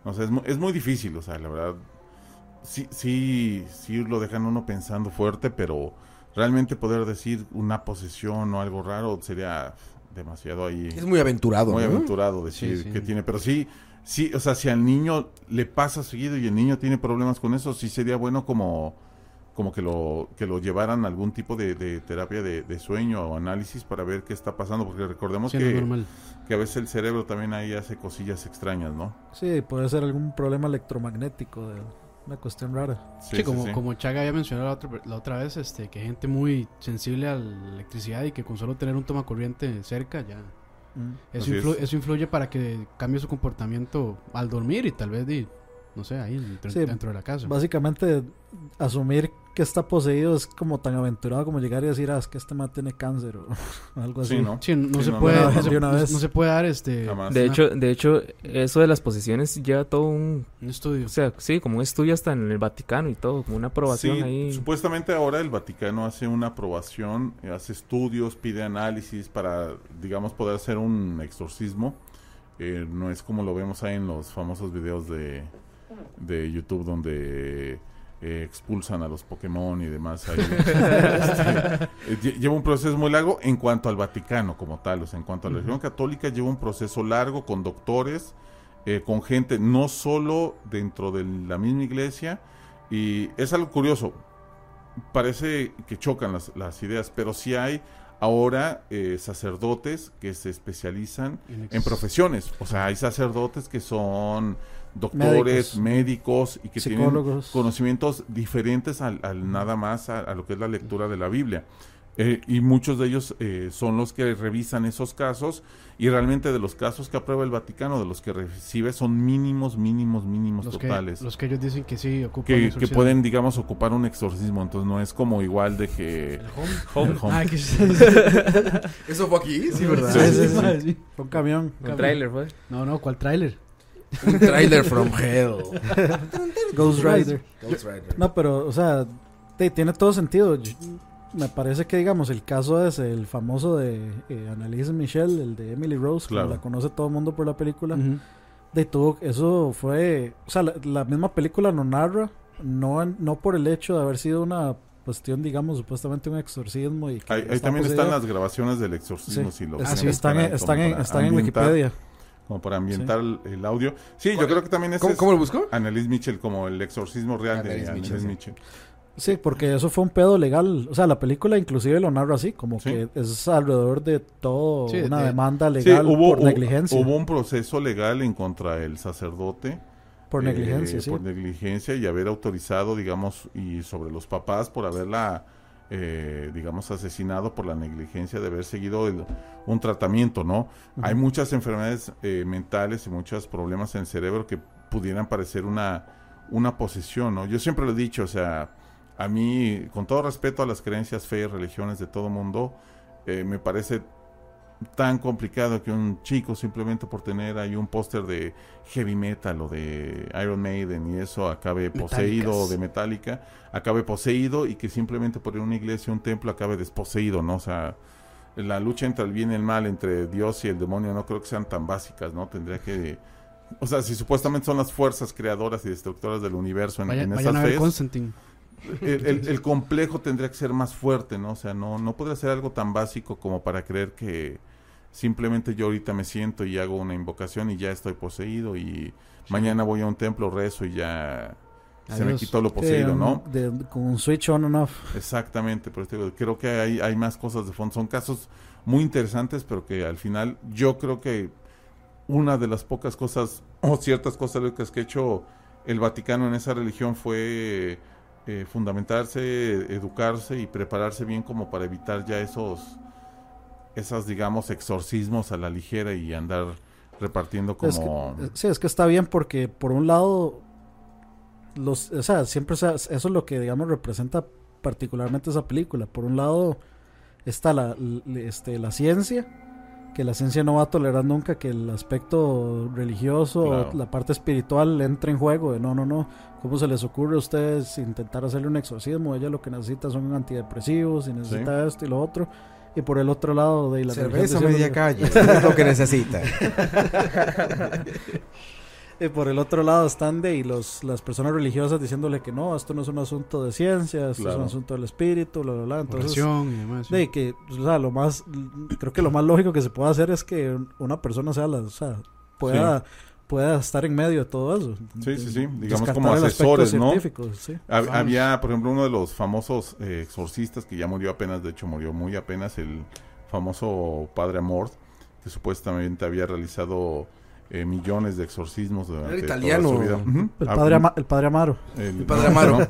no sé, es, mu- es muy difícil, o sea, la verdad, sí, sí, sí lo dejan uno pensando fuerte, pero realmente poder decir una posesión o algo raro sería demasiado ahí, Es muy aventurado, muy ¿no? aventurado decir Sí, sí. que tiene, pero sí, sí, o sea, si al niño le pasa seguido y el niño tiene problemas con eso, sí sería bueno como como que lo que lo llevaran a algún tipo de, de terapia de, de sueño o análisis para ver qué está pasando, porque recordemos Sí, que, que a veces el cerebro también ahí hace cosillas extrañas, ¿no? Sí, puede ser algún problema electromagnético, de una cuestión rara. Sí, como, como Chaga había mencionado la otra, la otra vez, este, que hay gente muy sensible a la electricidad y que con solo tener un toma corriente cerca ya. Mm. Eso, influ- es. eso influye para que cambie su comportamiento al dormir y tal vez, di, no sé, ahí dentro, Sí, dentro de la casa. Básicamente, asumir que está poseído es como tan aventurado como llegar y decir, ah, es que este man tiene cáncer o algo así. Sí, ¿no? Sí, no, Sí, se no, puede, no, se, no- puede dar este Jamás. De hecho, de hecho, eso de las posiciones lleva todo un, un estudio. o sea, sí, como un estudio hasta en el Vaticano y todo, como una aprobación Sí, ahí. supuestamente ahora el Vaticano hace una aprobación, hace estudios, pide análisis para, digamos, poder hacer un exorcismo. Eh, no es como lo vemos ahí en los famosos videos de, de YouTube donde eh, expulsan a los Pokémon y demás. ahí. Este, eh, lle- lleva un proceso muy largo en cuanto al Vaticano como tal, o sea, en cuanto a la religión católica lleva un proceso largo con doctores, eh, con gente no solo dentro de la misma iglesia, y es algo curioso, parece que chocan las, las ideas, pero sí hay ahora eh, sacerdotes que se especializan en profesiones. O sea, hay sacerdotes que son doctores, Médicos. médicos, y que tienen conocimientos diferentes al, al nada más a, a lo que es la lectura de la Biblia. Eh, y muchos de ellos eh, son los que revisan esos casos y realmente de los casos que aprueba el Vaticano, de los que recibe, son mínimos, mínimos, mínimos los que, totales. los que ellos dicen que sí ocupan que, que pueden, digamos, ocupar un exorcismo. Entonces no es como igual de que... El home. el home. Ah, que ¿Eso fue aquí? Sí, ¿verdad? Sí, sí, sí. madre, sí. Fue un camión. Un trailer fue. No, no, ¿cuál tráiler? Un trailer from hell. Ghost Rider. Ghost Rider. No, pero, o sea, te- tiene todo sentido. Yo- me parece que, digamos, el caso es el famoso de eh, Annalise Michelle, el de Emily Rose, Claro. que la conoce todo el mundo por la película. De tuvo, eso fue, o sea, la, la misma película no narra, no, no por el hecho de haber sido una cuestión, digamos, supuestamente un exorcismo. Y que Ahí, ahí también están las grabaciones del exorcismo. Sí. si lo Ah, sí. están, están, en, están en Wikipedia. Como para ambientar el, el audio. Sí, yo ¿Cuál- creo que también ese ¿Cómo, es ¿Cómo lo buscó? Annalise Mitchell, como el exorcismo real de Annalise Annalise Mitchell, Mitchell. sí. Sí, porque eso fue un pedo legal. O sea, la película inclusive lo narra así, como Sí. que es alrededor de todo Sí, una de- demanda Sí, legal hubo, por negligencia. hubo un proceso legal en contra el sacerdote. por eh, negligencia, sí. Por negligencia y haber autorizado, digamos, y sobre los papás por haberla, eh, digamos, asesinado por la negligencia de haber seguido el- un tratamiento, ¿no? Hay muchas enfermedades eh, mentales y muchos problemas en el cerebro que pudieran parecer una, una posesión, ¿no? Yo siempre lo he dicho, o sea, a mí, con todo respeto a las creencias, fe y religiones de todo mundo, eh, me parece tan complicado que un chico simplemente por tener ahí un póster de heavy metal o de Iron Maiden y eso acabe poseído o de Metallica, acabe poseído y que simplemente por ir a una iglesia un templo acabe desposeído, ¿no? O sea, la lucha entre el bien y el mal, entre Dios y el demonio, no creo que sean tan básicas, ¿no? Tendría que... O sea, si supuestamente son las fuerzas creadoras y destructoras del universo en, Vayan, en vayan esas a ver fes, Constantine. el, el- el complejo tendría que ser más fuerte, ¿no? O sea, no, no podría ser algo tan básico como para creer que simplemente yo ahorita me siento y hago una invocación y ya estoy poseído y mañana voy a un templo, rezo y ya se me quitó lo poseído, ¿no? de- con un switch on and off. Exactamente, pero digo, creo que hay, hay más cosas de fondo. Son casos muy interesantes, pero que al final yo creo que una de las pocas cosas o ciertas cosas que ha hecho el Vaticano en esa religión fue eh, fundamentarse, educarse y prepararse bien como para evitar ya esos, esas digamos exorcismos a la ligera y andar repartiendo Es que- como... eh, sí, es que está bien porque por un lado, los, o sea, siempre eso es lo que digamos representa particularmente esa película. Por un lado está la, este, la ciencia, que la ciencia no va a tolerar nunca que el aspecto religioso, Claro. la parte espiritual entre en juego. De no, no, no. ¿Cómo se les ocurre a ustedes intentar hacerle un exorcismo? Ella lo que necesita son antidepresivos y necesita esto y lo otro. Y por el otro lado de la Cerveza media calle. Es lo que necesita. Y por el otro lado están de y los, las personas religiosas diciéndole que no, esto no es un asunto de ciencia, esto es un asunto del espíritu, bla, bla, bla. Entonces, Oración y demás. sí. de que, o sea, lo más, creo que lo más lógico que se puede hacer es que una persona sea la, o sea, pueda, pueda estar en medio de todo eso. Sí, sí, sí, digamos como asesores, ¿no? sí. Había, por ejemplo, uno de los famosos eh, exorcistas que ya murió apenas, de hecho murió muy apenas, el famoso Padre Amort, que supuestamente había realizado eh, millones de exorcismos durante toda italiano. su vida. El Ah, padre, Ama- el padre Amaro. el- El Padre Amaro.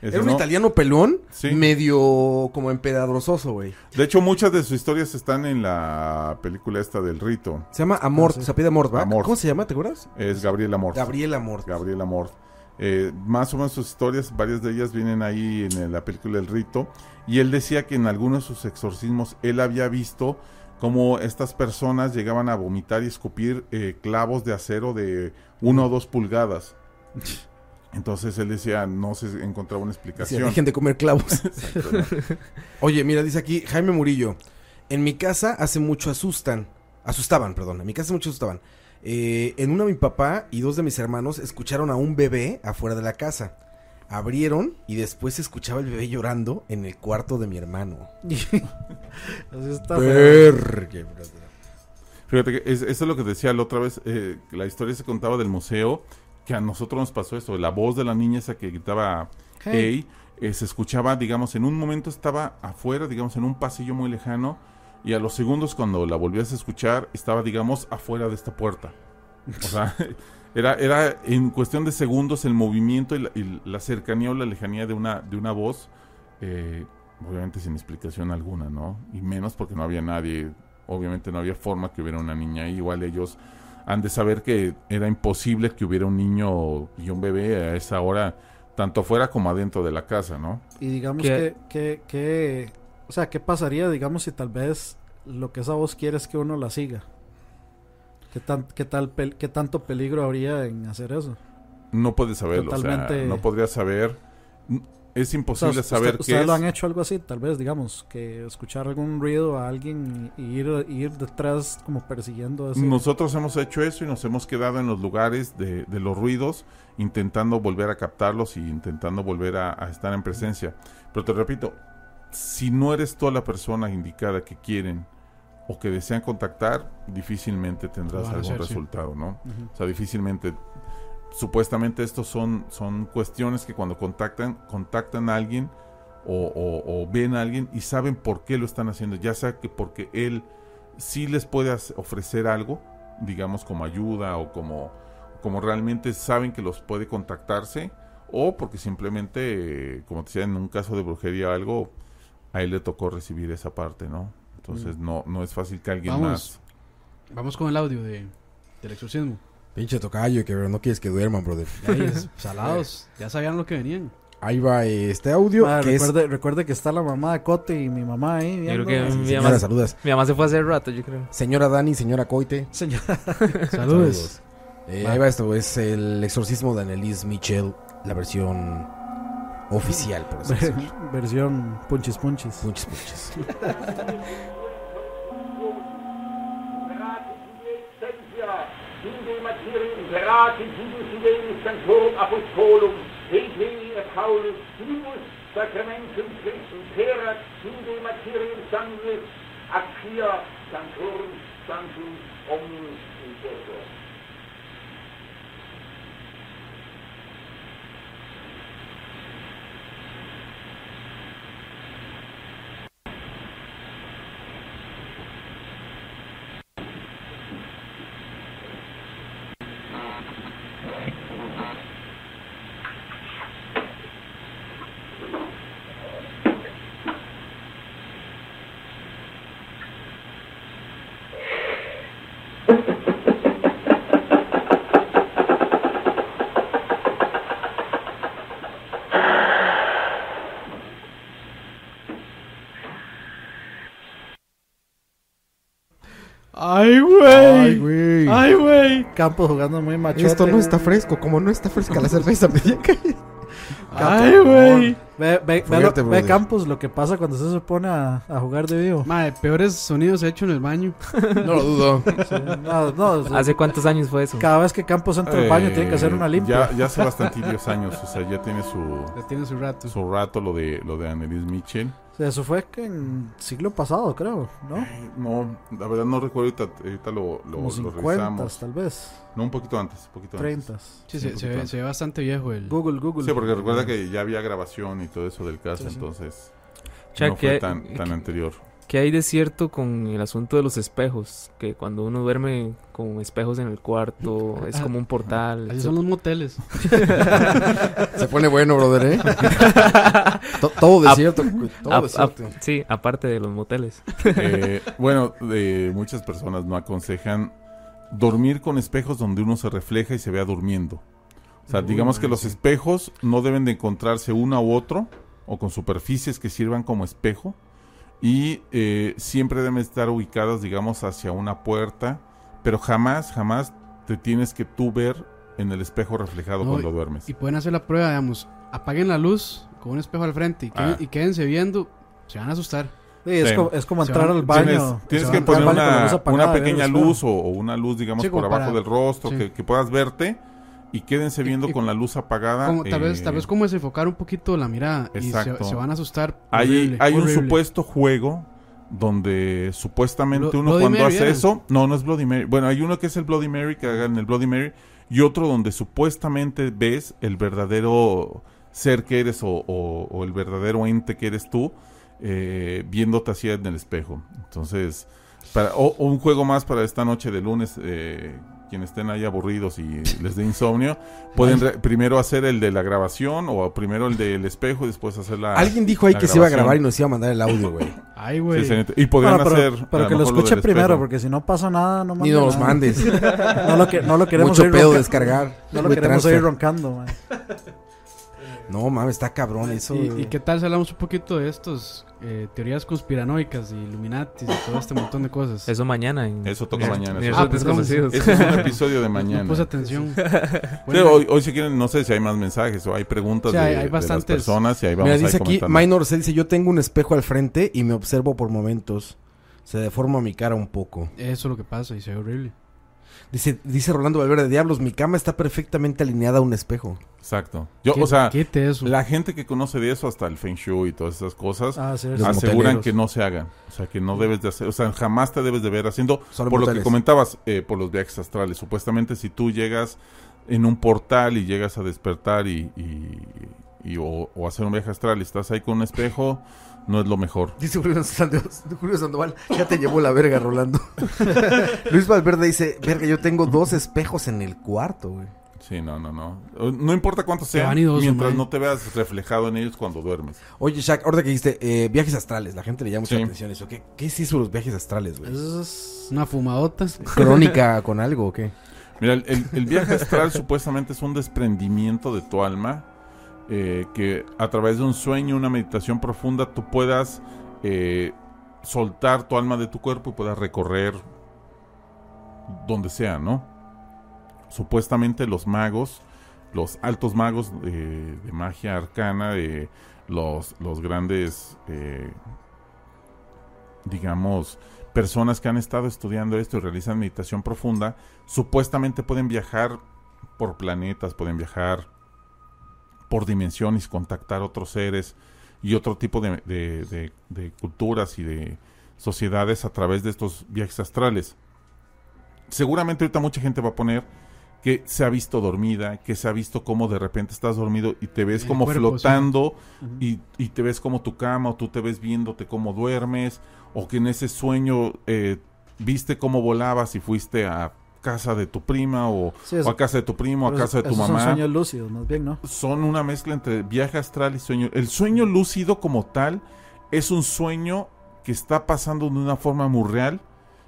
Ese Era un no. italiano pelón, Sí. medio como empedadrososo, güey. De hecho, muchas de sus historias están en la película esta del rito. Se llama Amort, Ah, se pide Amort, ¿va? Amort. ¿Cómo se llama? ¿Te acuerdas? Es Gabriel Amort. Gabriel Amort. Gabriel Amort. Eh, más o menos sus historias, varias de ellas vienen ahí en la película El Rito. Y él decía que en algunos de sus exorcismos él había visto cómo estas personas llegaban a vomitar y escupir eh, clavos de acero de una o dos pulgadas. Entonces él decía, no se encontraba una Decía, explicación. dejen de comer clavos. Oye, mira, dice aquí Jaime Murillo. En mi casa hace mucho asustan. Asustaban, perdón. En mi casa hace mucho asustaban. Eh, en una mi papá y dos de mis hermanos escucharon a un bebé afuera de la casa. Abrieron y después se escuchaba el bebé llorando en el cuarto de mi hermano. Así está. Fíjate que es- eso es lo que decía la otra vez. eh, la historia se contaba del museo. Que a nosotros nos pasó eso. La voz de la niña esa que gritaba hey, eh, se escuchaba, digamos, en un momento estaba afuera, digamos, en un pasillo muy lejano. Y a los segundos, cuando la volvías a escuchar, estaba, digamos, afuera de esta puerta. O sea, era, era en cuestión de segundos el movimiento y la, y la cercanía o la lejanía de una, de una voz. eh, obviamente sin explicación alguna, ¿no? Y menos porque no había nadie. Obviamente no había forma que hubiera una niña ahí. Igual ellos han de saber que era imposible que hubiera un niño y un bebé a esa hora, tanto afuera como adentro de la casa, ¿no? Y digamos ¿Qué? que, que, que- o sea, ¿qué pasaría, digamos, si tal vez lo que esa voz quiere es que uno la siga? ¿Qué, tan, qué, tal, qué tanto peligro habría en hacer eso? No puedes saberlo, o Totalmente. sea, no podrías saber. Es O sea, imposible usted- saber qué ¿Ustedes es. lo han hecho algo así? Tal vez, digamos, que escuchar algún ruido a alguien y ir, ir detrás como persiguiendo ese... Nosotros hemos hecho eso y nos hemos quedado en los lugares de, de los ruidos, intentando volver a captarlos y intentando volver a, a estar en presencia. Pero te repito, si no eres tú la persona indicada que quieren o que desean contactar, difícilmente tendrás algún hacer, sí. resultado, ¿no? O sea, difícilmente. Supuestamente estos son, son cuestiones que cuando contactan, contactan a alguien o, o- o ven a alguien y saben por qué lo están haciendo, ya sea que porque él sí les puede ofrecer algo, digamos como ayuda o como, como realmente saben que los puede contactarse, o porque simplemente, como te decía, en un caso de brujería o algo, a él le tocó recibir esa parte, ¿no? Entonces no, no es fácil que alguien Vamos. más... Vamos con el audio de, del exorcismo. Pinche tocayo, que no quieres que duerman, brother. Ya, y es- salados. Ya sabían lo que venían. Ahí va eh, este audio. Madre, que es... recuerde, recuerde que está la mamá de Cote y mi mamá ahí. creo viendo. que- Sí, mi sí, mamá- Señora, saludas. Mi mamá se fue hace rato, yo creo. Señora Dani, señora Coite. Señora, Saludos. Eh, ahí va esto, es el exorcismo de Annelise Michel, la versión oficial, por así decirlo. versión punchis punchis. Punches, punches. Verrat in Judus Judeus Sanctorum Apostolum, Eglise Paulus Judus Sacramentum Christum Perat Jude Materium Sanguis, Acquia Sanctorum Sanctum Omnius güey! Campos jugando muy machote. Esto no está fresco, como no está fresca la cerveza. me. ¡Ay, güey! Ve, ve, ve, lo- ve. Campos lo que pasa cuando usted se pone a, a jugar de vivo. Madre, peores sonidos he hecho en el baño. no lo dudo. Sí, no, no, ¿Hace cuántos años fue eso? cada vez que Campos entra al baño tiene que hacer una Eh, limpia. Ya, ya hace bastantillos años, o sea, ya tiene su, Ya tiene su rato. su rato lo de lo de Annelies Mitchell. O sea, eso fue que en siglo pasado, creo, ¿no? No, la verdad no recuerdo, ahorita, ahorita lo, lo, Como lo 50 revisamos. tal vez, No, un poquito antes, un poquito 30 antes. Sí, Sí, se, se ve, se ve bastante viejo el... Google, Google. Sí, porque recuerda que ya había grabación y todo eso del caso, Sí, sí. entonces no fue ¿qué- tan, tan qué- anterior. ¿Qué hay de cierto con el asunto de los espejos? Que cuando uno duerme con espejos en el cuarto, es Ah, como un portal. Así son los moteles. Se pone bueno, brother, ¿eh? To- todo desierto. Todo Ap- desierto. ap- sí, aparte de los moteles. Eh, bueno, eh, muchas personas no aconsejan dormir con espejos donde uno se refleja y se vea durmiendo. O sea, digamos que los espejos no deben de encontrarse uno u otro o con superficies que sirvan como espejo y eh, siempre deben estar ubicadas, digamos, hacia una puerta, pero jamás, jamás te tienes que tú ver en el espejo reflejado No, cuando duermes. Y pueden hacer la prueba, digamos, apaguen la luz con un espejo al frente y, Ah. y quédense viendo, se van a asustar. Sí, es, Sí. como, es como entrar van- al baño. Tienes, que poner una, apagada, una pequeña luz o, o una luz, digamos, Sí, por abajo para- del rostro, sí. que, que puedas verte y quédense viendo con la luz apagada. Como, tal, vez, eh, tal vez como desenfocar un poquito la mirada y se, van a asustar. Hay, horrible, hay un horrible. supuesto juego donde supuestamente Blo- uno Bloody cuando Mary, hace ¿era? eso, no, no es Bloody Mary. Bueno, hay uno que es el Bloody Mary, que hagan el Bloody Mary, y otro donde supuestamente ves el verdadero ser que eres o, o- o el verdadero ente que eres tú, eh, viéndote así en el espejo. Entonces, para, o, o un juego más para esta noche de lunes, eh, quienes estén ahí aburridos y les dé insomnio, pueden re- primero hacer el de la grabación o primero el del espejo y después hacer la... Alguien dijo ahí que se iba a grabación. grabar y nos iba a mandar el audio, güey. Ay, Sí, güey. señorita. y podrían Bueno, pero, hacer. pero que lo escuche del primero, espejo. porque si no pasa nada, no Ni nos mandes. No lo, que, no lo queremos Mucho oír pedo descargar. No lo queremos transfer. oír roncando, man. No, mames, está cabrón eso. ¿Y, y qué tal si hablamos un poquito de estos eh, teorías conspiranoicas y Illuminatis y todo este montón de cosas? Eso mañana. En, Eso toca mañana, eso. Ah, perdón. desconocidos. Ese es un episodio de No mañana. puse atención. Sí, Bueno, hoy, hoy si quieren, no sé si hay más mensajes o hay preguntas Sí, hay- de, hay de las bastantes. personas y ahí vamos Mira, dice aquí. Minor se dice, yo tengo un espejo al frente y me observo por momentos. Se deforma mi cara un poco. Eso es lo que pasa y se ve horrible. Dice, dice Rolando Valverde, diablos, mi cama está perfectamente alineada a un espejo. Exacto. Yo, ¿Qué- o sea, quite eso. la gente que conoce de eso, hasta el Feng Shui y todas esas cosas, Ah, sí, Los sí. aseguran que no se hagan. O sea, que no debes de hacer, o sea, jamás te debes de ver haciendo, Solo por lo que comentabas, eh, por los viajes astrales. Supuestamente si tú llegas en un portal y llegas a despertar y, y- y- o, o hacer un viaje astral y estás ahí con un espejo, no es lo mejor. Dice Julio Sandoval, Julio Sandoval, ya te llevó la verga, Rolando. Luis Valverde dice, verga, yo tengo dos espejos en el cuarto, güey. Sí, no, no, no. No importa cuántos sean, vanidoso, mientras no te veas reflejado en ellos cuando duermes. Oye, Shaq, ahorita que dijiste eh, viajes astrales, la gente le llama mucha Sí. atención eso. ¿Qué, ¿Qué es eso los viajes astrales, güey? Es- Una fumadota. ¿Crónica con algo o qué? Mira, el viaje astral supuestamente es un desprendimiento de tu alma eh, que a través de un sueño, una meditación profunda, tú puedas eh, soltar tu alma de tu cuerpo y puedas recorrer donde sea, ¿no? Supuestamente los magos, los altos magos de, de magia arcana, de los, los grandes, eh, digamos, personas que han estado estudiando esto y realizan meditación profunda, supuestamente pueden viajar por planetas, pueden viajar por dimensiones, contactar otros seres y otro tipo de, de- de- de culturas y de sociedades a través de estos viajes astrales. Seguramente ahorita mucha gente va a poner que se ha visto dormida, que se ha visto como de repente estás dormido y te ves El como cuerpo, sí. flotando y, y te ves como tu cama o tú te ves viéndote cómo duermes o que en ese sueño eh, viste cómo volabas y fuiste a casa de tu prima o, sí, o eso- a casa de tu primo, a casa de tu mamá. Son sueños lúcidos, más bien, ¿no? Son una mezcla entre viaje astral y sueño. El sueño lúcido como tal es un sueño que está pasando de una forma muy real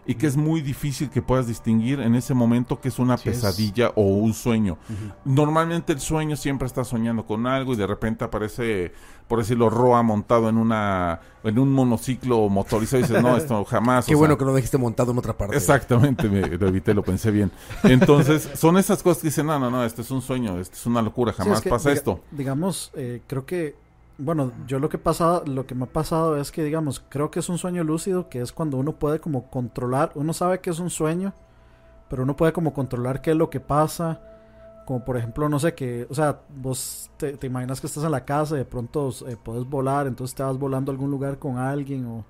y que es muy difícil que puedas distinguir en ese momento que es una Sí, es- pesadilla o un sueño. Normalmente el sueño siempre está soñando con algo y de repente aparece, por decirlo, Roa montado en una en un monociclo motorizado y dices, no, esto jamás. Qué o bueno sea, que lo dijiste montado en otra parte. Exactamente, me, lo evité, lo pensé bien. Entonces, son esas cosas que dicen, no, no, no, esto es un sueño, esto es una locura, Sí, jamás es que, pasa diga- esto. Digamos, eh, creo que, bueno, yo lo que pasa, lo que me ha pasado es que, digamos, creo que es un sueño lúcido, que es cuando uno puede como controlar, uno sabe que es un sueño, pero uno puede como controlar qué es lo que pasa, como por ejemplo, no sé, que, o sea, vos te, te imaginas que estás en la casa y de pronto eh, puedes volar, entonces te vas volando a algún lugar con alguien o,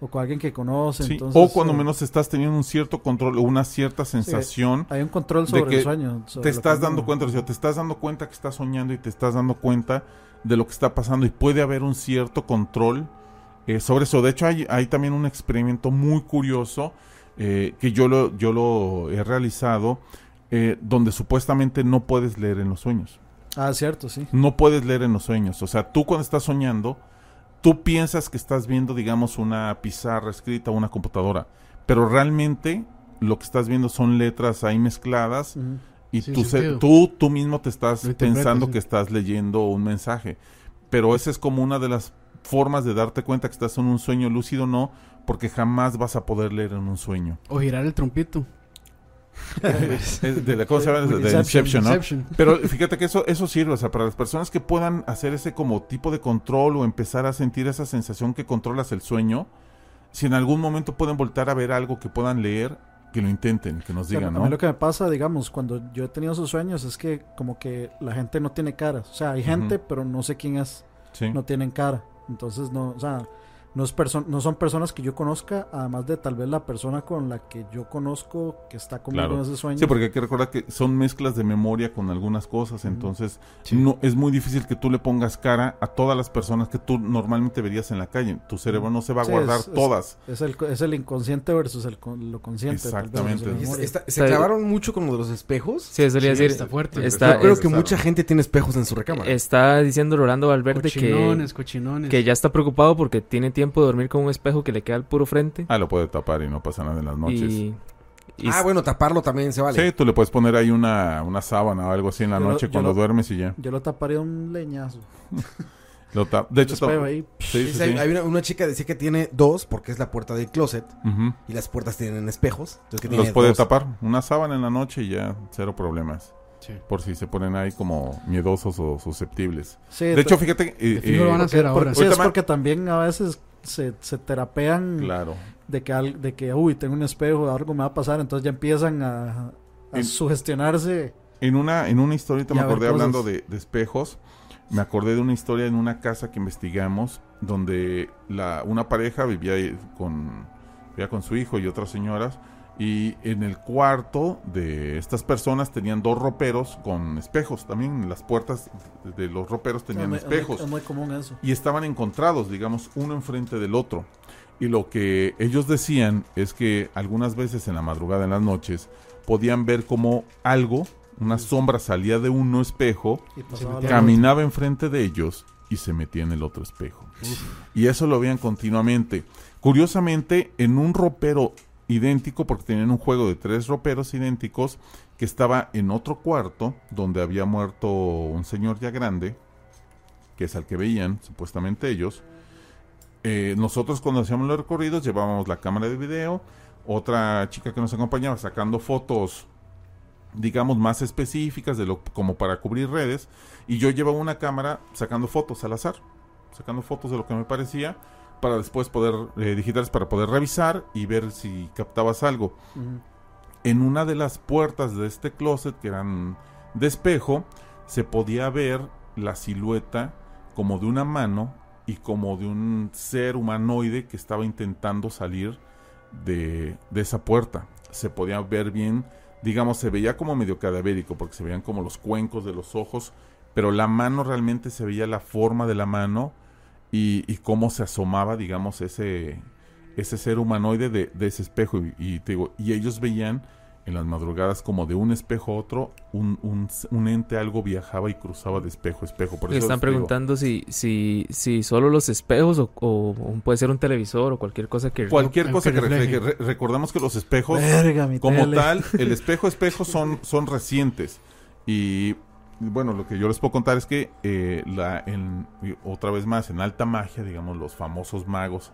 o con alguien que conoces. Sí, entonces, o cuando eh, menos estás teniendo un cierto control o una cierta sensación, Hay un control sobre que el sueño. sobre te estás dando uno- cuenta, o sea, te estás dando cuenta que estás soñando y te estás dando cuenta de lo que está pasando y puede haber un cierto control eh, sobre eso. De hecho, hay, hay también un experimento muy curioso eh, que yo lo, yo lo he realizado eh, donde supuestamente no puedes leer en los sueños. Ah, cierto, sí. no puedes leer en los sueños. O sea, tú cuando estás soñando, tú piensas que estás viendo, digamos, una pizarra escrita o una computadora, pero realmente lo que estás viendo son letras ahí mezcladas. Y Sí, tú, se- tú, tú mismo te estás pensando sí. que estás leyendo un mensaje. Pero esa es como una de las formas de darte cuenta que estás en un sueño lúcido, no, porque jamás vas a poder leer en un sueño. O girar el trompito. De la, ¿Cómo se llama? De- de Inception, Inception, ¿no? Inception. Pero fíjate que eso, eso sirve, o sea, para las personas que puedan hacer ese como tipo de control o empezar a sentir esa sensación que controlas el sueño, si en algún momento pueden voltar a ver algo que puedan leer, que lo intenten, que nos a digan, a ¿no? mí lo que me pasa, digamos, cuando yo he tenido esos sueños es que como que la gente no tiene cara. O sea, hay gente, Ujú. pero no sé quién es. Sí. No tienen cara. Entonces, no, o sea, no, es perso- no son personas que yo conozca, además de tal vez la persona con la que yo conozco que está conmigo Claro. en ese sueño. Sí, porque hay que recordar que son mezclas de memoria con algunas cosas, entonces Sí. no es muy difícil que tú le pongas cara a todas las personas que tú normalmente verías en la calle. Tu cerebro no se va a Sí, guardar es- es- todas. Es el, es el inconsciente versus el, con- lo consciente. vez, Exactamente. está- se clavaron mucho con lo de los espejos. Sí, eso Sí, decir. está fuerte. Está, Yo creo es- que mucha gente tiene espejos en su recámara. está diciendo Rolando Valverde que, Cochinones, cochinones. que ya está preocupado porque tiene tiempo de dormir con un espejo que le queda al puro frente. Ah, lo puede tapar y no pasa nada en las noches. Y, y ah, bueno, taparlo también se vale. Sí, tú le puedes poner ahí una, una sábana o algo así en la Yo noche cuando lo- duermes y ya. Yo lo taparía un leñazo. Lo de hecho, ahí. sí, sí, Sí, hay, sí. hay una, una chica decía que tiene dos porque es la puerta del closet y las puertas tienen espejos. Entonces que Los tiene puede dos. tapar. Una sábana en la noche y ya, cero problemas. Sí. Por si se ponen ahí como miedosos o susceptibles. Sí, De hecho, fíjate... Eh, fijo lo eh, van a hacer ahora. Sí, es porque también a veces se, se terapean Claro. de que, al- de que, uy, tengo un espejo, algo me va a pasar, entonces ya empiezan a, a En- sugestionarse. En una, en una historieta me acordé hablando de, de espejos. Me acordé de una historia en una casa que investigamos donde la, una pareja vivía con, vivía con su hijo y otras señoras. Y en el cuarto de estas personas tenían dos roperos con espejos. También las puertas de los roperos tenían muy- espejos es muy común eso. y estaban encontrados, digamos, uno enfrente del otro. Y lo que ellos decían es que algunas veces en la madrugada, en las noches, podían ver como algo, una sombra salía de uno espejo, caminaba enfrente de ellos y se metía en el otro espejo. Y eso lo veían continuamente. Curiosamente, en un ropero idéntico, porque tenían un juego de tres roperos idénticos, que estaba en otro cuarto, donde había muerto un señor ya grande, que es al que veían, supuestamente ellos. Eh, nosotros cuando hacíamos los recorridos llevábamos la cámara de video, otra chica que nos acompañaba sacando fotos digamos más específicas de lo como para cubrir redes. Y yo llevaba una cámara sacando fotos al azar sacando fotos de lo que me parecía para después poder eh, digitales para poder revisar y ver si captabas algo en una de las puertas de este closet que eran de espejo se podía ver la silueta como de una mano y como de un ser humanoide que estaba intentando salir de, de esa puerta. Se podía ver bien, digamos, se veía como medio cadavérico porque se veían como los cuencos de los ojos, pero la mano realmente se veía la forma de la mano y, y cómo se asomaba, digamos, ese, ese ser humanoide de, de ese espejo. Y, y te digo, y ellos veían en las madrugadas como de un espejo a otro, un, un, un ente algo viajaba y cruzaba de espejo a espejo. Por Le están digo, preguntando si, si, si solo los espejos o, o- o puede ser un televisor o cualquier cosa que... Cualquier cosa que refleje. Re- recordamos que los espejos, Verga, como tele. tal, el espejo espejo son, son recientes. Y bueno, lo que yo les puedo contar es que eh, la, en, otra vez más, en alta magia, digamos, los famosos magos,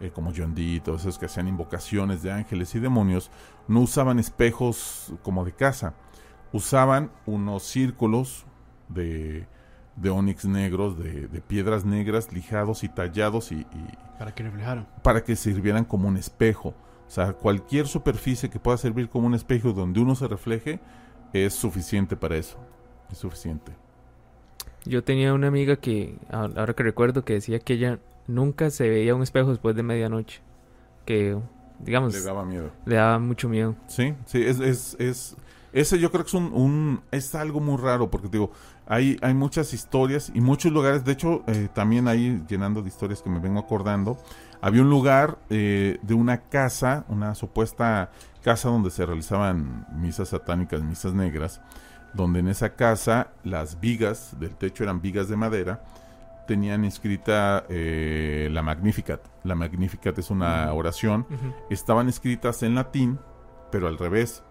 eh, como John Dee y todos esos que hacían invocaciones de ángeles y demonios, no usaban espejos como de casa. Usaban unos círculos de, de onix negros, de, de piedras negras, lijados y tallados y- y, Para que reflejaran. para que sirvieran como un espejo. O sea, cualquier superficie que pueda servir como un espejo donde uno se refleje es suficiente para eso. Es suficiente. Yo tenía una amiga que, ahora que recuerdo, que decía que ella nunca se veía un espejo después de medianoche. Que, digamos, Le daba miedo. le daba mucho miedo. Sí, sí, es, es, es ese yo creo que es un, un- es algo muy raro porque digo, hay, hay muchas historias y muchos lugares, de hecho, eh, también ahí llenando de historias que me vengo acordando, había un lugar eh, de una casa, una supuesta casa donde se realizaban misas satánicas, misas negras, donde en esa casa las vigas del techo eran vigas de madera, tenían escrita eh, la Magnificat. La Magnificat es una oración estaban escritas en latín, pero al revés.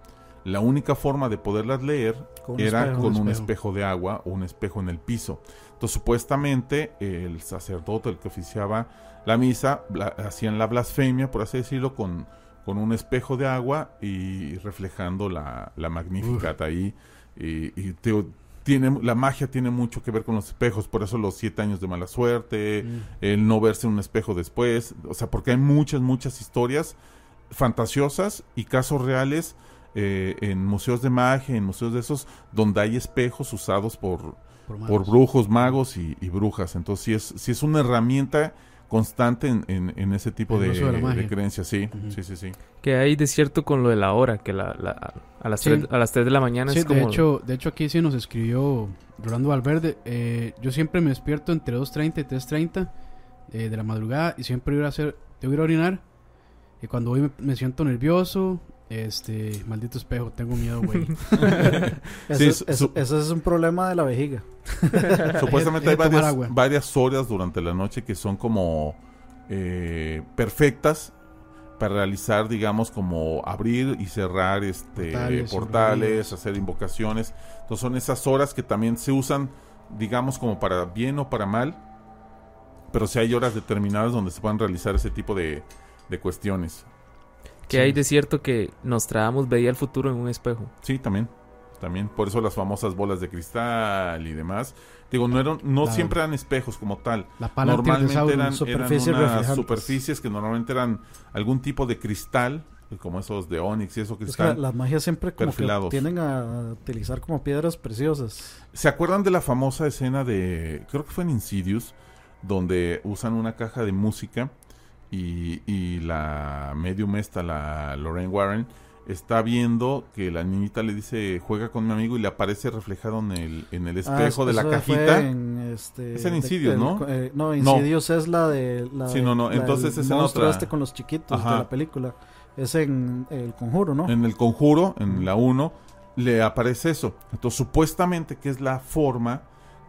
La única forma de poderlas leer Con era espejo, con un espejo. espejo de agua o un espejo en el piso. Entonces, supuestamente, el sacerdote, el que oficiaba la misa, bla- hacían la blasfemia, por así decirlo, con, con un espejo de agua y reflejando la, la Magnificat ahí. Y, y te tiene, la magia tiene mucho que ver con los espejos, por eso los siete años de mala suerte, Mm. el no verse en un espejo después, o sea, porque hay muchas, muchas historias fantasiosas y casos reales eh, en museos de magia, en museos de esos, donde hay espejos usados por, Por, brujos, magos y, y brujas. Entonces sí es, sí es una herramienta constante en, en- en ese tipo de, de creencias, sí, sí, sí, sí. Que hay de cierto con lo de la hora, que la, la- a, las Sí. 3, a las 3 de la mañana Sí, es como... de hecho, de hecho aquí sí nos escribió Rolando Valverde. eh, yo siempre me despierto entre 2.30 y 3.30 eh, de la madrugada y siempre voy a hacer, tengo que ir a orinar. Y cuando voy me, me siento nervioso. Este, maldito espejo, tengo miedo, güey. Ese, Sí, es- su- es- su- ese es un problema de la vejiga. Supuestamente Hay varias, varias horas durante la noche que son como eh, perfectas para realizar, digamos, como abrir y cerrar este Portales, hacer invocaciones. Entonces son esas horas que también se usan, digamos, como para bien o para mal. Pero sí hay horas determinadas donde se pueden realizar ese tipo de, de cuestiones. Que hay de cierto que Nostradamus veía el futuro en un espejo. Sí, también. También. Por eso las famosas bolas de cristal y demás. Digo, no, eran, no siempre eran espejos como tal. La pala Normalmente eran, eran superficies unas superficies que normalmente eran algún tipo de cristal, como esos de Onix y eso que Es que las magias siempre como perfilados. que tienden a utilizar como piedras preciosas. ¿Se acuerdan de la famosa escena de, creo que fue en Insidious, donde usan una caja de música y, y la medium esta, la Lorraine Warren, está viendo que la niñita le dice juega con mi amigo y le aparece reflejado en el, en el Ah, espejo de la cajita. en, este, Es en Insidious, ¿no? eh, no, Insidious es la de... La Sí, de- no, no, entonces es en otra. este con los chiquitos Ajá. de la película. Es en El Conjuro, ¿no? En el conjuro, en la 1, le aparece eso. Entonces, supuestamente que es la forma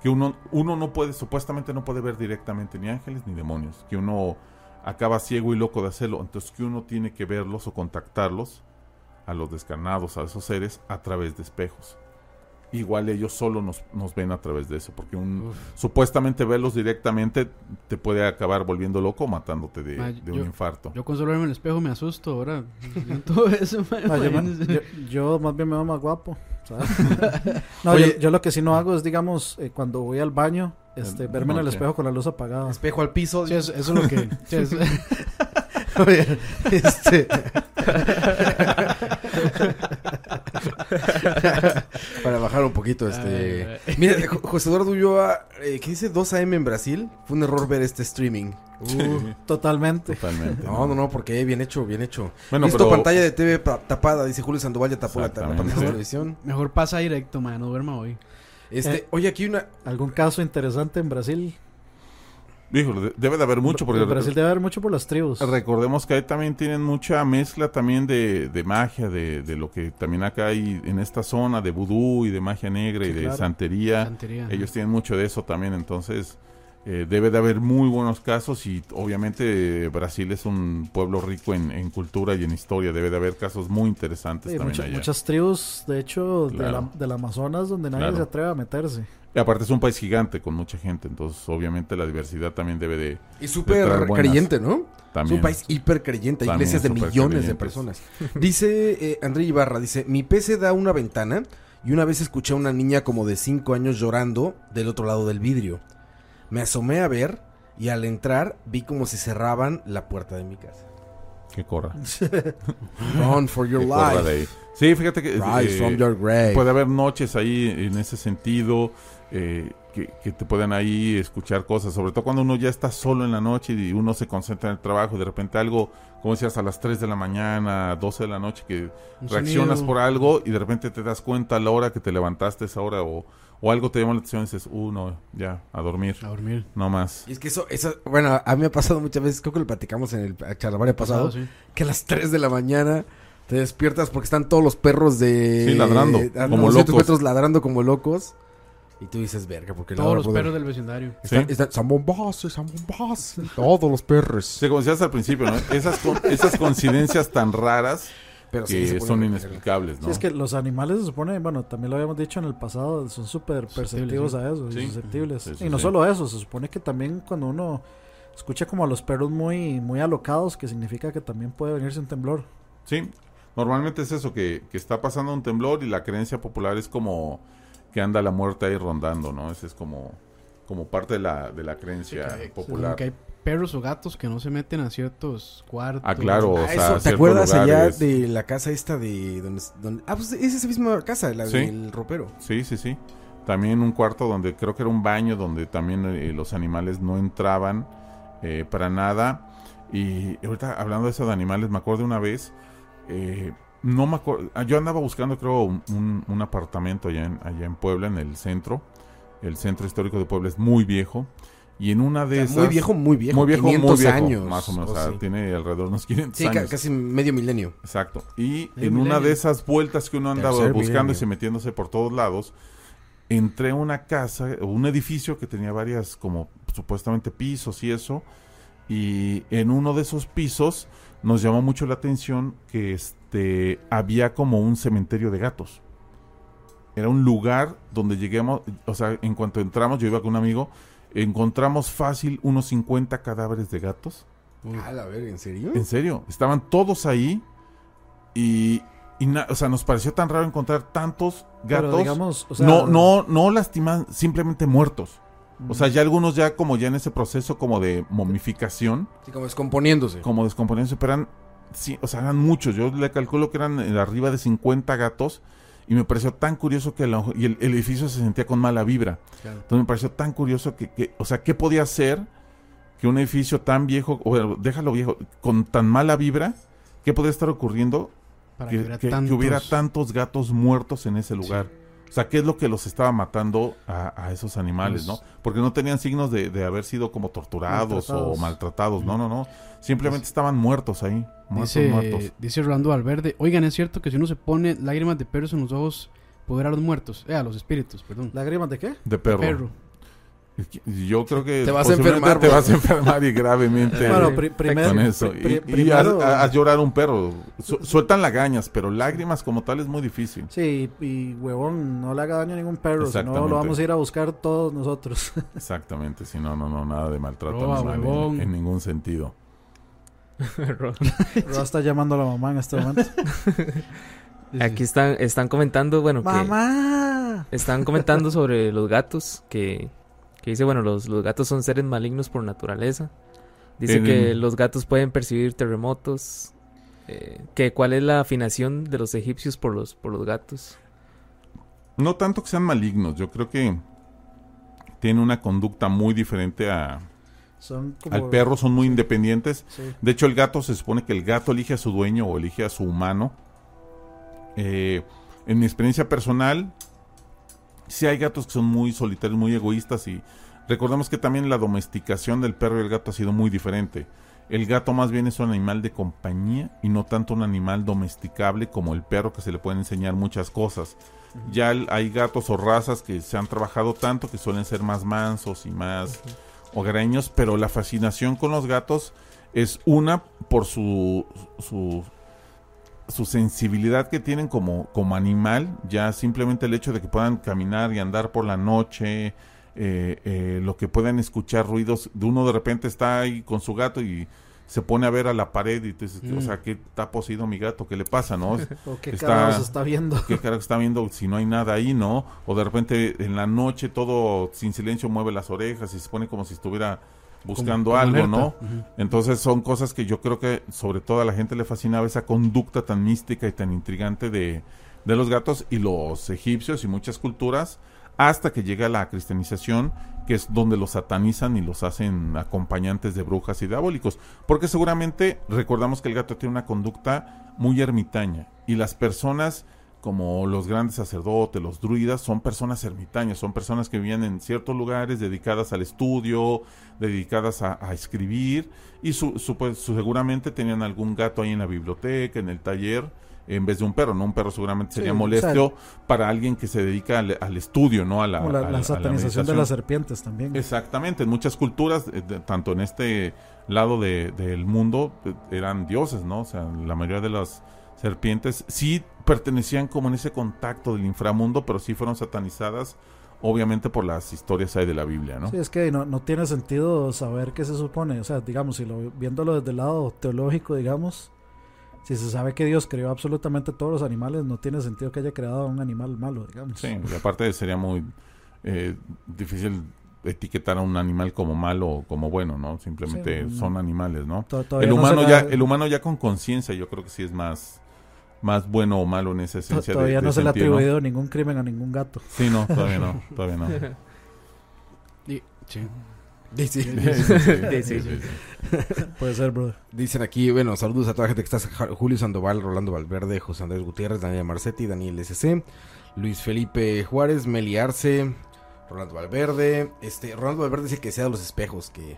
que uno, uno no puede, supuestamente no puede ver directamente ni ángeles ni demonios. Que uno acaba ciego y loco de hacerlo. Entonces, que uno tiene que verlos o contactarlos a los descarnados, a esos seres, a través de espejos. Igual ellos solo nos, nos ven a través de eso, porque un, supuestamente verlos directamente te puede acabar volviendo loco o matándote de, Ma, de un infarto. Yo con solo verme en el espejo me asusto ahora. Yo todo eso, ma, yo, imagínense. yo- yo más bien me veo más guapo. ¿sabes? no, Oye. yo, yo lo que sí no hago es, digamos, eh, cuando voy al baño, este, El- verme en el espejo con la luz apagada. Espejo al piso. Sí, eso, eso es lo que. sí, eso- Oye, este. Para bajar un poquito, este. Mira, Jo- José Eduardo Ulloa, eh, ¿qué dice 2 AM en Brasil? Fue un error ver este streaming. Uh, Totalmente. Totalmente. no, no, no, porque bien hecho, bien hecho. Bueno, Visto pero- pantalla de TV pa- tapada, dice Julio Sandoval, ya tapó la, la pantalla de televisión. Mejor pasa directo, man, no duerma hoy. Este, Eh, oye, aquí hay una. ¿Algún caso interesante en Brasil? Híjole, de- debe de haber mucho porque En Brasil debe haber mucho por las tribus. recordemos que ahí también tienen mucha mezcla también de, de magia, de, de lo que también acá hay en esta zona de vudú y de magia negra y de claro. santería. Santería. Ellos tienen mucho de eso también, entonces eh, debe de haber muy buenos casos y obviamente eh, Brasil es un pueblo rico en, en cultura y en historia, debe de haber casos muy interesantes Sí, también mucha- allá. muchas tribus, de hecho, de Claro. la- del Amazonas donde nadie Claro. se atreve a meterse. Y aparte es un país gigante con mucha gente, entonces obviamente la diversidad también debe de... Y súper creyente, ¿no? Es También, un país hiper creyente, hay iglesias de millones de creyentes. personas. Dice eh, André Ibarra, dice, mi PC da una ventana y una vez escuché a una niña como de 5 años llorando del otro lado del vidrio. Me asomé a ver y al entrar vi como si cerraban la puerta de mi casa. que corra. Run for your que life. de ahí. Sí, fíjate que... Rise eh, from your grave. Puede haber noches ahí en ese sentido eh, que, que te pueden ahí escuchar cosas, sobre todo cuando uno ya está solo en la noche y uno se concentra en el trabajo y de repente algo, como decías, a las 3 de la mañana, 12 de la noche, que reaccionas por algo y de repente te das cuenta a la hora que te levantaste esa hora o, o algo te llama la atención y dices, uh, no, ya, a dormir, A dormir. no más. Y es que eso, eso, bueno, a mí me ha pasado muchas veces, creo que lo platicamos en el charlavaria pasado, sí. que a las 3 de la mañana te despiertas porque están todos los perros de... Sí, ladrando, a como 200 locos. metros ladrando como locos. Y tú dices, verga, porque Todos los poder- perros del vecindario. Sí. Están, están, son bombasos, son bombasos. Todos los perros. Sí, como decías al principio, ¿no? esas, con- esas coincidencias tan raras Pero sí, que son inexplicables, Sí, ¿no? es que los animales se supone, bueno, también lo habíamos dicho en el pasado, son súper perceptivos sí. a eso, y Sí. susceptibles. Sí, sí, y no sí. solo eso, se supone que también cuando uno escucha como a los perros muy, muy alocados, que significa que también puede venirse un temblor. Sí, normalmente es eso, que, que está pasando un temblor y la creencia popular es como que anda la muerte ahí rondando, ¿no? Ese es como, como parte de la, de la creencia Sí, popular. Como que hay perros o gatos que no se meten a ciertos cuartos. Ah, claro. O Ah, sea, eso, ¿Te acuerdas allá de la casa esta de donde, donde- Ah, pues es esa misma casa, la Sí. del ropero. Sí, sí, sí. También un cuarto donde creo que era un baño donde también eh, los animales no entraban eh, para nada. Y ahorita hablando de eso de animales, me acuerdo de una vez, eh, no me acuerdo, ah, yo andaba buscando creo un, un- un apartamento allá en, allá en Puebla, en el centro. El centro histórico de Puebla es muy viejo. Y en una de O sea, esas... muy viejo, muy viejo. Muy viejo, 500 muy viejo, años. Más o menos, o o sea, sí. tiene alrededor de unos 500 Sí, ca- años. casi medio milenio. Exacto. Y Medio en una de esas vueltas que uno anda Tercer buscando y se metiéndose por todos lados, entré a una casa, un edificio que tenía varias, como supuestamente pisos y eso. Y en uno de esos pisos nos llamó mucho la atención que este había como un cementerio de gatos. Era un lugar donde lleguemos, o sea, en cuanto entramos, yo iba con un amigo, encontramos fácil unos 50 cadáveres de gatos. A la ver, ¿en serio? En serio, estaban todos ahí y, y na- o sea, nos pareció tan raro encontrar tantos gatos. Pero digamos, o sea, no, no, no lastimados, simplemente muertos. mm, O sea, ya algunos ya como ya en ese proceso como de momificación, Sí, como descomponiéndose. como descomponiéndose, pero eran, sí, o sea, eran muchos. Yo le calculo que eran arriba de 50 gatos y me pareció tan curioso que la- y el, el edificio se sentía con mala vibra. Claro. Entonces me pareció tan curioso que, que, o sea, ¿qué podía hacer que un edificio tan viejo, o déjalo viejo, con tan mala vibra, qué podría estar ocurriendo Para que, que, hubiera que- que tantos- hubiera tantos gatos muertos en ese lugar? O sea, ¿qué es lo que los estaba matando a, a esos animales, Pues- no? Porque no tenían signos de, de haber sido como torturados o Maltratados. No, no, no. Simplemente estaban muertos ahí. Muertos, muertos. Dice, dice Rolando Valverde, oigan, es cierto que si uno se pone lágrimas de perros en los ojos, puede ver a los muertos, eh, a los espíritus, perdón. ¿Lágrimas de qué? De perro. Perro. Yo creo que Te vas a enfermar, te bro. vas a enfermar y gravemente. Bueno, pri- primero, con eso. pri- Y, pri- y haz, haz llorar un perro. Su- sueltan lagañas, pero lágrimas como tal es muy difícil. sí, y huevón, no le haga daño a ningún perro, si no lo vamos a ir a buscar todos nosotros. Exactamente. Si no, no, no, nada de maltrato Roba, animal en- en, ningún sentido. Roa está llamando a la mamá en este momento. Aquí están, están comentando, bueno, que ¡Mamá! están comentando sobre los gatos, que, que dice, bueno, los, los gatos son seres malignos por naturaleza. Dice que los gatos pueden percibir terremotos. eh, que cuál es la afinación de los egipcios por los, por los gatos. No tanto que sean malignos. Yo creo que tienen una conducta muy diferente a, Son como... al perro. Son muy independientes. Sí. De hecho, el gato se supone que el gato elige a su dueño o elige a su humano. Eh, en mi experiencia personal, sí hay gatos que son muy solitarios, muy egoístas y recordemos que también la domesticación del perro y el gato ha sido muy diferente. El gato más bien es un animal de compañía y no tanto un animal domesticable como el perro que se le pueden enseñar muchas cosas. Ya hay gatos o razas que se han trabajado tanto que suelen ser más mansos y más hogareños, pero la fascinación con los gatos es una por su, su, su sensibilidad que tienen como, como animal, ya simplemente el hecho de que puedan caminar y andar por la noche, eh, eh, lo que puedan escuchar ruidos, de uno de repente está ahí con su gato y se pone a ver a la pared y tú dices, o Mm. sea, ¿qué está poseído mi gato? ¿Qué le pasa, no? ¿O qué Está- está viendo? ¿Qué carajo está viendo si no hay nada ahí, no? O de repente en la noche todo sin silencio mueve las orejas y se pone como si estuviera buscando Como- algo. ¿no? Entonces son cosas que yo creo que sobre todo a la gente le fascinaba esa conducta tan mística y tan intrigante de, de los gatos y los egipcios y muchas culturas hasta que llega la cristianización que es donde los satanizan y los hacen acompañantes de brujas y diabólicos porque seguramente recordamos que el gato tiene una conducta muy ermitaña y las personas como los grandes sacerdotes, los druidas, son personas ermitañas, son personas que vivían en ciertos lugares dedicadas al estudio, dedicadas a, a escribir, y su, su- pues, su- seguramente tenían algún gato ahí en la biblioteca, en el taller, en vez de un perro, ¿no? Un perro seguramente sería Sí, molesto para alguien que se dedica al, al estudio, ¿no? A la, Como la, a la a satanización de las serpientes también. Exactamente, en muchas culturas, eh, de- tanto en este lado de- del mundo, eh, eran dioses, ¿no? O sea, la mayoría de las serpientes sí pertenecían como en ese contacto del inframundo, pero sí fueron satanizadas, obviamente por las historias ahí de la Biblia, ¿no? Sí, es que no, no tiene sentido saber qué se supone. O sea, digamos, si lo, viéndolo desde el lado teológico, digamos, si se sabe que Dios creó absolutamente todos los animales, no tiene sentido que haya creado a un animal malo, digamos. Sí, y aparte sería muy eh, difícil etiquetar a un animal como malo o como bueno, ¿no? Simplemente Sí, no. son animales, ¿no? El no humano ya, el humano ya con conciencia, yo creo que sí es más, más bueno o malo en esa esencia. de- todavía de no se le ha atribuido ningún crimen a ningún gato. Sí, no, todavía no, todavía no. Y- sí. Dice- Sí, sí. Puede ser, brother. Dicen aquí, bueno, saludos a toda la gente que está, Julio Sandoval, Rolando Valverde, José Andrés Gutiérrez, Daniel Marcetti, Daniel SC, Luis Felipe Juárez, Meli Arce, Rolando Valverde, este, Rolando Valverde dice que sea de los espejos, que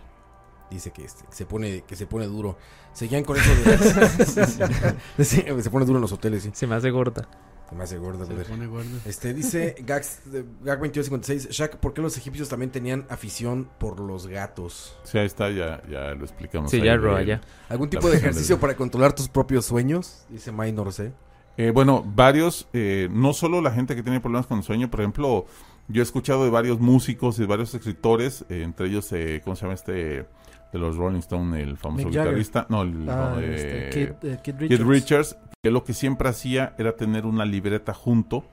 dice que, este, que se pone, que se pone duro. Seguían con eso de, Sí, se pone duro en los hoteles, sí. Se me hace gorda. Se me hace gordo, Se pone gordo. Este dice Gax, Gag 2256, Shaq, ¿por qué los egipcios también tenían afición por los gatos? Sí, ahí está, ya, ya lo explicamos. Sí, ahí ya, Roa, ya. ¿Algún tipo de ejercicio para controlar tus propios sueños? Dice Minor C. Eh, bueno, varios, eh, no solo la gente que tiene problemas con el sueño, por ejemplo, yo he escuchado de varios músicos y de varios escritores, eh, entre ellos, eh, ¿cómo se llama este? De los Rolling Stone, el famoso Mick guitarrista. No, el, Ah, no, este, eh, Kid, eh, Kid Keith Richards. Richards, que lo que siempre hacía era tener una libreta junto,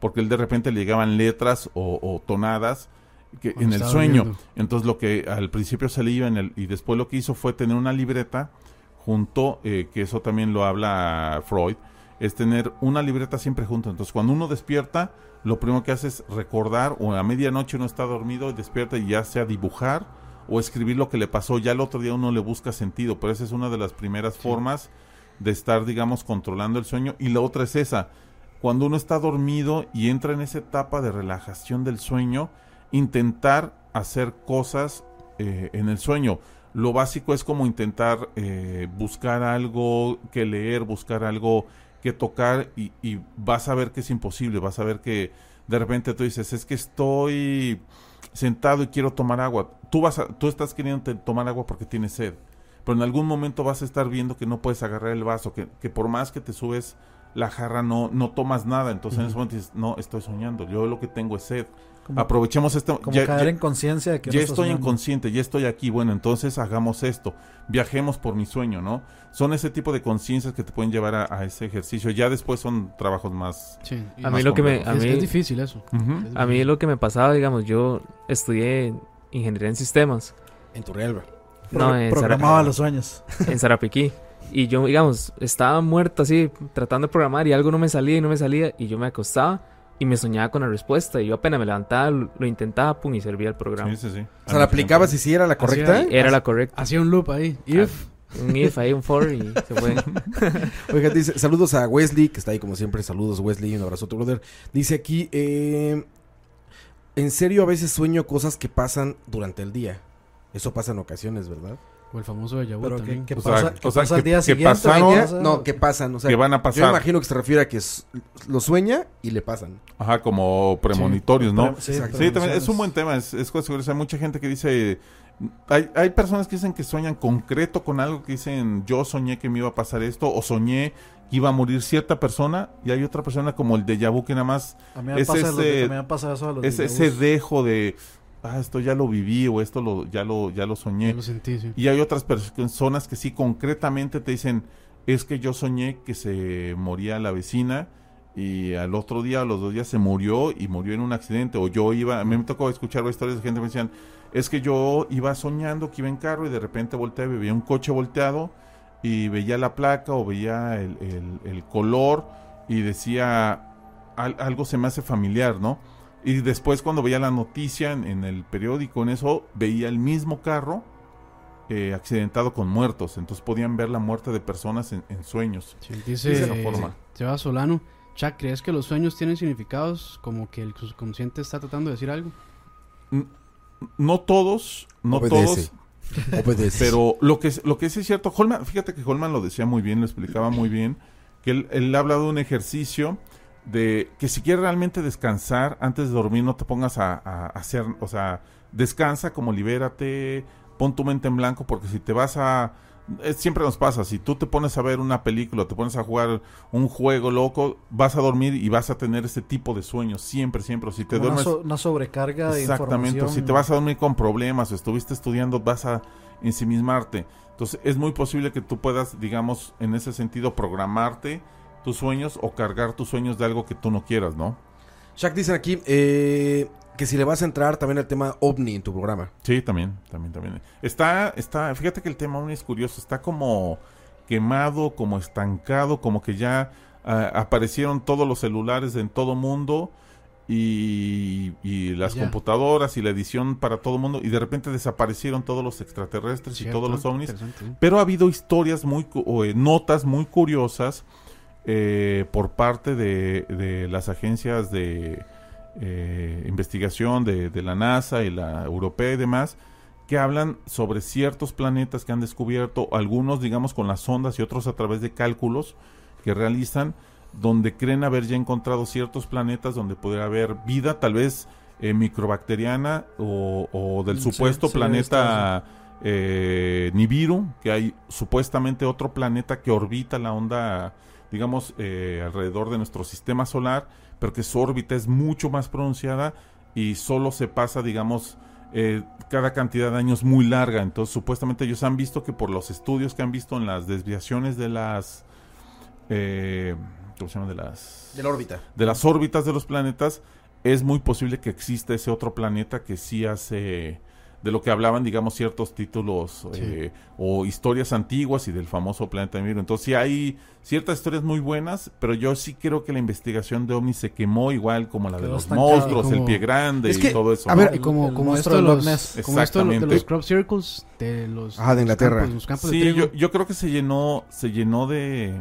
porque él de repente le llegaban letras o, o tonadas que, en el sueño. Entonces lo que al principio se le iba en el, y después lo que hizo fue tener una libreta junto, eh, que eso también lo habla Freud, es tener una libreta siempre junto. Entonces cuando uno despierta, lo primero que hace es recordar, o a medianoche uno está dormido y despierta y ya sea dibujar o escribir lo que le pasó, ya el otro día uno le busca sentido, pero esa es una de las primeras formas de estar, digamos, controlando el sueño. Y la otra es esa, cuando uno está dormido y entra en esa etapa de relajación del sueño, intentar hacer cosas eh, en el sueño. Lo básico es como intentar eh, buscar algo que leer, buscar algo que tocar y, y vas a ver que es imposible, vas a ver que de repente tú dices, es que estoy sentado y quiero tomar agua. Tú, vas a- tú estás queriendo tomar agua porque tienes sed, pero en algún momento vas a estar viendo que no puedes agarrar el vaso, que, que por más que te subes la jarra no, no tomas nada. Entonces en ese momento dices, no, estoy soñando, yo lo que tengo es sed. Como, Aprovechemos este... como ya- caer ya- en conciencia de que ya estoy inconsciente, ya estoy aquí, bueno, entonces hagamos esto, viajemos por mi sueño, ¿no? Son ese tipo de conciencias que te pueden llevar a, a ese ejercicio. Ya después son trabajos más... Sí. y A más mí lo que me... A es, es mí, difícil eso. Es a mí lo que me pasaba, digamos, yo estudié ingeniería en sistemas. En tu real, No, en, Programaba Sara- los sueños. en Sarapiquí. Y yo, digamos, estaba muerto así, tratando de programar y algo no me salía y no me salía. Y yo me acostaba y me soñaba con la respuesta. Y yo apenas me levantaba, lo, lo intentaba, pum, y servía el programa. Sí, sí, sí. O sea, ¿la aplicabas y si era la correcta? Hacía- Era la correcta. Hacía un loop ahí. If. Un if ahí, un for y se fue. Oiga, dice, saludos a Wesley, que está ahí como siempre. Saludos, Wesley. Un abrazo a tu brother. Dice aquí, eh, en serio, a veces sueño cosas que pasan durante el día. Eso pasa en ocasiones, ¿verdad? O el famoso de Yabu Pero que, también. que O sea, pasa, que o sea, pasa al que- día que siguiente. pasaron- ¿no? Que pasan. O sea, que van a yo pasar. imagino que se refiere a que lo sueña y le pasan. Ajá, como premonitorios, ¿no? Pre- sí. Sí, también es un buen tema, es, es cosa segura. Hay mucha gente que dice, hay, hay personas que dicen que sueñan concreto con algo, que dicen, yo soñé que me iba a pasar esto, o soñé que iba a morir cierta persona, y hay otra persona como el de vu que nada más A mí me es pasa, lo- ese- a mí me pasa eso a los es ese dejo de, ah, esto ya lo viví, o esto lo, ya, lo, ya lo soñé. Ya lo sentí, sí. Y hay otras personas que sí concretamente te dicen, es que yo soñé que se moría la vecina y al otro día, a los dos días se murió y murió en un accidente. O yo iba, a mí me tocó escuchar historias de gente que me decían, es que yo iba soñando que iba en carro y de repente volteé y veía un coche volteado y veía la placa o veía el, el- el color y decía, "Al- algo se me hace familiar, ¿no? Y después cuando veía la noticia en, en el periódico, en eso, veía el mismo carro eh, accidentado con muertos. Entonces podían ver la muerte de personas en, en sueños. Sí, dice De esa forma. Seba Solano. Chuck, ¿crees que los sueños tienen significados como que el subconsciente está tratando de decir algo? No todos, no Obedece. todos, Obedece. pero lo que, es- lo que sí es cierto, Holman, fíjate que Holman lo decía muy bien, lo explicaba muy bien, que él, él habla de un ejercicio de que si quieres realmente descansar antes de dormir, no te pongas a, a hacer, o sea, descansa, como libérate, pon tu mente en blanco, porque si te vas a... eh, siempre nos pasa, si tú te pones a ver una película, te pones a jugar un juego loco, vas a dormir y vas a tener ese tipo de sueños, siempre, siempre. Si te Como una, duermes... so- una sobrecarga de Exactamente, información. si te vas a dormir con problemas o estuviste estudiando, vas a ensimismarte. Entonces, es muy posible que tú puedas, digamos, en ese sentido, programarte tus sueños o cargar tus sueños de algo que tú no quieras, ¿no? Shaq dicen aquí eh, que si le vas a entrar también al tema ovni en tu programa. Sí, también, también, también. Está, está, fíjate que el tema ovni es curioso, está como quemado, como estancado, como que ya ah, aparecieron todos los celulares en todo mundo y, y las Ya. computadoras y la edición para todo mundo y de repente desaparecieron todos los extraterrestres y todos los ovnis. Pero ha habido historias muy, o, eh, notas muy curiosas eh, por parte de, de las agencias de eh, investigación de, de la NASA y la europea y demás, que hablan sobre ciertos planetas que han descubierto, algunos digamos con las sondas y otros a través de cálculos que realizan, donde creen haber ya encontrado ciertos planetas donde podría haber vida, tal vez eh, microbacteriana o, o del sí, supuesto sí, planeta eh, Nibiru, que hay supuestamente otro planeta que orbita la onda, digamos, eh, alrededor de nuestro sistema solar, pero que su órbita es mucho más pronunciada y solo se pasa, digamos, eh, cada cantidad de años muy larga. Entonces, supuestamente ellos han visto que por los estudios que han visto en las desviaciones de las... Eh, ¿Cómo se llama? De las De la órbita. de las órbitas de los planetas, es muy posible que exista ese otro planeta que sí hace de lo que hablaban, digamos, ciertos títulos Sí. eh, o historias antiguas y del famoso planeta Nibiru. Entonces sí hay ciertas historias muy buenas, pero yo sí creo que la investigación de OVNI se quemó igual como la de los monstruos, el pie grande Es y todo eso. a ¿no? ver, Y como, El como esto de los, como esto de los- crop circles, de los, Ajá, de los Inglaterra. campos- los campos de Sí, yo, yo creo que se llenó, se llenó de,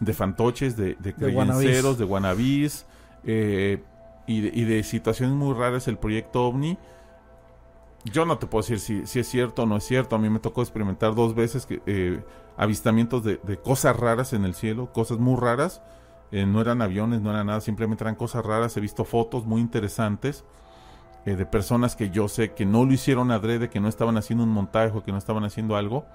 de fantoches, de, de creenceros, de guanabís, eh, y, de, y de situaciones muy raras el proyecto OVNI. Yo no te puedo decir si, es cierto o no es cierto. A mí me tocó experimentar dos veces que, eh, avistamientos de, cosas raras en el cielo, cosas muy raras. Eh, no eran aviones, no eran nada, simplemente eran cosas raras. He visto fotos muy interesantes eh, de personas que yo sé que no lo hicieron adrede, que no estaban haciendo un montaje o que no estaban haciendo algo.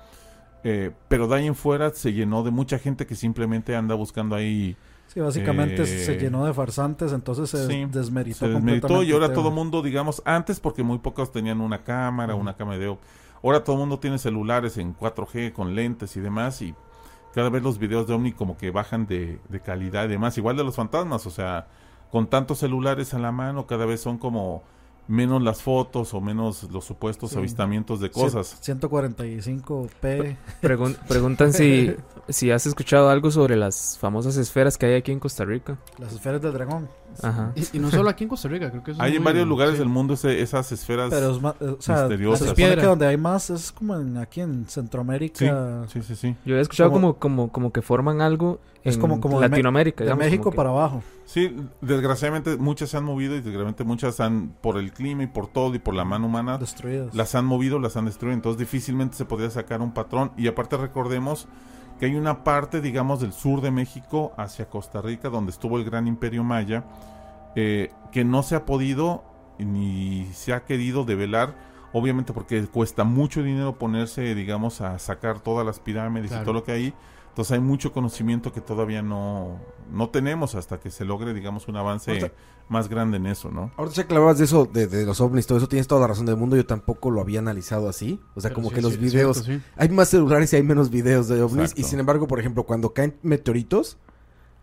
Pero de ahí en fuera se llenó de mucha gente que simplemente anda buscando ahí. Sí, básicamente Eh, se llenó de farsantes, entonces se sí, desmeritó Se desmeritó completamente y ahora todo mundo, digamos, antes porque muy pocos tenían una cámara, una cámara de video. Ahora todo el mundo tiene celulares en 4G con lentes y demás y cada vez los videos de Omni como que bajan de, de calidad y demás. Igual de los fantasmas, o sea, con tantos celulares a la mano cada vez son como menos las fotos o menos los supuestos Sí. avistamientos de cosas. 145p. Pregun- preguntan si, si has escuchado algo sobre las famosas esferas que hay aquí en Costa Rica. Las esferas del dragón. Ajá. Y, y no solo aquí en Costa Rica, creo que eso es Hay en muy- varios lugares sí. del mundo ese- esas esferas. Pero es más, eh, o sea, Misteriosas. se supone piedra. que donde hay más es como en, aquí en Centroamérica. Sí, sí, sí. Yo he escuchado Como- como, como, como que forman algo en Es como- como de Me- Latinoamérica. De digamos, México como que- para abajo. Sí, desgraciadamente muchas se han movido y desgraciadamente muchas han, por el clima y por todo y por la mano humana, Destruidas. las han movido, las han destruido. Entonces difícilmente se podría sacar un patrón. Y aparte recordemos que hay una parte, digamos, del sur de México hacia Costa Rica, donde estuvo el gran imperio maya, eh, que no se ha podido ni se ha querido develar. Obviamente porque cuesta mucho dinero ponerse, digamos, a sacar todas las pirámides y todo lo que hay. Entonces hay mucho conocimiento que todavía no, no tenemos hasta que se logre, digamos, un avance más grande en eso, ¿no? Ahorita ya que hablabas de eso, de, de los ovnis, todo eso, tienes toda la razón del mundo. Yo tampoco lo había analizado así. O sea, Pero como sí, que los videos. cierto, sí. Hay más celulares y hay menos videos de ovnis. Exacto. Y sin embargo, por ejemplo, cuando caen meteoritos,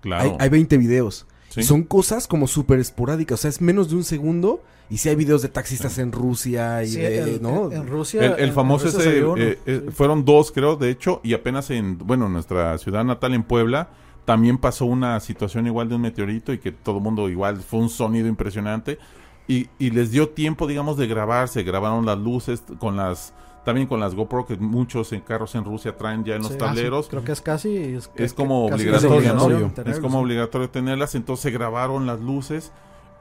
Claro. hay, hay 20 videos. Sí. Y son cosas como súper esporádicas. O sea, es menos de un segundo. Y sí hay videos de taxistas en Rusia y Sí, de, el- ¿no? en Rusia. El, el en- famoso en Rusia se ese, eh, eh, sí. fueron dos creo, de hecho, y apenas en, bueno, en nuestra ciudad natal en Puebla, también pasó una situación igual de un meteorito y que todo el mundo igual fue un sonido impresionante y, y les dio tiempo, digamos, de grabarse, grabaron las luces con las, también con las GoPro que muchos en carros en Rusia traen ya en los Sí. tableros. Creo que es casi. Es, como casi obligatorio, ¿no? Es como obligatorio tenerlas, entonces se grabaron las luces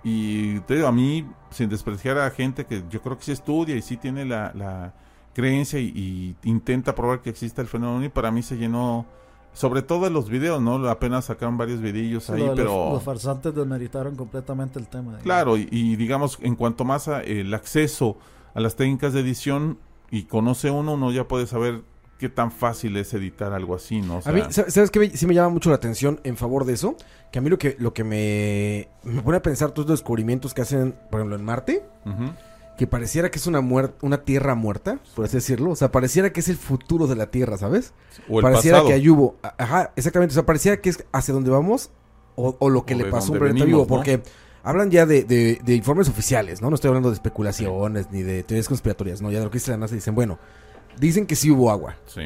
y te digo, a mí, sin despreciar a gente que yo creo que sí estudia y sí tiene la, la creencia y, y intenta probar que existe el fenómeno, y para mí se llenó, sobre todo en los videos, ¿no? Apenas sacaron varios videillos Sí, ahí, lo de los- pero... Los, farsantes desmeritaron completamente el tema. digamos. Claro, y, y digamos, en cuanto más a el acceso a las técnicas de edición y conoce uno, uno ya puede saber qué tan fácil es editar algo así, ¿no? O A mí, ¿sabes sabes qué? me- Sí me llama mucho la atención en favor de eso. Que a mí lo que, lo que me, me pone a pensar todos los descubrimientos que hacen, por ejemplo, en Marte. ujú. Que pareciera que es una, muer- una tierra muerta, por así decirlo. O sea, pareciera que es el futuro de la Tierra, ¿sabes? o el pareciera pasado. que ahí hubo. a- Ajá, exactamente. O sea, pareciera que es hacia donde vamos o, o lo que O le pasó a un planeta vivo. ¿no? Porque hablan ya de, de- de informes oficiales, ¿no? No estoy hablando de especulaciones ni de teorías conspiratorias, no, ya de lo que dice la NASA dicen, bueno, dicen que sí hubo agua, Sí.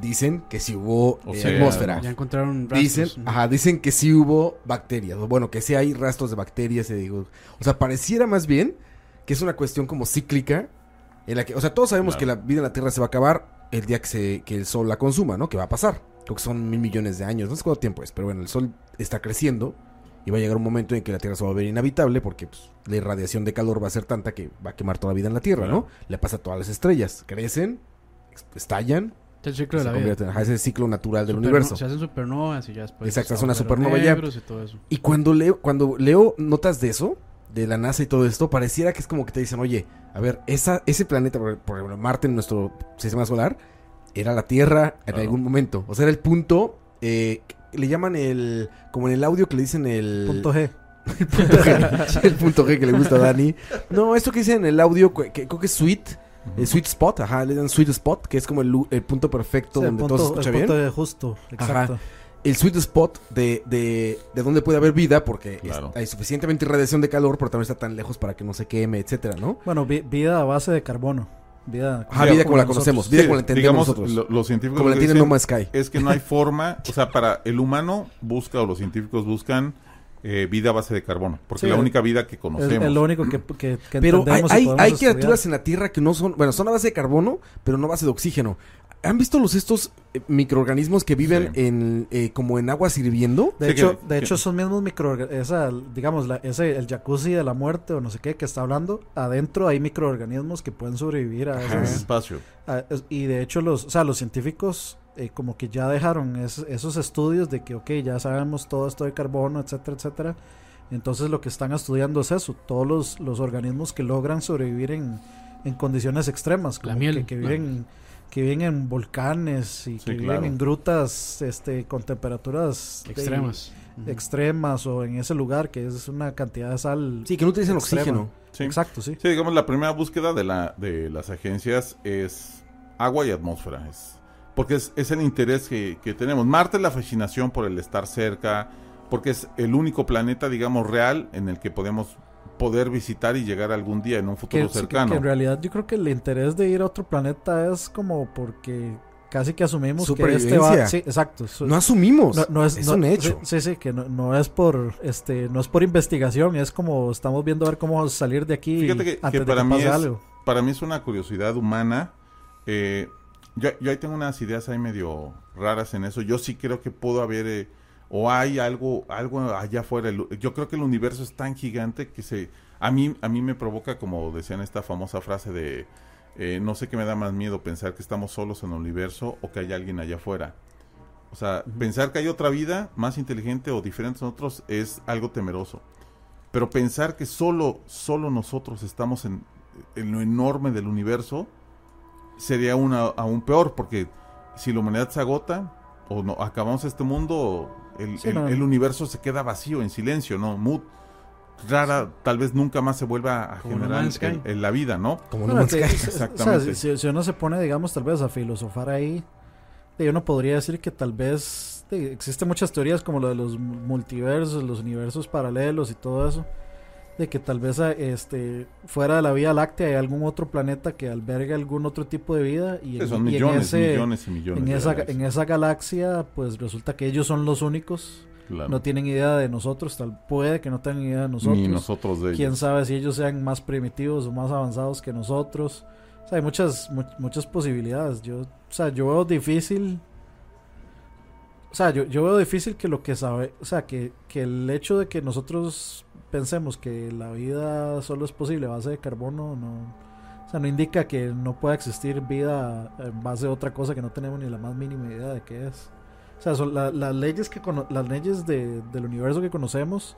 dicen que sí hubo O eh, sea, atmósfera. Ya encontraron rastros. Dicen, ajá, dicen que sí hubo bacterias. o Bueno, que sí hay rastros de bacterias. y digo, o sea, pareciera más bien que es una cuestión como cíclica. En la que, o sea, todos sabemos Claro. que la vida en la Tierra se va a acabar el día que, se, que el Sol la consuma, ¿no? Que va a pasar. Creo que son mil millones de años. No sé cuánto tiempo es, pero bueno, el Sol está creciendo. Y va a llegar un momento en que la Tierra se va a ver inhabitable porque pues, la irradiación de calor va a ser tanta que va a quemar toda la vida en la Tierra, Claro. ¿no? Le pasa a todas las estrellas. Crecen, estallan, Es el ciclo se de la vida. convierten. Ajá, es el ciclo natural del Superno- universo. Se hacen supernovas y ya después. Exacto, es una supernova ya. y todo eso. Y cuando leo, cuando leo notas de eso, de la NASA y todo esto, pareciera que es como que te dicen, oye, a ver, esa, ese planeta, por, ejemplo, Marte en nuestro sistema solar, era la Tierra en Claro. algún momento. O sea, era el punto, eh, le llaman el, como en el audio que le dicen el... Punto G. el punto G, el punto G que le gusta a Dani. No, esto que dicen en el audio, que, que creo que es sweet, el sweet spot, ajá, le dan sweet spot, que es como el, punto perfecto donde punto, todo se escucha el bien. punto justo, exacto. El sweet spot de, de, de donde puede haber vida, porque es- hay suficientemente irradiación de calor, pero también está tan lejos para que no se queme, etcétera, ¿no? Bueno, vi- vida a base de carbono. Vida, Ajá, vida como la nosotros. conocemos, vida Sí, como la entendemos digamos, nosotros. lo- los científicos como la lo que entiende No Man's Sky. es que no hay forma, o sea, para el humano busca o los científicos buscan eh, vida a base de carbono, porque Sí, la única vida que conocemos. es lo único que, que, que Pero hay, hay, criaturas en la Tierra que no son, bueno, son a base de carbono, pero no a base de oxígeno. ¿Han visto los estos eh, microorganismos que viven Sí. en eh, como en aguas hirviendo? De Sí, hecho, que- de que- hecho esos mismos microorganismos, digamos, la, ese, el jacuzzi de la muerte o no sé qué que está hablando, adentro hay microorganismos que pueden sobrevivir a esas... espacio. a- y de hecho los, o sea, los científicos eh, como que ya dejaron es- esos estudios de que, ok, ya sabemos todo esto de carbono, etcétera, etcétera. Entonces lo que están estudiando es eso, todos los, los organismos que logran sobrevivir en, en condiciones extremas, La como miel, que, que la viven que viven en volcanes y Sí, que viven claro. en grutas este con temperaturas de- Extremas. Extremas o en ese lugar que es una cantidad de sal. Sí, que no utilizan Extrema. oxígeno. Sí. Exacto, sí. Sí, digamos, la primera búsqueda de, la, de las agencias es agua y atmósfera. Es, porque es, es el interés que, que tenemos. Marte es la fascinación por el estar cerca, porque es el único planeta, digamos, real en el que podemos poder visitar y llegar algún día en un Que, futuro sí, que- cercano. que en realidad yo creo que el interés de ir a otro planeta es como porque casi que asumimos que este va, sí, exacto. su- No asumimos. no, no es, es no- un hecho. Sí, sí, que no, no es por este no es por investigación, es como estamos viendo a ver cómo salir de aquí Fíjate que- que antes de para que mí pase es- algo. para mí es una curiosidad humana. Eh, yo, yo ahí tengo unas ideas ahí medio raras en eso. Yo sí creo que pudo haber eh, o hay algo algo allá afuera. Yo creo que el universo es tan gigante que se a mí a mí me provoca como decían esta famosa frase de eh, no sé qué me da más miedo pensar que estamos solos en el universo o que hay alguien allá afuera. O sea, pensar que hay otra vida más inteligente o diferente a nosotros es algo temeroso. Pero pensar que solo, solo nosotros estamos en, en lo enorme del universo sería una, aún peor, porque si la humanidad se agota o no acabamos este mundo, el, Sí, el- no. el universo se queda vacío, en silencio, ¿no? Mood. Rara, tal vez nunca más se vuelva a Como No generar en, en la vida, ¿no? Como no Sky. o sea, Exactamente. si, si uno se pone, digamos, tal vez a filosofar ahí, de uno podría decir que tal vez existen muchas teorías como lo de los multiversos, los universos paralelos y todo eso, de que tal vez a- este fuera de la Vía Láctea hay algún otro planeta que alberga algún otro tipo de vida y, en- son y millones, en, ese- millones y millones. en de esa, en esa galaxia pues resulta que ellos son los únicos, Claro. no tienen idea de nosotros, tal puede que no tengan idea de nosotros. Ni nosotros de ellos. quién sabe si ellos sean más primitivos o más avanzados que nosotros. O sea, hay muchas, mu- muchas posibilidades. Yo, o sea, yo veo difícil. O sea, yo, yo veo difícil que lo que sabe, o sea, que, que el hecho de que nosotros pensemos que la vida solo es posible a base de carbono, no, o sea, no indica que no pueda existir vida en base a otra cosa que no tenemos ni la más mínima idea de qué es. O sea, son la- las leyes que cono- las leyes de- del universo que conocemos,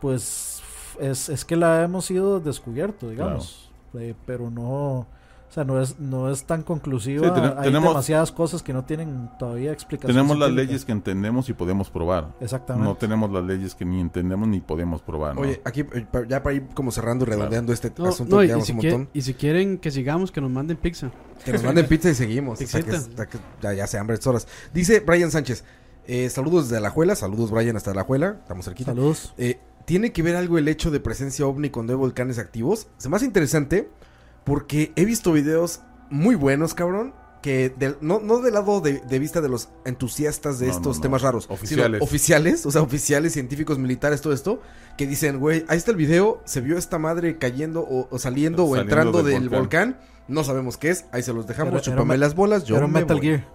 pues es, es que la hemos ido descubierto, digamos. Eh, pero no, o sea, no es, no es tan conclusiva. Sí, ten- Hay tenemos- demasiadas cosas que no tienen todavía explicación. Tenemos las científica. leyes que entendemos y podemos probar. Exactamente. No tenemos las leyes que ni entendemos ni podemos probar. ¿no? Oye, aquí eh, ya para ir como cerrando y redondeando este No, asunto no, que y, si un quiere- montón. y si quieren que sigamos, que nos manden pizza. Que nos manden pizza y seguimos. Hasta que- hasta que ya, ya se hambre horas. Dice Brian Sánchez. eh, saludos desde Alajuela. Saludos, Brian, hasta Alajuela. Estamos cerquita. Saludos. Eh, ¿tiene que ver algo el hecho de presencia ovni cuando hay volcanes activos? Se me hace interesante porque he visto videos muy buenos, cabrón. Que del- no, no del lado de, de vista de los entusiastas de No, estos no, no. temas raros, Oficiales. sino oficiales, o sea, oficiales, científicos, militares, todo esto, que dicen, güey, ahí está el video, se vio esta madre cayendo o, o saliendo o Saliendo entrando del del volcán. no sabemos qué es, ahí se los dejamos, Era- era chúpame me- las bolas, yo Era me Metal voy. Gear.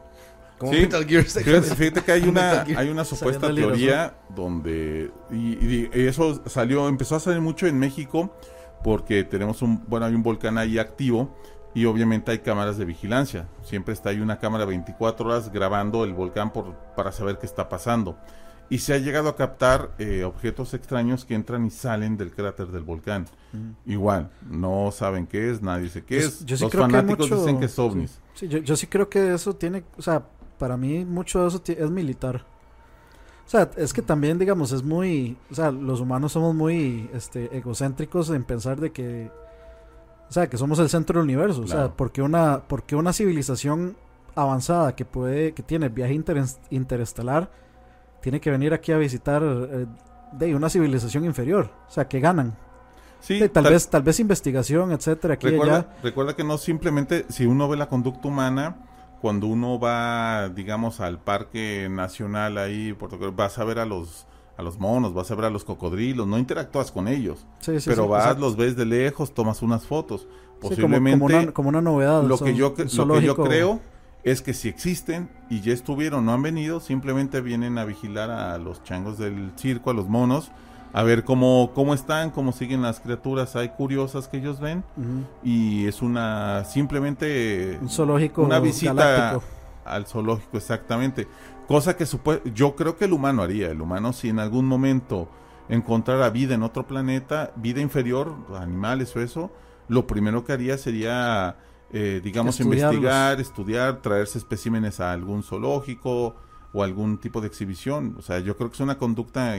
Como Sí. Metal Gear. Fíjate, fíjate que hay una, hay una supuesta teoría donde y, y- y eso salió, empezó a salir mucho en México porque tenemos un, bueno, hay un volcán ahí activo y obviamente hay cámaras de vigilancia. Siempre está ahí una cámara 24 horas grabando el volcán por, para saber qué está pasando. Y se ha llegado a captar eh, objetos extraños que entran y salen del cráter del volcán. Igual, no saben qué es, nadie dice qué Yo- es. yo sí Los que fanáticos mucho- dicen que es ovnis. Sí, yo, yo sí creo que eso tiene, o sea, para mí mucho de eso es militar. O sea, es que también, digamos, es muy, o sea, los humanos somos muy este, egocéntricos en pensar de que, o sea, que somos el centro del universo. O sea, porque una, porque una civilización avanzada que puede, que tiene viaje interes- interestelar, tiene que venir aquí a visitar eh, de una civilización inferior. O sea, que ganan. Sí, Sí, tal, vez, tal vez investigación, etcétera, aquí y allá. Recuerda que no simplemente, si uno ve la conducta humana, cuando uno va, digamos, al parque nacional ahí, vas a ver a los, a los monos, vas a ver a los cocodrilos, no interactúas con ellos, Sí, sí, pero sí, vas, exacto. los ves de lejos, tomas unas fotos. Como- Posiblemente como, una, como una novedad. lo, son- que yo, lo que yo creo es que si existen y ya estuvieron, no han venido, simplemente vienen a vigilar a los changos del circo, a los monos, a ver cómo, cómo están, cómo siguen las criaturas, hay curiosas que ellos ven y es una simplemente Un zoológico una visita galáctico. al zoológico exactamente. Cosa que yo creo que el humano haría. El humano si en algún momento encontrara vida en otro planeta vida inferior animales o eso lo primero que haría sería eh, digamos investigar estudiar traerse especímenes a algún zoológico o algún tipo de exhibición. O sea yo creo que es una conducta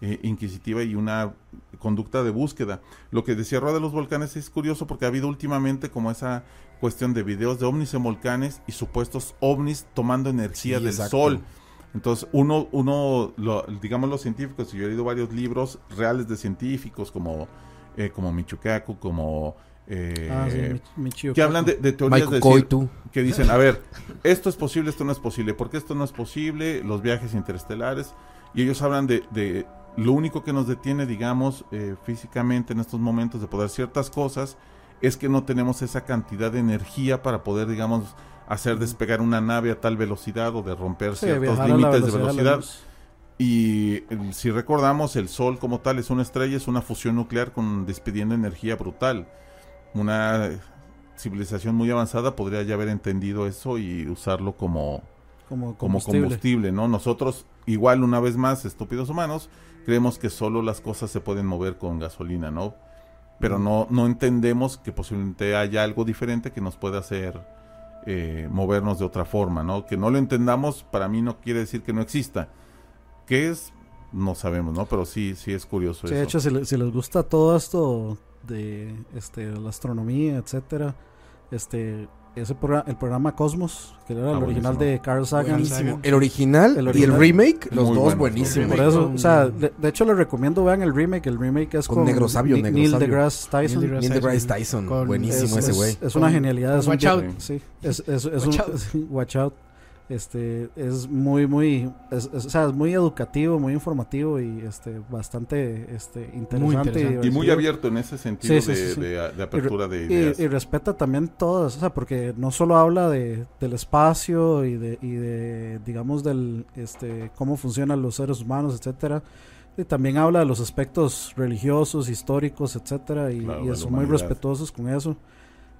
eh, inquisitiva y una conducta de búsqueda. Lo que decía Roa de los volcanes es curioso porque ha habido últimamente como esa cuestión de videos de ovnis en volcanes y supuestos ovnis tomando energía Sí, del exacto. sol. Entonces, uno, uno lo- digamos los científicos, y yo he leído varios libros reales de científicos como, eh, como Michukaku, como... eh, Ah, sí, Mi- Michio que hablan de, de teorías de decir- que dicen, a ver, esto es posible, esto no es posible, ¿por qué esto no es posible? Los viajes interestelares, y ellos hablan de, de lo único que nos detiene, digamos, eh, físicamente en estos momentos de poder ciertas cosas, es que no tenemos esa cantidad de energía para poder, digamos, hacer despegar una nave a tal velocidad o de romper Sí, ciertos límites de velocidad. Y si recordamos, el Sol como tal es una estrella, es una fusión nuclear con despidiendo energía brutal. Una civilización muy avanzada podría ya haber entendido eso y usarlo como, Como combustible, ¿no? Nosotros, igual una vez más, estúpidos humanos, creemos que solo las cosas se pueden mover con gasolina, ¿no? Pero no, no entendemos que posiblemente haya algo diferente que nos pueda hacer eh, movernos de otra forma, ¿no? Que no lo entendamos, para mí no quiere decir que no exista. ¿Qué es? No sabemos, ¿no? Pero sí, sí es curioso Sí, eso. de hecho, si, le- si les gusta todo esto de este, la astronomía, etcétera, este, ese programa, el programa Cosmos, que era el Ah, original buenísimo. de Carl Sagan. Buenísimo. El original, El y original. el remake, los Muy dos buenos, buenísimos. Por eso, o sea, de, de hecho les recomiendo vean el remake. El remake es Con con, Negro Sabio, Ni- Negro Neil deGrasse Tyson. Neil deGrasse Tyson, Con- buenísimo es, ese es- güey. es una Con- genialidad. Es un Watch via- Out. Sí, es, es, es Watch un, Out. Watch Out. Este, es muy, muy, es, es- o sea, es muy educativo, muy informativo y este, bastante este, interesante. interesante. y muy divertido. abierto en ese sentido Sí, sí, de, sí, de- de apertura de Y, ideas. y respeta también todas, o sea, porque no solo habla de, del espacio y de, y de, digamos, del, este, cómo funcionan los seres humanos, etcétera. Y también habla de los aspectos religiosos, históricos, etcétera, y, Claro, y de son muy respetuosos con eso.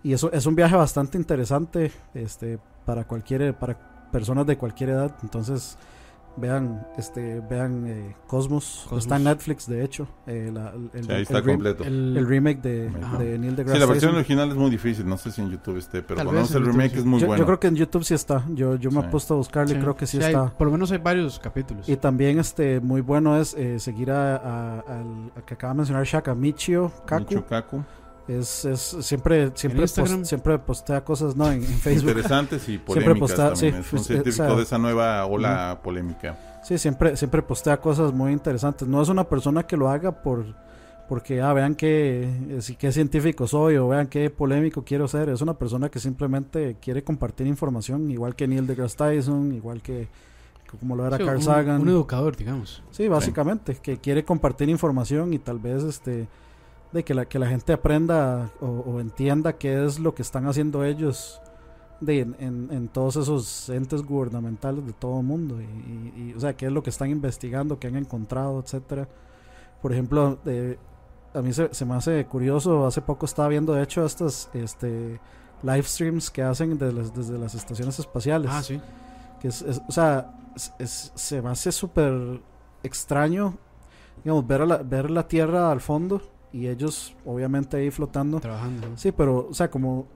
Y eso es un viaje bastante interesante, este, para cualquier, para personas de cualquier edad. Entonces, vean, este, vean eh, Cosmos. Cosmos. está en Netflix, de hecho. eh, la- el, Sí, ahí está el rem- completo. El, el remake de, de Neil Sí, deGrasse la versión Tyson. original es muy difícil, no sé si en YouTube esté, pero menos el remake sí. es muy yo, bueno. yo creo que en YouTube sí está. Yo, yo me Sí. he puesto a buscarle, sí, creo que sí, sí hay- está. por lo menos hay varios capítulos. Y también este muy bueno es eh, seguir a, a- al a que acaba de mencionar Shaka Michio Kaku. Michio Kaku. Es, es siempre, siempre, post- siempre postea cosas, no, en, en Facebook. Interesantes y Siempre polémicas posta- también. sí, es un pues, científico o sea, de esa nueva ola polémica. Sí, siempre, siempre postea cosas muy interesantes. No es una persona que lo haga por porque ah, vean qué, eh, sí, qué científico soy o vean qué polémico quiero ser. Es una persona que simplemente quiere compartir información, igual que Neil deGrasse Tyson, igual que como lo era Sí, Carl un, Sagan. un educador, digamos. Sí, básicamente, que quiere compartir información y tal vez este de que la, que la gente aprenda o, o entienda qué es lo que están haciendo ellos de, en, en- en todos esos entes gubernamentales de todo el mundo y, y- y, o sea qué es lo que están investigando qué han encontrado etcétera por ejemplo a mí se, se me hace curioso hace poco estaba viendo de hecho estos este live streams que hacen de las- desde las estaciones espaciales Ah, sí. que es, es- o sea, es- es- se me hace súper extraño, digamos, ver, a la, ver la Tierra al fondo y ellos obviamente ahí flotando. Trabajando. ¿no? Sí, pero, o sea, como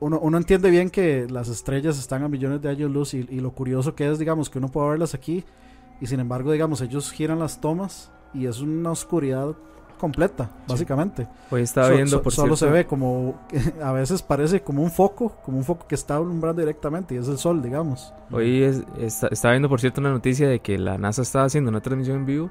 uno, uno entiende bien que las estrellas están a millones de años luz y, y lo curioso que es, digamos, que uno puede verlas aquí y sin embargo, digamos, ellos giran las tomas y es una oscuridad completa, básicamente. Hoy estaba So- viendo, so- por solo se cierto, ve como, a veces parece como un foco, como un foco que está alumbrando directamente y es el sol, digamos. Hoy es- está- estaba viendo, por cierto, una noticia de que la NASA estaba haciendo una transmisión en vivo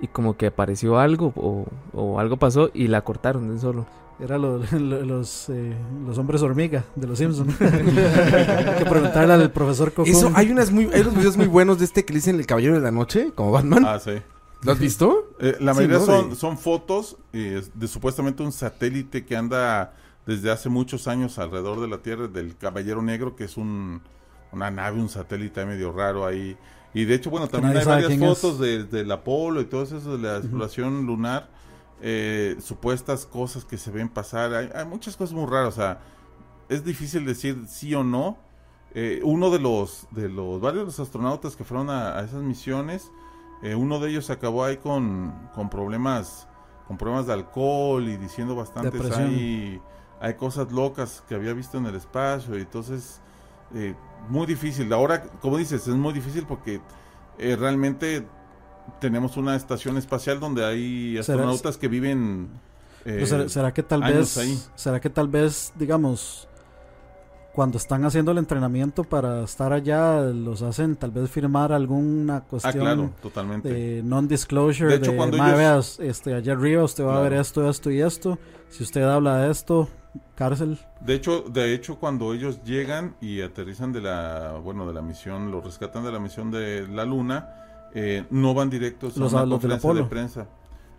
y como que apareció algo o, o algo pasó y la cortaron de un solo. Era lo- lo- los, eh, los hombres hormiga de los Simpsons. hay que preguntarle al profesor. Eso, hay unas muy, hay unos videos muy buenos de este que le dicen el caballero de la noche, como Batman. Ah, sí. ¿Lo has visto? Eh, la Sí, mayoría ¿no? son, son fotos eh, de supuestamente un satélite que anda desde hace muchos años alrededor de la Tierra, del Caballero Negro, que es un, una nave, un satélite medio raro ahí. Y de hecho, bueno, también hay varias fotos de- del Apolo y todo eso de la exploración lunar. eh, supuestas cosas que se ven pasar. Hay, hay muchas cosas muy raras. O sea, es difícil decir sí o no. Eh, uno de los, de los varios de los astronautas que fueron a, a esas misiones, eh, uno de ellos acabó ahí con, con problemas, con problemas de alcohol y diciendo bastantes hay, hay cosas locas que había visto en el espacio y entonces eh, muy difícil. Ahora, como dices, es muy difícil porque eh, realmente tenemos una estación espacial donde hay ¿Será- astronautas que viven eh, Pero será, será que tal vez, ahí. será que tal vez, digamos, cuando están haciendo el entrenamiento para estar allá, los hacen tal vez firmar alguna Ah, cuestión claro, totalmente. de non-disclosure, De de, hecho, cuando "Mae, ellos- veas, este, allá arriba usted va a ver esto, esto y esto. Si usted habla de esto, cárcel. De hecho, de hecho, cuando ellos llegan y aterrizan de la, bueno, de la misión, los rescatan de la misión de la Luna, eh, no van directos a una los conferencia de prensa.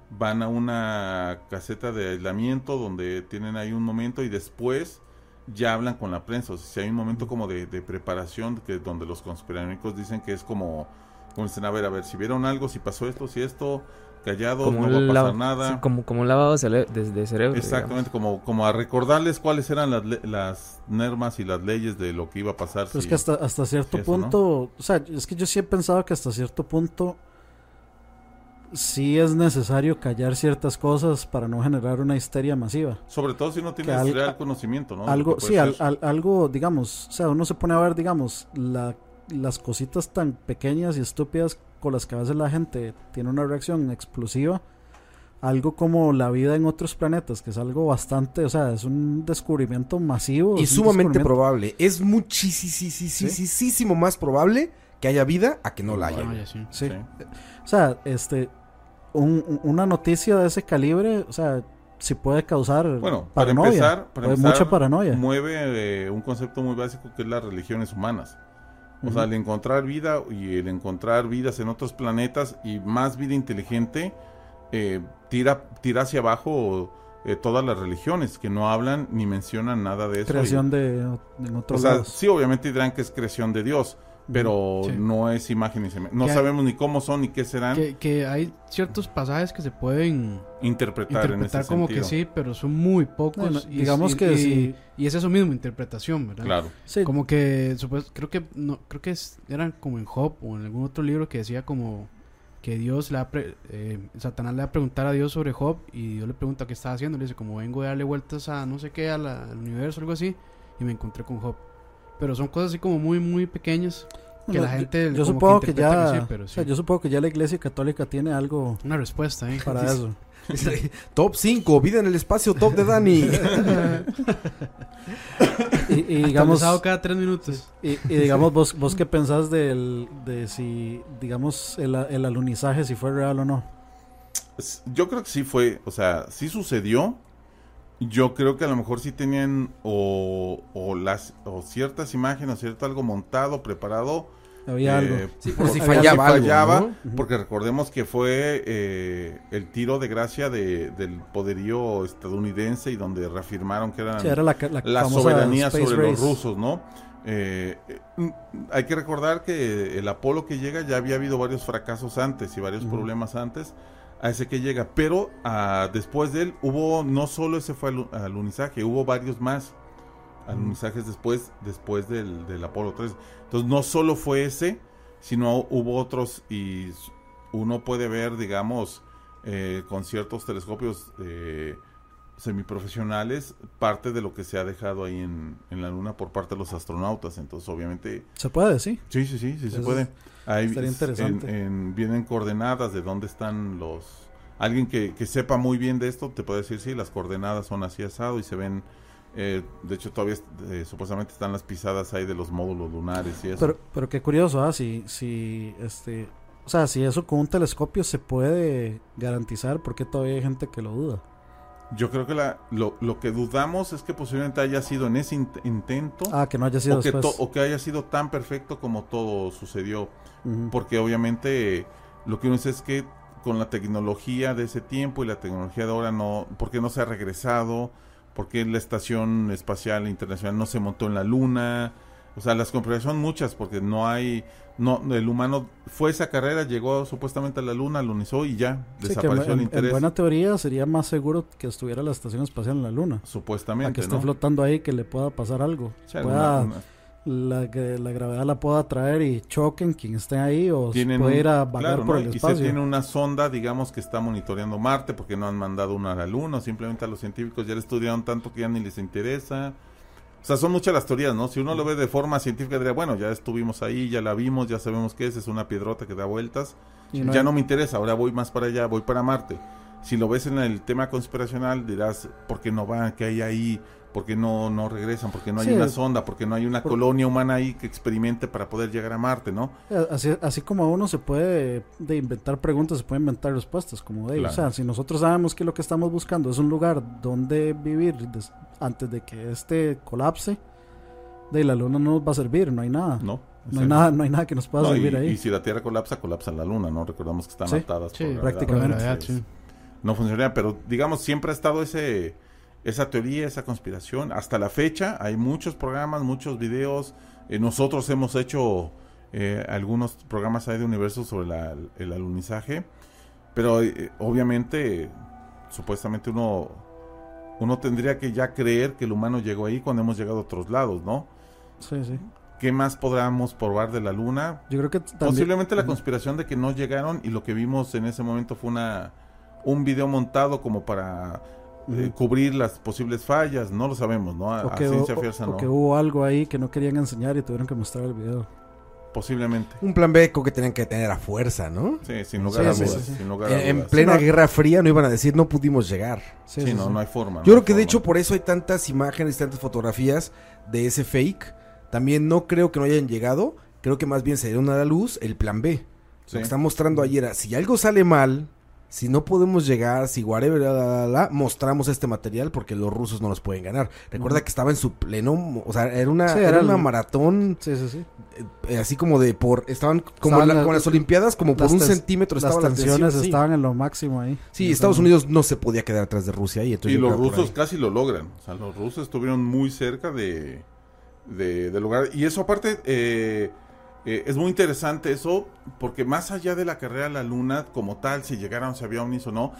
Van a una caseta de aislamiento donde tienen ahí un momento y después ya hablan con la prensa. O sea, si hay un momento como de, de preparación que donde los conspiranoicos dicen que es como, como dicen, a ver, a ver, si vieron algo, si pasó esto, si esto, callados, no va a pasar nada. sí, como, como un lavado de, cere- de- de cerebro. Exactamente, como, como a recordarles cuáles eran las, le- las normas y las leyes de lo que iba a pasar. Pero es si- que hasta, hasta cierto eso, ¿no? punto, o sea, es que yo sí he pensado que hasta cierto punto sí es necesario callar ciertas cosas para no generar una histeria masiva. Sobre todo si no tienes al- real conocimiento, ¿no? Algo, sí, al- al- algo, digamos, o sea, uno se pone a ver, digamos, la- las cositas tan pequeñas y estúpidas con las que a veces la gente tiene una reacción explosiva. Algo como la vida en otros planetas, que es algo bastante, o sea, es un descubrimiento masivo. Y sumamente probable. Es muchísimo más probable que haya vida a que no la haya. Ya, sí. Sí. Sí. O sea, este, un- un- una noticia de ese calibre, o sea, sí puede causar Bueno, para paranoia. empezar, para puede empezar, mucha paranoia. mueve eh, un concepto muy básico que es las religiones humanas. O sea, el encontrar vida y el encontrar vidas en otros planetas y más vida inteligente, eh, tira, tira hacia abajo eh, todas las religiones que no hablan ni mencionan nada de eso. creación Y- de en o otros sea, lados. sí, obviamente dirán que es creación de Dios, pero Sí. no es imagen y semejanza. No Que hay- sabemos ni cómo son ni qué serán. Que, que hay ciertos pasajes que se pueden interpretar, en interpretar ese como sentido. que sí, pero son muy pocos. Y- digamos y- que y, si- y es eso mismo, interpretación, ¿verdad? Claro. Sí, Como que, supues- creo que, no, creo que es- eran como en Job o en algún otro libro que decía como que Dios le pre- eh, Satanás le va a preguntar a Dios sobre Job y Dios le pregunta qué está haciendo. Le dice, como vengo a darle vueltas a no sé qué, al universo o algo así, y me encontré con Job. Pero son cosas así como muy, muy pequeñas que bueno, la yo- gente yo, como supongo que interpreta ya, sí, pero o sea, sí. yo supongo que ya la Iglesia Católica tiene algo Una respuesta, ¿eh? para eso. top 5, vida en el espacio, top de Dani. Y, y digamos, cada tres minutos. y, y digamos vos, vos qué pensás del, de si, digamos, el, el alunizaje, si fue real o no. Yo creo que sí fue, o sea, sí sucedió. Yo creo que a lo mejor sí tenían o, o las o ciertas imágenes, o cierto algo montado, preparado. Había eh, algo. Sí, por si fallaba algo, fallaba, ¿no? porque recordemos que fue eh, el tiro de gracia de- del poderío estadounidense y donde reafirmaron que eran Sí, era la, la soberanía Space sobre los rusos, ¿no? Eh, eh, hay que recordar que el Apolo que llega ya había habido varios fracasos antes y varios problemas antes a ese que llega, pero ah, después de él hubo no solo ese fue alu- alunizaje, hubo varios más alunizajes después después del, del Apolo 3. Entonces no solo fue ese, sino hubo otros y uno puede ver, digamos, eh, con ciertos telescopios eh, semiprofesionales parte de lo que se ha dejado ahí en, en la luna por parte de los astronautas. Entonces, obviamente, Se puede, sí. sí, sí, sí, sí se puede. Ahí es- interesante. en- en- vienen coordenadas de dónde están los... Alguien que, que sepa muy bien de esto te puede decir, sí, las coordenadas son así asado y se ven... eh, de hecho, todavía eh, supuestamente están las pisadas ahí de los módulos lunares y eso. Pero, pero qué curioso, ¿ah? Si, si, este, o sea, si eso con un telescopio se puede garantizar, ¿por qué todavía hay gente que lo duda? Yo creo que la, lo, lo que dudamos es que posiblemente haya sido en ese int- intento Ah, que no haya sido o, que o que haya sido tan perfecto como todo sucedió. Porque obviamente lo que uno dice es que con la tecnología de ese tiempo y la tecnología de ahora no, ¿por qué no se ha regresado? ¿Por qué la estación espacial internacional no se montó en la luna? O sea, las complicaciones son muchas porque no hay, no, el humano fue esa carrera, llegó supuestamente a la luna, lunizó y ya, Sí, que en, desapareció el en- en interés. buena teoría sería más seguro que estuviera la estación espacial en la Luna. A Supuestamente, que esté ¿no? flotando ahí, que le pueda pasar algo. O sea, Pueda- una- una- la, la gravedad la pueda traer y choquen quien esté ahí o se tienen puede ir a vagar claro, por ¿no? el y se espacio. tiene una sonda, digamos, que está monitoreando Marte porque no han mandado una a la Luna, o simplemente a los científicos ya le estudiaron tanto que ya ni les interesa. O sea, son muchas las teorías, ¿no? Si uno lo ve de forma científica, diría, bueno, ya estuvimos ahí, ya la vimos, ya sabemos qué es, es una piedrota que da vueltas. Y no ya hay- no me interesa, ahora voy más para allá, voy para Marte. Si lo ves en el tema conspiracional, dirás, ¿por qué no van? ¿Qué hay ahí? ¿Por qué no, no regresan? ¿Por qué no hay Sí. una sonda? ¿Por qué no hay una Por- colonia humana ahí que experimente para poder llegar a Marte, no? Eh, Así, así como uno se puede de inventar preguntas, se puede inventar respuestas, como de, Claro. o sea, si nosotros sabemos que lo que estamos buscando es un lugar donde vivir des- antes de que este colapse, de la luna no nos va a servir, no hay nada. No. No hay nada, no hay nada que nos pueda No, y, servir ahí. y si la Tierra colapsa, colapsa la Luna, ¿no? Recordamos que están Sí, atadas sí, por gravedad. prácticamente. No funcionaría, pero digamos, siempre ha estado ese esa teoría, esa conspiración. Hasta la fecha hay muchos programas, muchos videos. Eh, nosotros hemos hecho eh, algunos programas ahí de universo sobre la- el alunizaje, pero eh, obviamente, supuestamente uno uno tendría que ya creer que el humano llegó ahí cuando hemos llegado a otros lados, ¿no? Sí, sí. ¿Qué más podríamos probar de la Luna? Yo creo que también- Posiblemente la conspiración de que no llegaron y lo que vimos en ese momento fue una un video montado como para eh, cubrir las posibles fallas, no lo sabemos, ¿no? A, o a que, ciencia o- cierta o no. que hubo algo ahí que no querían enseñar y tuvieron que mostrar el video. Posiblemente. Un plan B que tenían que tener a fuerza, ¿no? Sí, sin lugar a Sí, dudas, sí, sí. sin lugar a En, plena. Guerra Fría no iban a decir no pudimos llegar. Sí, Sí, sí, no, sí. no hay forma. Yo no creo que de hecho por eso hay tantas imágenes, tantas fotografías de ese fake. También no creo que no hayan llegado. Creo que más bien se dieron a la luz el plan B. Sí. Lo que está mostrando ayer era, si algo sale mal, si no podemos llegar, si whatever, la, la, la, la, mostramos este material porque los rusos no nos pueden ganar. Recuerda que estaba en su pleno, o sea, era una, Sí, era era una el- maratón, Sí, sí, sí. eh, así como de por, estaban como, Estaban la- las- como en las Olimpiadas, como por un centímetro Las estaban las tensiones sí. estaban en lo máximo ahí. Sí, Estados. Unidos no se podía quedar atrás de Rusia ahí. Entonces Y los rusos casi lo logran. O sea, los rusos estuvieron muy cerca de, de, del lugar. Y eso aparte eh, eh, es muy interesante eso, porque más allá de la carrera a la luna como tal, si llegaron, si había ovnis o no,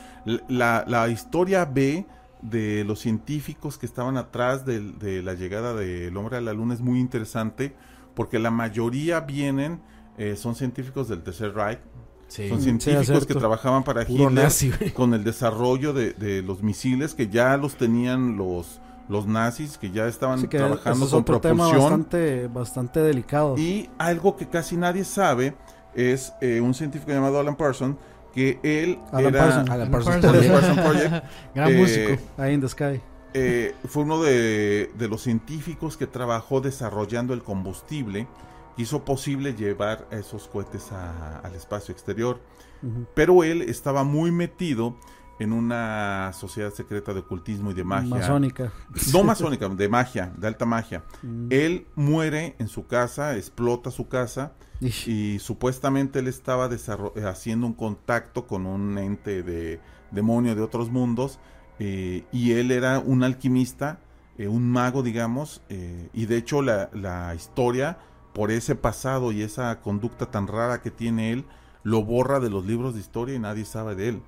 la, la historia B de los científicos que estaban atrás de, la llegada del hombre a la luna es muy interesante, porque la mayoría vienen, eh, son científicos del Tercer Reich, Sí. son científicos que trabajaban para Hitler nazi, con el desarrollo de, de los misiles que ya los tenían los los nazis que ya estaban que trabajando es con otro tema propulsión bastante, bastante delicado. y algo que casi nadie sabe es eh, un científico llamado Alan Parsons que él Alan era Parsons. Alan Parsons Parsons. Alan Project. Parsons Project, Gran eh, músico. Ahí en the Sky. eh, fue uno de, de los científicos que trabajó desarrollando el combustible que hizo posible llevar esos cohetes a- al espacio exterior. Ujú. Pero él estaba muy metido en una sociedad secreta de ocultismo y de magia. Masónica. No masónica, de magia, de alta magia. Mm. Él muere en su casa, explota su casa Ish. y supuestamente él estaba eh, haciendo un contacto con un ente de demonio de otros mundos eh, y él era un alquimista, eh, un mago digamos, eh, y de hecho la, la historia por ese pasado y esa conducta tan rara que tiene él lo borra de los libros de historia y nadie sabe de él.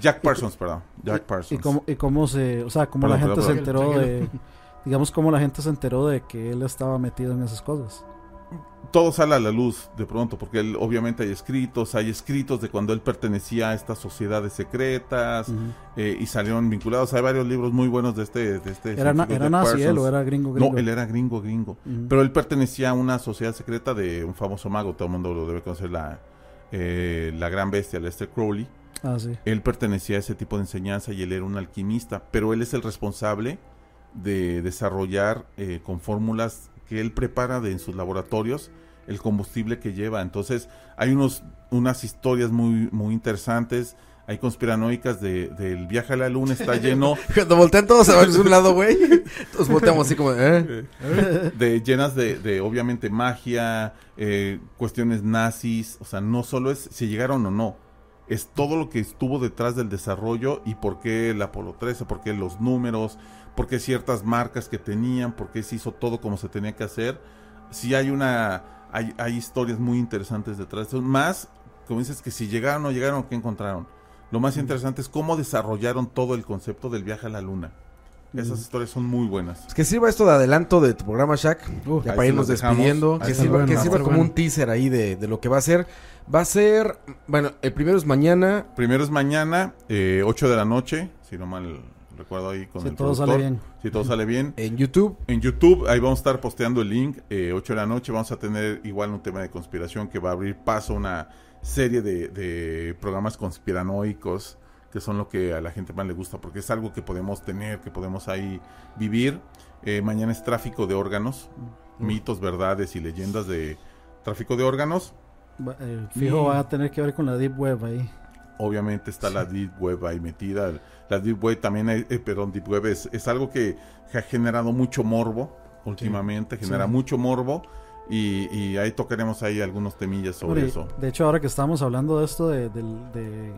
Jack Parsons, perdón. Jack ¿Y Parsons. cómo, y cómo se, o sea, cómo Perdón, la gente perdón, se enteró perdón. de, digamos, cómo la gente se enteró de que él estaba metido en esas cosas? todo sale a la luz de pronto, porque él, obviamente hay escritos, hay escritos de cuando él pertenecía a estas sociedades secretas eh, y salieron vinculados. Hay varios libros muy buenos de este. De este ¿Era, na- nazi él Parsons. o era gringo gringo? No, él era gringo, gringo. Pero él pertenecía a una sociedad secreta de un famoso mago, todo el mundo lo debe conocer, la, eh, la gran bestia, Lester Crowley. Ah, sí. Él pertenecía a ese tipo de enseñanza y él era un alquimista, pero él es el responsable de desarrollar eh, con fórmulas que él prepara de, en sus laboratorios el combustible que lleva. Entonces hay unos, unas historias muy, muy interesantes, hay conspiranoicas de- del viaje a la luna, está lleno Cuando voltean todos a ver un lado, güey. Todos volteamos así como, ¿eh? de llenas de, de, obviamente magia, eh, cuestiones nazis, o sea, no solo es si llegaron o no, es todo lo que estuvo detrás del desarrollo y por qué el Apolo 13, por qué los números, por qué ciertas marcas que tenían, por qué se hizo todo como se tenía que hacer. Si hay una, hay, hay historias muy interesantes detrás de eso, más, como dices, que si llegaron o llegaron o qué encontraron. Lo más interesante es cómo desarrollaron todo el concepto del viaje a la luna. Esas historias son muy buenas. Que sirva esto de adelanto de tu programa, Shaq. Uh, ya para irnos despidiendo. Ahí Que sirva, bueno, que está sirva como bueno. un teaser ahí de, de lo que va a ser. Va a ser, bueno, el primero es mañana. Primero es mañana, eh, 8 de la noche, si no mal recuerdo ahí con Si el todo productor. sale bien. Si todo sale bien. En YouTube. En YouTube, ahí vamos a estar posteando el link, eh, 8 de la noche. Vamos a tener igual un tema de conspiración que va a abrir paso a una serie de, de programas conspiranoicos, que son lo que a la gente más le gusta, porque es algo que podemos tener, que podemos ahí vivir. Eh, mañana es tráfico de órganos, mitos, verdades y leyendas de tráfico de órganos. Va- eh, fijo, Y- va a tener que ver con la Deep Web ahí. Obviamente está la Deep Web ahí metida. La Deep Web también, hay- eh, perdón, Deep Web es, es algo que ha generado mucho morbo últimamente, genera Sí. mucho morbo y, y ahí tocaremos ahí algunos temillas sobre eso. De hecho, ahora que estamos hablando de esto, de, de-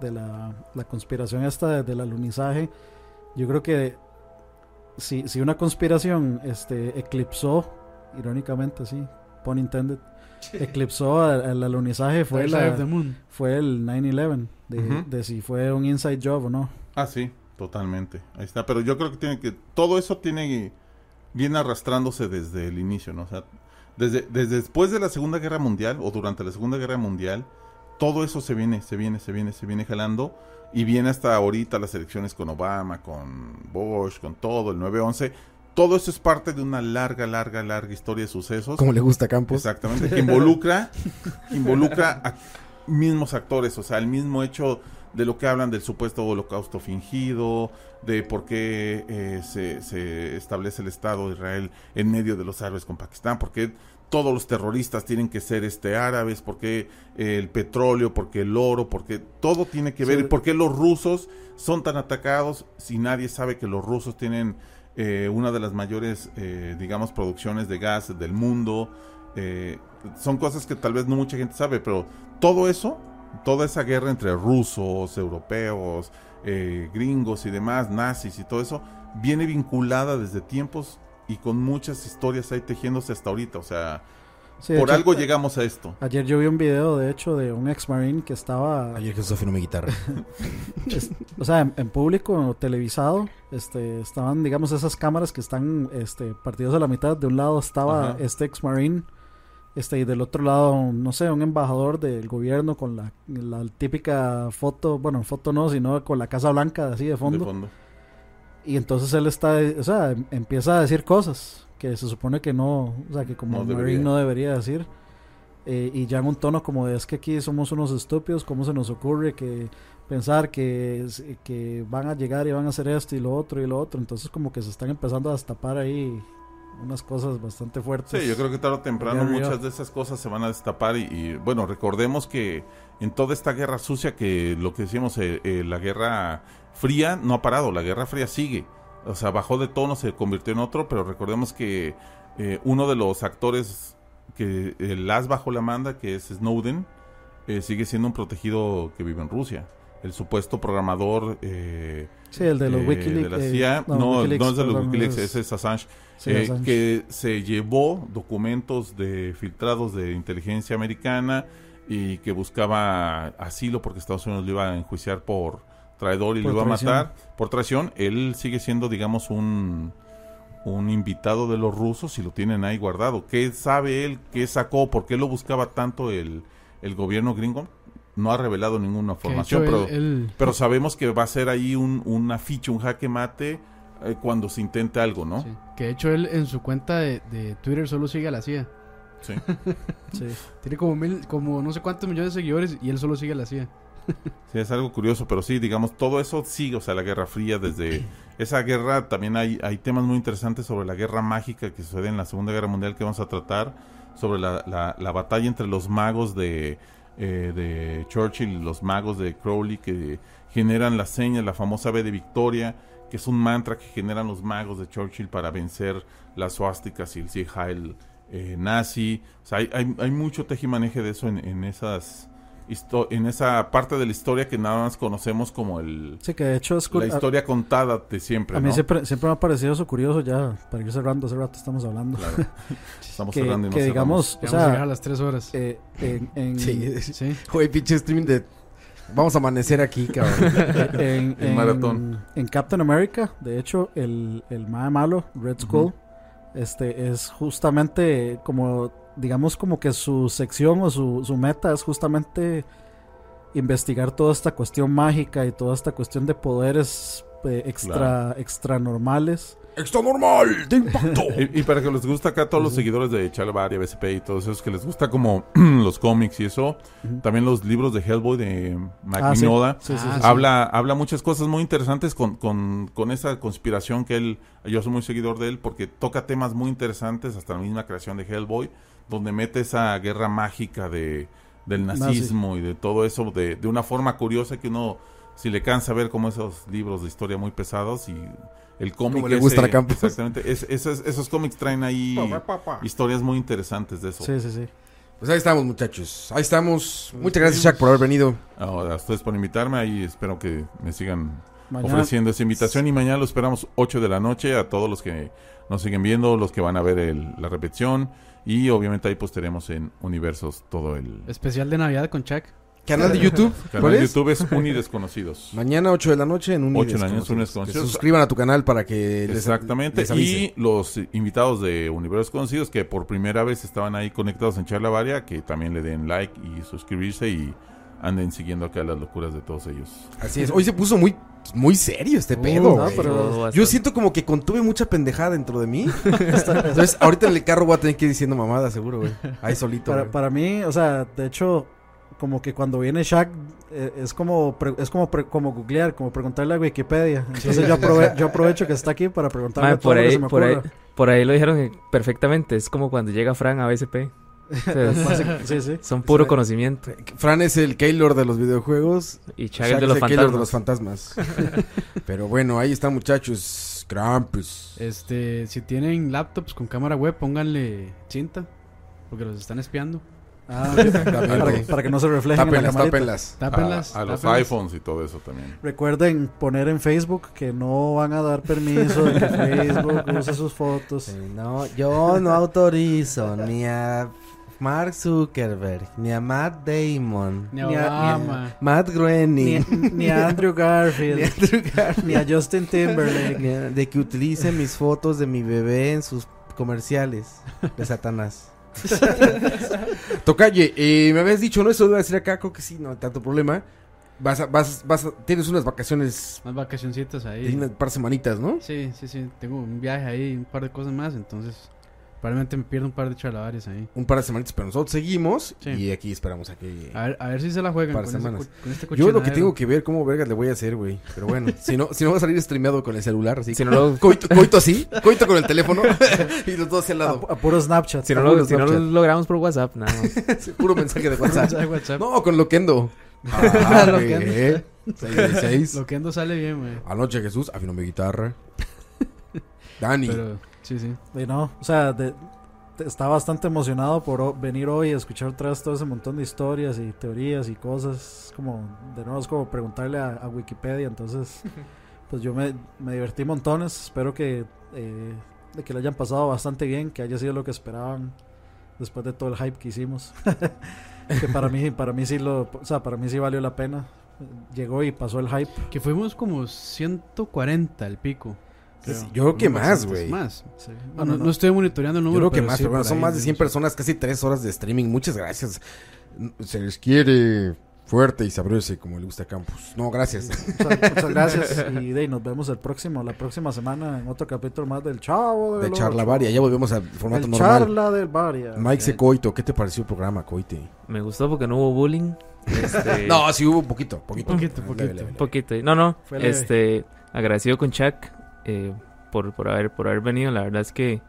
de la, la conspiración esta de- del alunizaje, yo creo que si, si una conspiración este, eclipsó, irónicamente, sí, pun intended, eclipsó al, al alunizaje fue, la, fue el 9-11, de, Ujú. de si fue un inside job o no. Ah, sí, totalmente. Ahí está. Pero yo creo que tiene que, todo eso tiene, viene arrastrándose desde el inicio, ¿no? O sea, desde, desde después de la Segunda Guerra Mundial o durante la Segunda Guerra Mundial, todo eso se viene, se viene, se viene, se viene jalando y viene hasta ahorita las elecciones con Obama, con Bush, con todo, el 9-11. Todo eso es parte de una larga, larga, larga historia de sucesos. Como le gusta a Campos. Exactamente, que involucra, involucra a mismos actores, o sea, el mismo hecho de lo que hablan del supuesto holocausto fingido, de por qué eh, se, se establece el Estado de Israel en medio de los árabes con Pakistán, por qué todos los terroristas tienen que ser este árabes, por qué eh, el petróleo, por qué el oro, porque todo tiene que ver, Sí. y por qué los rusos son tan atacados si nadie sabe que los rusos tienen eh, una de las mayores, eh, digamos, producciones de gas del mundo. Eh, son cosas que tal vez no mucha gente sabe, pero todo eso, toda esa guerra entre rusos, europeos, gringos y demás, nazis y todo eso, viene vinculada desde tiempos y con muchas historias ahí tejiéndose hasta ahorita. O sea, Sí, por hecho, algo llegamos a esto. Ayer yo vi un video, de hecho, de un ex marine que estaba Ayer Jesús afinó mi guitarra. Es- o sea, en, en público, televisado, este, estaban, digamos, esas cámaras que están este, partidos a la mitad. De un lado estaba Ajá. este ex marine, este, y del otro lado, no sé, un embajador del gobierno con la, la típica foto, bueno, foto no, sino con la Casa Blanca así de fondo. De fondo. Y entonces él está, o sea, em- empieza a decir cosas que se supone que no, o sea, que como No marine debería. no debería decir. eh, y ya en un tono como de es que aquí somos unos estúpidos, ¿cómo se nos ocurre que pensar que, que van a llegar y van a hacer esto y lo otro y lo otro? Entonces como que se están empezando a destapar ahí unas cosas bastante fuertes. Sí, yo creo que tarde o temprano muchas de esas cosas se van a destapar y, y, bueno, recordemos que en toda esta guerra sucia que lo que decíamos, eh, eh, la guerra fría no ha parado, la guerra fría sigue. O sea, bajó de tono, se convirtió en otro, pero recordemos que eh, uno de los actores que el as bajo la manda, que es Snowden, eh, sigue siendo un protegido que vive en Rusia. El supuesto programador eh, Sí, el de los eh, Wikileaks. de la eh, CIA, no, no, Wikileaks, es de los Wikileaks, es- ese es Assange sí, eh, Assange. que se llevó documentos de filtrados de inteligencia americana y que buscaba asilo porque Estados Unidos lo iba a enjuiciar por traidor y Por lo iba a matar por traición. Él sigue siendo, digamos, un, un invitado de los rusos y lo tienen ahí guardado. ¿Qué sabe él? ¿Qué sacó? ¿Por qué lo buscaba tanto el, el gobierno gringo? No ha revelado ninguna formación, pero... él- él- Pero sabemos que va a ser ahí un, una ficha, un jaque mate eh, cuando se intente algo, ¿no? sí, que de hecho él en su cuenta de, de Twitter solo sigue a la CIA. Sí. Sí. Tiene como mil, como no sé cuántos millones de seguidores y él solo sigue a la CIA. Sí, es algo curioso, pero sí, digamos, todo eso sigue, o sea, la Guerra Fría, desde esa guerra también hay, hay temas muy interesantes sobre la guerra mágica que sucede en la Segunda Guerra Mundial que vamos a tratar, sobre la, la, la batalla entre los magos de, eh, de Churchill y los magos de Crowley que generan la seña, la famosa B de Victoria, que es un mantra que generan los magos de Churchill para vencer las suásticas y el Sieg Heil eh, nazi. O sea, hay, hay, hay mucho tejimaneje de eso en, en esas en esa parte de la historia que nada más conocemos como el Sí, que de hecho es la historia contada de siempre, A mí ¿no? siempre, siempre me ha parecido eso curioso ya, para ir cerrando, hace rato estamos hablando. Claro. Estamos que, cerrando y que digamos, o vamos a llegar a sea, las 3 horas. eh, en, en, Sí. sí. Pinche streaming de. Vamos a amanecer aquí, cabrón. en, El en- maratón. en Captain America, de hecho, el, el mae malo, Red Skull, este es justamente como, digamos, como que su sección o su, su meta es justamente investigar toda esta cuestión mágica y toda esta cuestión de poderes eh, extra, extra normales. ¡Extra normal! ¡De impacto! Y, y para que les gusta acá a todos los seguidores de Chalabaria, BCP y todos esos que les gusta como los cómics y eso, también los libros de Hellboy de Mike Ah, sí. Mignola, Sí, sí, Ah, sí, sí. habla, habla muchas cosas muy interesantes con, con, con esa conspiración que él, yo soy muy seguidor de él porque toca temas muy interesantes, hasta la misma creación de Hellboy, donde mete esa guerra mágica de, del nazismo y de todo eso de, de una forma curiosa que uno, si le cansa ver como esos libros de historia muy pesados y el cómic Como le gustan ese- a. Exactamente, es- esos, esos cómics traen ahí historias muy interesantes de eso. Sí, sí, sí. Pues ahí estamos, muchachos. Ahí estamos. Muchas gracias, Shaq, por haber venido. Ahora, a ustedes por invitarme, ahí espero que me sigan Mañana, ofreciendo esa invitación y mañana lo esperamos 8 de la noche a todos los que nos siguen viendo, los que van a ver el- la repetición y obviamente ahí posteremos en Universos todo el Especial de Navidad con Chuck. Canal de YouTube. canal ¿Cuál de? YouTube es Unidesconocidos. Mañana 8 de la noche en un 8 de la noche, Unides Que se Conocidos. suscriban a tu canal para que les Exactamente. les y los invitados de Universos Conocidos que por primera vez estaban ahí conectados en Charla Varia, que también le den like y suscribirse y anden siguiendo acá las locuras de todos ellos. Así es. Hoy se puso muy, muy serio este Uh, pedo. no, pero- Yo siento como que contuve mucha pendejada dentro de mí. Entonces, ahorita en el carro voy a tener que ir diciendo mamada, seguro, güey. Ahí solito. Para, mí, o sea, de hecho, como que cuando viene Shaq, eh, es como pre- es como pre- como googlear, como preguntarle a Wikipedia. Entonces yo, aprove- yo aprovecho que está aquí para preguntarle Mae, todo por lo que ahí, se me por ahí, por ahí lo dijeron perfectamente. Es como cuando llega Fran a BSP. Sí, sí. son puro conocimiento. Fran es el Keylor de los videojuegos. Y Shaq Chag el de los es el Keylor fantasmas. de los fantasmas. Pero bueno, ahí están, muchachos. Krampus. Este, si tienen laptops con cámara web, pónganle cinta. Porque los están espiando. Ah, para, Exactamente. para que no se reflejen en la Tápenlas, tápenlas. Tápenlas. a, a los tápenlas. iPhones y todo eso también. Recuerden poner en Facebook que no van a dar permiso de que Facebook use sus fotos. No, yo no autorizo ni a Mark Zuckerberg, ni a Matt Damon, Ni Ni a-. Matt Ni, Groening, ni a Andrew Garfield, ni a Andrew Garfield, ni a Justin Timberlake. ni a- de que utilice mis fotos de mi bebé en sus comerciales de Satanás. Tocaye, eh, me habías dicho, ¿no? Eso iba a decir acá, creo que sí, no hay tanto problema. Vas a, vas, vas a- tienes unas vacaciones Más vacacioncitas de ahí. unas par semanitas, ¿no? Sí, sí, sí. Tengo un viaje ahí, un par de cosas más. Entonces, Probablemente me pierdo un par de charlavarias ahí. Un par de semanitas, pero nosotros seguimos Sí. y aquí esperamos a que... A ver, a ver si se la juegan Par con, de ese semanas. co- con este Yo lo que tengo que ver, cómo vergas le voy a hacer, güey. Pero bueno, si no, si no va a salir streameado con el celular, así. Si no lo, Coito, coito así, coito con el teléfono y los dos hacia el lado. a puro Snapchat. si no lo, si no lo logramos por WhatsApp, nada más. Sí, Puro mensaje de WhatsApp. Mensaje de WhatsApp. No, con Loquendo. Ah, Loquendo. güey. 666. Lo que ando sale bien, güey. Anoche Jesús afinó mi guitarra. Dani. Pero, sí, sí. Y no, o sea, de- te- estaba bastante emocionado por o- venir hoy a escuchar otra vez todo ese montón de historias y teorías y cosas. Como, de nuevo, es como preguntarle a, a Wikipedia. Entonces, pues yo me, me divertí montones. Espero que, eh, de que lo hayan pasado bastante bien, que haya sido lo que esperaban después de todo el hype que hicimos. que para mí, para mí sí lo, o sea, para mí sí valió la pena. Llegó y pasó el hype. Que fuimos como 140 el pico. Creo. yo creo que más, güey. Más. Sí. Bueno, no, no- estoy monitoreando el Yo número. creo que pero más, sí, pero bueno, por son ahí más de de 100 esos. personas, casi 3 horas de streaming. Muchas gracias. Se les quiere fuerte y sabroso como le gusta a Campos. No, gracias. Muchas, muchas gracias y de, ahí nos vemos el próximo, la próxima semana en otro capítulo más del Chavo De charla varia. Ya volvemos al formato El normal. charla del Varia. Mike se Coito, ¿qué te pareció el programa, Coite? Me gustó porque no hubo bullying. Este, No, sí hubo un poquito, poquito. Poquito, Leve, poquito. leve, leve. Un poquito. No, no. Fue leve. Este, agradecido con Chuck eh, por, por, haber, por haber venido. La verdad es que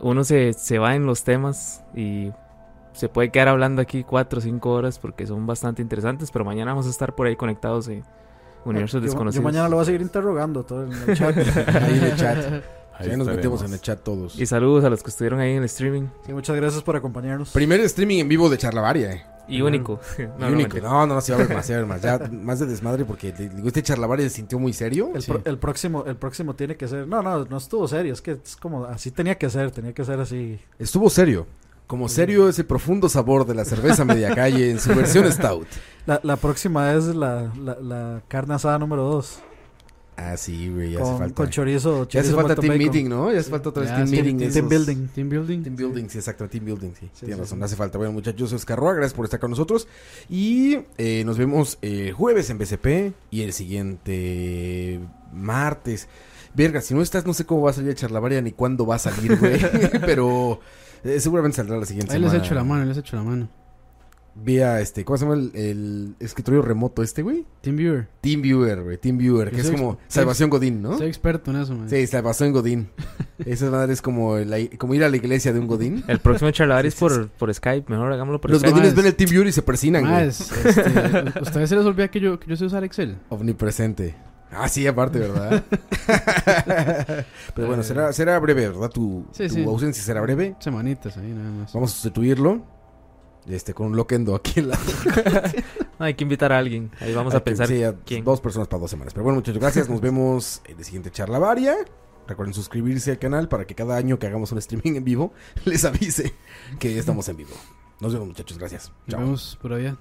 uno se, se va en los temas y se puede quedar hablando aquí cuatro o cinco horas porque son bastante interesantes. Pero mañana vamos a estar por ahí conectados en Universos yo, Desconocidos. yo mañana lo voy a seguir interrogando todo en el chat. Ahí en el chat. Ahí ya nos metemos en el chat todos. Y saludos a los que estuvieron ahí en el streaming. Sí, muchas gracias por acompañarnos. Primer streaming en vivo de charlavaria, eh. Y único. No, no, Único. No, no, no, sí va a haber más, sí va a haber más. Ya, más de desmadre porque le- digo, este charlavaria se sintió muy serio. El, pro- el próximo el próximo tiene que ser. No, no, no estuvo serio. Es que es como así tenía que ser. Tenía que ser así. Estuvo serio. Como serio ese profundo sabor de la cerveza media calle en su versión stout. La, la próxima es la, la, la carne asada número 2. Ah, sí, güey, ya hace falta. con chorizo. Ya hace chorizo falta team bacon. meeting, ¿no? Ya hace falta otra vez Ya, team sí, meeting. team building. Team building. Team building, sí, exacto, team building, sí. Sí, Tienes sí, razón, sí. hace falta. Bueno, muchachos, soy Oscar Roa, gracias por estar con nosotros. Y eh, nos vemos eh, jueves en BCP y el siguiente martes. Verga, si no estás, no sé cómo va a salir el charlavaria ni cuándo va a salir, güey. Pero eh, seguramente saldrá la siguiente Ahí les semana. echo la mano, les echo la mano. Vía este, ¿cómo se llama el, el escritorio remoto este, güey? TeamViewer. TeamViewer, güey. TeamViewer, que es como Salvación Godín, ¿no? Soy experto en eso, man. Sí, Salvación Godín. Esa madre es como, la- como ir a la iglesia de un Godín. El próximo charlar es por, por Skype. Mejor hagámoslo por Los Skype. godines Más. ven el TeamViewer y se persinan, güey. Más, este, ¿ustedes se les olvida que yo, que yo sé usar Excel? Omnipresente. Ah, sí, aparte, ¿verdad? Pero bueno, será, será breve, ¿verdad? Tu, Sí, tu sí. ausencia será breve. Semanitas ahí nada más. Vamos a sustituirlo. Este, con un loquendo aquí en la... No, hay que invitar a alguien. Ahí vamos Hay a que- pensar sí, a quién. Dos personas para dos semanas. Pero bueno, muchachos, gracias. Nos vemos en el siguiente charla varia. Recuerden suscribirse al canal para que cada año que hagamos un streaming en vivo les avise que estamos en vivo. Nos vemos, muchachos. Gracias. Nos Chao. vemos por allá.